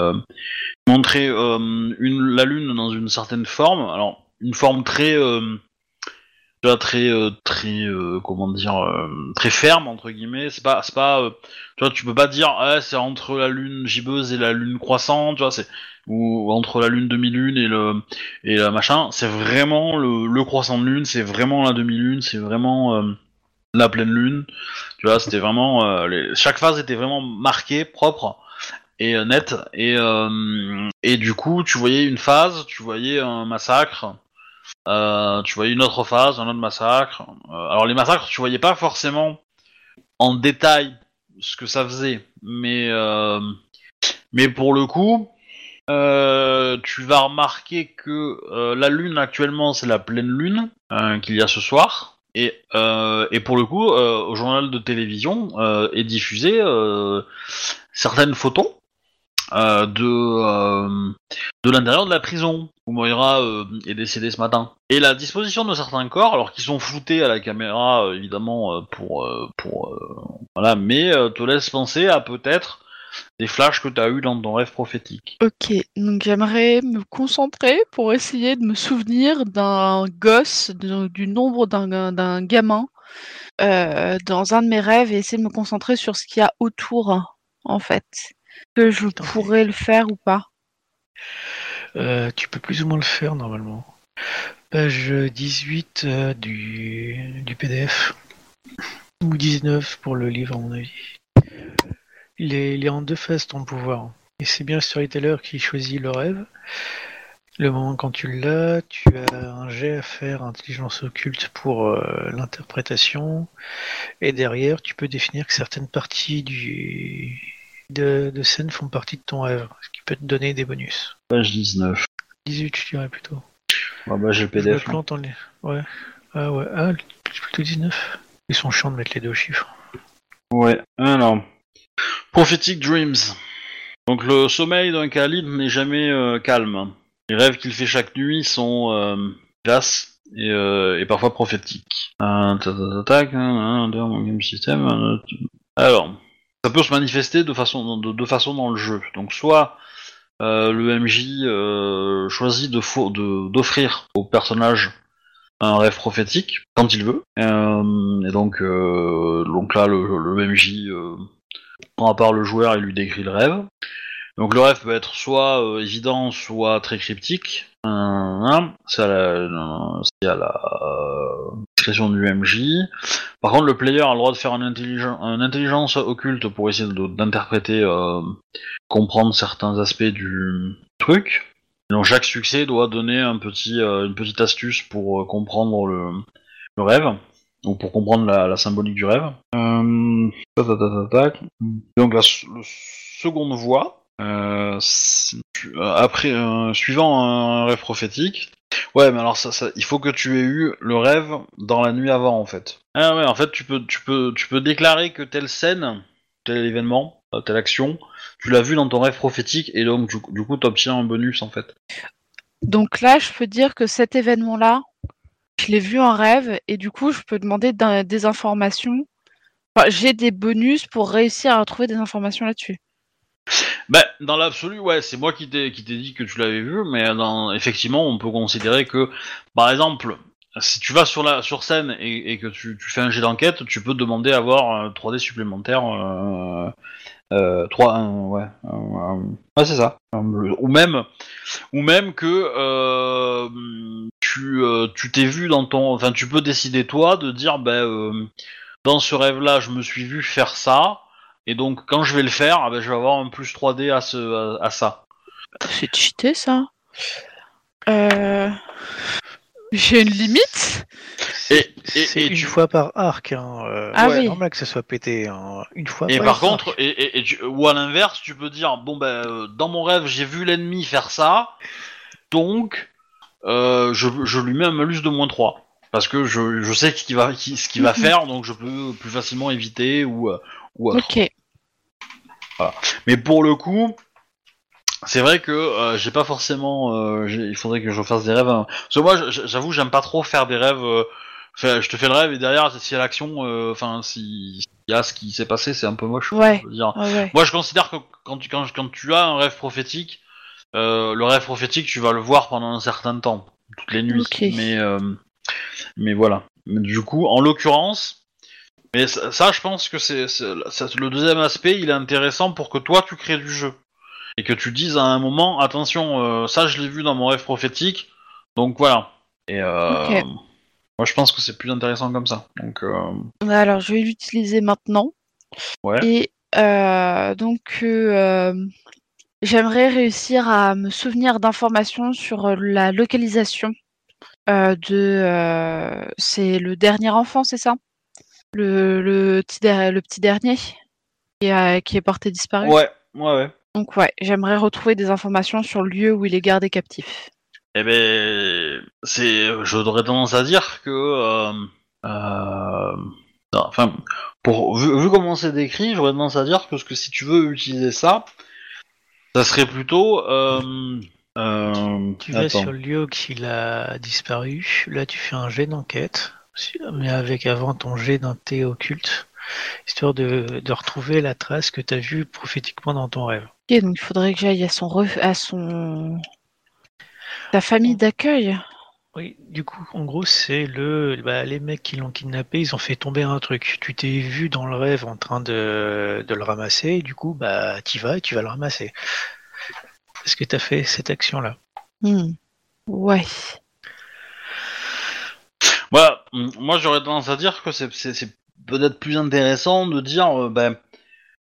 Speaker 1: montrait une... la lune dans une certaine forme. Alors, une forme très... très... euh, très... euh, comment dire... euh, très ferme, entre guillemets. C'est pas... C'est pas tu vois, tu peux pas dire, ah, c'est entre la lune gibbeuse et la lune croissante, tu vois, c'est... Ou entre la lune demi-lune et le... Et la machin. C'est vraiment le... le croissant de lune, c'est vraiment la demi-lune, c'est vraiment... la pleine lune, tu vois, c'était vraiment chaque phase était vraiment marquée, propre et nette et et du coup tu voyais une phase, tu voyais un massacre, euh, tu voyais une autre phase, un autre massacre. Euh, alors les massacres, tu voyais pas forcément en détail ce que ça faisait, mais euh, mais pour le coup, tu vas remarquer que la lune actuellement c'est la pleine lune euh, qu'il y a ce soir. Et, et pour le coup, au journal de télévision est diffusé certaines photos euh, de euh, de l'intérieur de la prison où Moira euh, est décédée ce matin. Et la disposition de certains corps, alors qu'ils sont floutés à la caméra évidemment pour pour voilà, mais te laisse penser à peut-être des flashs que tu as eu dans ton rêve prophétique.
Speaker 2: Ok, donc j'aimerais me concentrer pour essayer de me souvenir d'un gosse, de- du nombre d'un d'un gamin dans un de mes rêves et essayer de me concentrer sur ce qu'il y a autour, en fait. Que je
Speaker 3: Attends.
Speaker 2: pourrais le faire ou pas.
Speaker 3: Euh, tu peux plus ou moins le faire normalement. Page 18 euh, du, du PDF. Ou 19 pour le livre à mon avis. Il est, il est en deux phases ton pouvoir. Et c'est bien le storyteller qui choisit le rêve. Le moment quand tu l'as, tu as un jet à faire intelligence occulte pour euh, l'interprétation. Et derrière, tu peux définir que certaines parties du, de, de scène font partie de ton rêve, ce qui peut te donner des bonus.
Speaker 1: Page 19.
Speaker 3: 18, je dirais plutôt.
Speaker 1: Ah bah j'ai le
Speaker 3: Je me
Speaker 1: PDF. hein.
Speaker 3: plante en les... Ouais. Ah ouais, ah, plutôt 19. Ils sont chiants de mettre les deux chiffres.
Speaker 1: Ouais, alors. Prophetic Dreams. Donc le sommeil d'un Khalid n'est jamais euh, calme. Les rêves qu'il fait chaque nuit sont euh, glaces et, euh, et parfois prophétique. Ta- ta- ta- tac, hein, hein, dans mon game system. euh, tu- Alors, ça peut se manifester de façon de deux façons dans le jeu. Donc soit euh, le MJ euh, choisit de de- d'offrir au personnage un rêve prophétique quand il veut. Euh, et donc, donc là, le, le MJ prend à part le joueur et lui décrit le rêve. Donc le rêve peut être soit évident, soit très cryptique. Hein, c'est à la, c'est à la du MJ. Par contre, le player a le droit de faire une, intelligen- une intelligence occulte pour essayer d'interpréter, euh, comprendre certains aspects du truc. Donc chaque succès doit donner un petit, euh, une petite astuce pour euh, comprendre le, rêve, ou pour comprendre la, symbolique du rêve. Donc la seconde voie, après, suivant un rêve prophétique. Ouais, mais alors ça, ça, il faut que tu aies eu le rêve dans la nuit avant en fait. Ah ouais, en fait, tu peux, tu peux, tu peux déclarer que telle scène, tel événement, euh, telle action, tu l'as vu dans ton rêve prophétique et donc du, du coup, t'obtiens un bonus en fait.
Speaker 2: Donc là, je peux dire que cet événement-là, je l'ai vu en rêve et du coup, je peux demander des informations. Enfin, j'ai des bonus pour réussir à retrouver des informations là-dessus.
Speaker 1: Bah, dans l'absolu, ouais, c'est moi qui t'ai qui t'ai dit que tu l'avais vu, mais dans, effectivement, on peut considérer que, par exemple, si tu vas sur la sur scène et, et que tu, tu fais un jet d'enquête, tu peux demander à avoir un 3D supplémentaire. Euh, euh, 3, un, ouais, un- un- ouais, c'est ça. Ou même, ou même que euh, tu euh, tu t'es vu dans ton, enfin, tu peux décider toi de dire, ben, euh, dans ce rêve-là, je me suis vu faire ça. Et donc, quand je vais le faire, ah ben, je vais avoir un plus 3D à, ce, à, à ça.
Speaker 2: C'est cheaté, ça. Euh... J'ai une limite
Speaker 1: Et, et,
Speaker 3: une
Speaker 1: tu-
Speaker 3: fois par arc. Hein. euh,
Speaker 2: Ah
Speaker 3: c'est
Speaker 2: oui.
Speaker 3: normal que ça soit pété. hein. Une fois
Speaker 1: et
Speaker 3: par
Speaker 1: par
Speaker 3: arc.
Speaker 1: contre, et, tu- ou à l'inverse, tu peux dire bon ben euh, dans mon rêve j'ai vu l'ennemi faire ça, donc euh, je, je lui mets un malus de moins 3 parce que je, je sais ce qu'il va qui- ce qu'il va
Speaker 2: Mhm.
Speaker 1: faire, donc je peux plus facilement éviter ou ou autre.
Speaker 2: Ok.
Speaker 1: Mais pour le coup, c'est vrai que euh, j'ai pas forcément. euh, il faudrait que je fasse des rêves. hein. Parce que moi, j'avoue, j'aime pas trop faire des rêves. euh, fait- je te fais le rêve et derrière, s'il y a l'action, euh, enfin, s'il y a ce qui s'est passé, c'est un peu moche.
Speaker 2: Ouais.
Speaker 1: je veux dire.
Speaker 2: Ouais, ouais.
Speaker 1: Moi, je considère que quand tu, quand, quand tu as un rêve prophétique, euh, le rêve prophétique, tu vas le voir pendant un certain temps, toutes les nuits. Mais, mais voilà. Mais du coup, en l'occurrence, mais ça, ça, je pense que c'est le deuxième aspect, il est intéressant pour que toi, tu crées du jeu et que tu dises à un moment, attention, euh, ça, je l'ai vu dans mon rêve prophétique, donc voilà. Et euh, moi, je pense que c'est plus intéressant comme ça. Donc, euh,
Speaker 2: Alors, je vais l'utiliser maintenant.
Speaker 1: ouais.
Speaker 2: Et euh, donc, euh, j'aimerais réussir à me souvenir d'informations sur la localisation euh, de. c'est le dernier enfant, c'est ça? Le, le, petit le petit dernier qui, a- qui est porté disparu.
Speaker 1: Ouais, ouais, ouais.
Speaker 2: Donc, ouais, j'aimerais retrouver des informations sur le lieu où il est gardé captif.
Speaker 1: Eh ben, c'est, j'aurais tendance à dire que, euh, euh, non, enfin, pour vu, vu comment c'est décrit, j'aurais tendance à dire que, que si tu veux utiliser ça, ça serait plutôt, euh, euh,
Speaker 3: Tu vas
Speaker 1: attends.
Speaker 3: sur le lieu qu'il a disparu. Là, tu fais un jet d'enquête, mais avec avant ton jet d'un thé occulte, histoire de, de retrouver la trace que tu as vue prophétiquement dans ton rêve.
Speaker 2: Ok, donc il faudrait que j'aille à son ref- à son sa famille d'accueil.
Speaker 3: Oui, du coup, en gros, c'est le, bah, les mecs qui l'ont kidnappé, ils ont fait tomber un truc. Tu t'es vu dans le rêve en train de, de le ramasser, et du coup, bah, t'y vas et tu vas le ramasser. Est-ce que t'as fait cette action-là
Speaker 2: Hmm. Ouais.
Speaker 1: Voilà, hum, moi j'aurais tendance à dire que c'est, c'est, c'est peut-être plus intéressant de dire, euh, ben,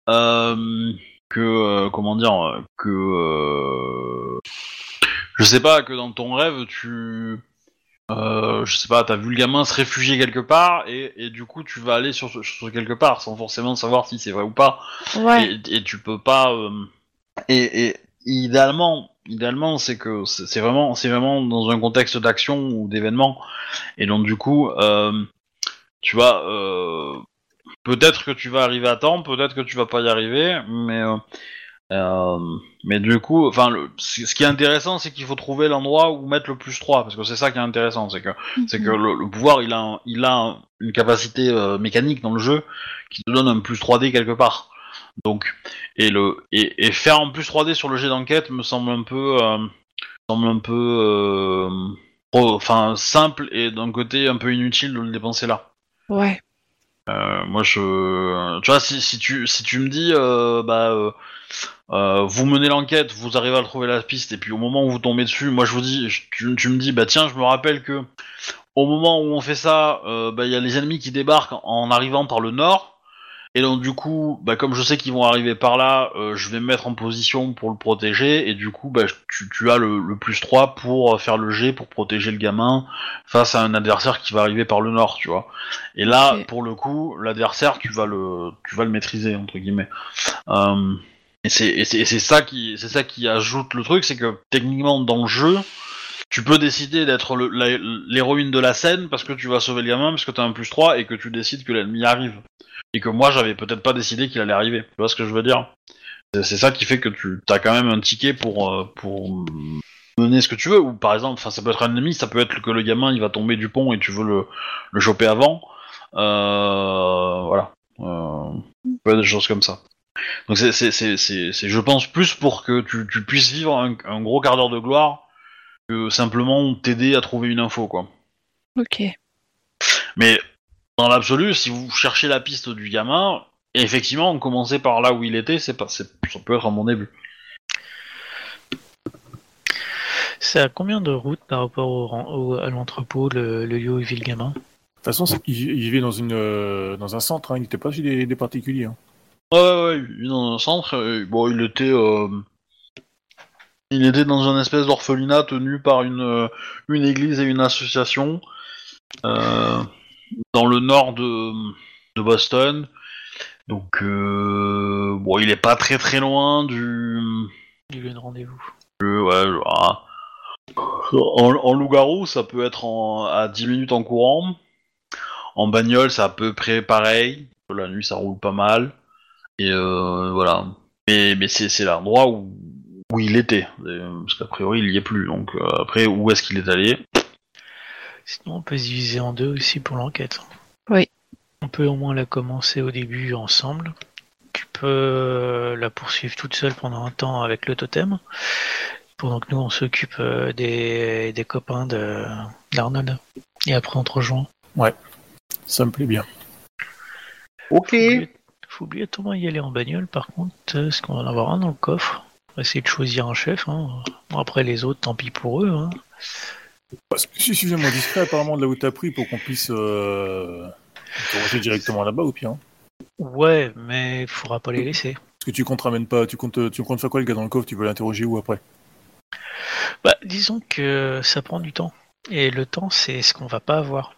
Speaker 1: euh, que, euh, comment dire, euh, que, euh, je sais pas, que dans ton rêve, tu, euh, je sais pas, t'as vu le gamin se réfugier quelque part, et, et du coup tu vas aller sur, ce- sur quelque part, sans forcément savoir si c'est vrai ou pas,
Speaker 2: Ouais.
Speaker 1: et, et tu peux pas, euh, et, et idéalement, idéalement c'est que c'est, vraiment, c'est vraiment dans un contexte d'action ou d'événement, et donc du coup, euh, tu vas, euh, peut-être que tu vas arriver à temps, peut-être que tu vas pas y arriver, mais euh, mais du coup, enfin, ce qui est intéressant, c'est qu'il faut trouver l'endroit où mettre le plus 3, parce que c'est ça qui est intéressant, c'est que c'est que le, le pouvoir, il a, un- il a un- une capacité euh, mécanique dans le jeu qui te donne un plus 3D quelque part. Donc, et le et, et faire un plus 3D sur le jet d'enquête me semble un peu, euh, semble un peu, euh, enfin simple et d'un côté un peu inutile de le dépenser là.
Speaker 2: Ouais.
Speaker 1: Euh, moi, je, tu vois, si, si tu si tu me dis, euh, bah, euh, vous menez l'enquête, vous arrivez à trouver la piste, et puis au moment où vous tombez dessus, moi je vous dis, je- tu, tu me dis, bah tiens, je me rappelle que au moment où on fait ça, bah il y a les ennemis qui débarquent en, en arrivant par le nord, et donc du coup, bah comme je sais qu'ils vont arriver par là, euh, je vais me mettre en position pour le protéger, et du coup, bah tu, tu as le, le plus 3 pour faire le jet pour protéger le gamin face à un adversaire qui va arriver par le nord, tu vois. Et là, pour le coup, l'adversaire, tu vas le, tu vas le maîtriser entre guillemets. Euh, et c'est, et ça qui, c'est ça qui ajoute le truc, c'est que techniquement dans le jeu, tu peux décider d'être l'héroïne de la scène parce que tu vas sauver le gamin, parce que t'as un plus 3 et que tu décides que l'ennemi arrive. Et que moi, j'avais peut-être pas décidé qu'il allait arriver. Tu vois ce que je veux dire? C'est, ça qui fait que tu as quand même un ticket pour, euh, pour mener ce que tu veux. Ou par exemple, ça peut être un ennemi, ça peut être que le gamin il va tomber du pont et tu veux le, le choper avant. Euh, voilà. Euh, des choses comme ça. Donc c'est, je pense, plus pour que tu, tu puisses vivre un gros quart d'heure de gloire que simplement t'aider à trouver une info, quoi.
Speaker 2: Ok.
Speaker 1: Mais dans l'absolu, si vous cherchez la piste du gamin, effectivement, commencer par là où il était, c'est pas, c'est, ça peut être un bon début.
Speaker 3: C'est à combien de routes par rapport au, à l'entrepôt, le, le lieu où vit le gamin?
Speaker 4: De toute façon, c'est- il, il vivait dans, une, euh, dans un centre, hein, il n'était pas chez des, des particuliers. hein.
Speaker 1: Ouais, ouais, ouais, il est dans un centre. et, bon, il était, euh, il était dans un espèce d'orphelinat tenu par une, euh, une église et une association euh, dans le nord de, de Boston. Donc, euh, bon, il est pas très très loin du,
Speaker 3: Du lieu de rendez-vous.
Speaker 1: Euh, ouais, en, en loup-garou, ça peut être en- à 10 minutes en courant. En bagnole, c'est à peu près pareil. La nuit, ça roule pas mal. Et voilà. Mais, mais c'est l'endroit où, où il était. Euh, Parce qu'a priori, il y est plus. Donc euh, après, où est-ce qu'il est allé?
Speaker 3: Sinon, on peut se diviser en deux aussi pour l'enquête.
Speaker 2: Oui.
Speaker 3: On peut au moins la commencer au début ensemble. Tu peux euh, la poursuivre toute seule pendant un temps avec le totem. Pendant que nous, on s'occupe des, des copains de d'Arnold. Et après, on te rejoint.
Speaker 4: Ça me plaît bien.
Speaker 1: Ok.
Speaker 3: Faut oublier- Faut obligatoirement y aller en bagnole, par contre, parce qu'on va en avoir un dans le coffre? Essayer de choisir un chef. Hein. Bon, après, les autres, tant pis pour eux. Hein.
Speaker 4: Bah, C'est suffisamment discret apparemment de là où t'as pris pour qu'on puisse euh, interroger directement là-bas au pire. hein.
Speaker 3: Ouais, mais il faudra pas les laisser.
Speaker 4: Parce que tu comptes ramènes pas, tu comptes, tu comptes faire quoi le gars dans le coffre? Tu veux l'interroger où après?
Speaker 3: Bah, disons que ça prend du temps. Et le temps, c'est ce qu'on va pas avoir.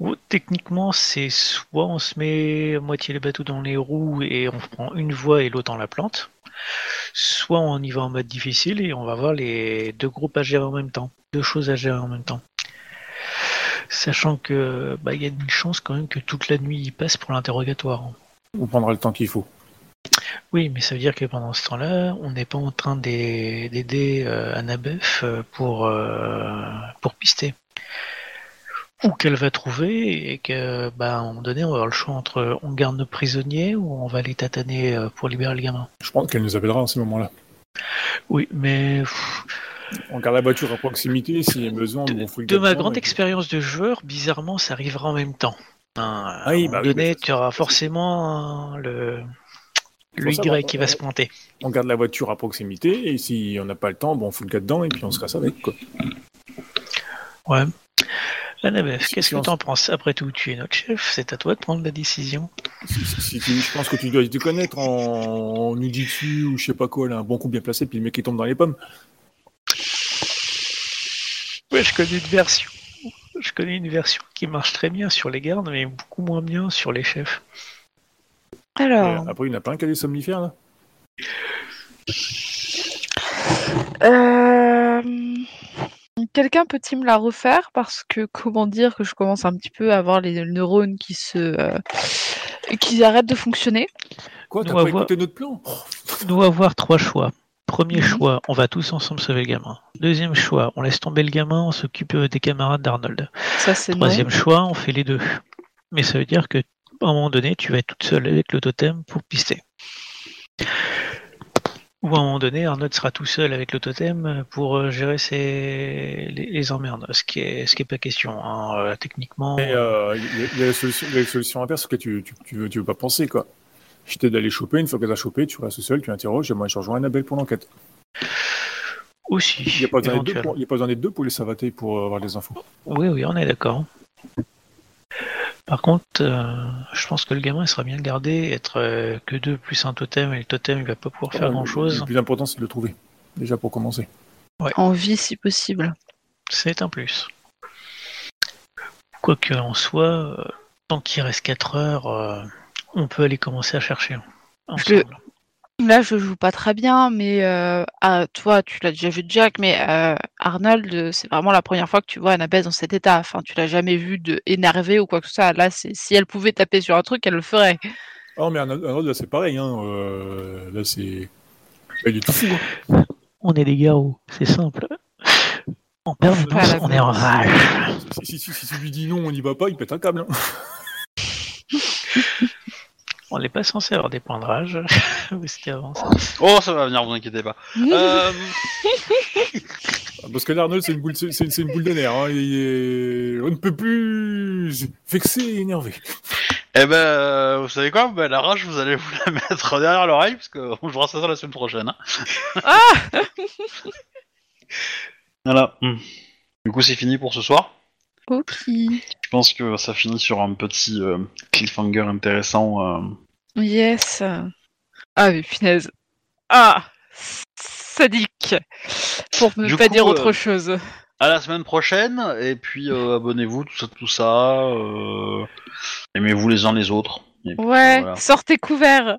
Speaker 3: Ou techniquement, c'est soit on se met à moitié les bateaux dans les roues et on prend une voie et l'autre on la plante, soit on y va en mode difficile et on va voir les deux groupes à gérer en même temps, deux choses à gérer en même temps. Sachant que bah il y a une chance quand même que toute la nuit il passe pour l'interrogatoire.
Speaker 4: On prendra le temps qu'il faut.
Speaker 3: Oui, mais ça veut dire que pendant ce temps-là, on n'est pas en train d'ai- d'aider euh, euh, pour, euh, pour pister. Ou qu'elle va trouver et que, bah, à un moment donné, on va avoir le choix entre on garde nos prisonniers ou on va les tataner euh, pour libérer le gamin.
Speaker 4: Je pense qu'elle nous appellera à ce moment-là.
Speaker 3: Oui, mais
Speaker 4: On garde la voiture à proximité s'il y a besoin.
Speaker 3: de, de
Speaker 4: gars
Speaker 3: ma grande
Speaker 4: et
Speaker 3: expérience de joueur, bizarrement, ça arrivera en même temps. Hein, à
Speaker 4: oui,
Speaker 3: un
Speaker 4: bah
Speaker 3: moment
Speaker 4: oui,
Speaker 3: donné,
Speaker 4: mais-
Speaker 3: tu auras forcément le, le
Speaker 4: ça,
Speaker 3: Y qui va se pointer.
Speaker 4: On garde la voiture à proximité et si on n'a pas le temps, bon, on fout le gars dedans et puis on se casse avec. Quoi.
Speaker 3: Ouais. Annabeth, qu'est-ce que t'en penses Après tout, tu es notre chef, c'est à toi de prendre la décision.
Speaker 4: Si, si- je pense que tu dois te connaître en, en Ujitsu ou je sais pas quoi, là, un bon coup bien placé, puis le mec qui tombe dans les pommes.
Speaker 3: Ouais, je connais une version. Je connais une version qui marche très bien sur les gardes, mais beaucoup moins bien sur les chefs.
Speaker 2: Alors,
Speaker 4: Euh, après, il n'y en a pas un qui a des somnifères là
Speaker 2: euh, quelqu'un peut-il me la refaire? Parce que comment dire que je commence un petit peu à avoir les neurones qui se euh, qui arrêtent de fonctionner.
Speaker 4: Quoi, t'as
Speaker 3: Nous,
Speaker 4: pas écouté notre plan?
Speaker 3: doit avoir trois choix. Premier
Speaker 2: Mhm.
Speaker 3: choix, on va tous ensemble sauver le gamin. Deuxième choix, on laisse tomber le gamin, on s'occupe euh, des camarades d'Arnold.
Speaker 2: Ça, c'est non.
Speaker 3: Troisième choix, on fait les deux. Mais ça veut dire que à un moment donné, tu vas être toute seule avec le totem pour pister. Ou à un moment donné, Arnold sera tout seul avec le totem pour euh, gérer ses... les, les emmerdes. Ce qui est, ce qui est pas question. hein. Euh, techniquement,
Speaker 4: euh, il y, a- il y a la solution, il y a la solution inverse que tu, tu, tu, veux, tu veux pas penser, quoi. Je t'aide les choper, une fois que t'as chopé, tu restes seul, tu interroges, et moi je rejoins Annabelle pour l'enquête.
Speaker 3: aussi.
Speaker 4: Il n'y a pas besoin d'être deux pour, il y a pas besoin d'être deux pour les savater pour avoir les infos.
Speaker 3: Oui, oui, on est d'accord. Par contre, euh, je pense que le gamin il sera bien gardé, être euh, que deux plus un totem, et le totem il va pas pouvoir faire grand chose.
Speaker 4: Le plus important, c'est de le trouver. Déjà pour commencer.
Speaker 2: En vie, si possible.
Speaker 3: C'est un plus. Quoi que en soit, euh, tant qu'il reste 4 heures, euh, on peut aller commencer à chercher.
Speaker 2: Je le-
Speaker 3: ensemble.
Speaker 2: Là, je joue pas très bien, mais euh, ah, toi, tu l'as déjà vu, Jack, mais euh, Arnold, c'est vraiment la première fois que tu vois Annabelle dans cet état. Enfin, tu l'as jamais vu de énervé ou quoi que ce soit. Là, c'est si elle pouvait taper sur un truc, elle le ferait.
Speaker 4: Oh, mais Arnold, Arnold, là, c'est pareil, hein. euh, là, c'est. Là, il est tout fou. hein.
Speaker 3: On est des garous, c'est simple. En
Speaker 2: Pas
Speaker 3: permanence,
Speaker 2: la
Speaker 3: on est en rage.
Speaker 4: Si, si, si, si tu lui dis non, on n'y va pas, il pète un câble. hein.
Speaker 3: On n'est pas censé avoir des points de rage. Où est-ce qu'il avance
Speaker 1: Oh, ça va venir, vous inquiétez pas. Euh,
Speaker 4: Parce que l'Arnold, c'est une boule, c'est, c'est une boule de nerfs. Hein. Il est... On ne peut plus vexé et énervé.
Speaker 1: eh ben, euh, vous savez quoi? Ben, La rage, vous allez vous la mettre derrière l'oreille, parce qu'on jouera ça la semaine prochaine. hein.
Speaker 2: Ah
Speaker 1: Voilà. Hmm. Du coup, c'est fini pour ce soir.
Speaker 2: Ok.
Speaker 1: Je pense que ça finit sur un petit euh, cliffhanger intéressant. euh.
Speaker 2: Yes. Ah, mais punaise. Ah Sadique Pour ne
Speaker 1: Du
Speaker 2: pas
Speaker 1: coup,
Speaker 2: dire
Speaker 1: euh,
Speaker 2: autre chose.
Speaker 1: À la semaine prochaine, et puis euh, abonnez-vous, tout ça, tout ça. euh, Aimez-vous les uns les autres. Puis,
Speaker 2: Ouais,
Speaker 1: voilà.
Speaker 2: sortez couverts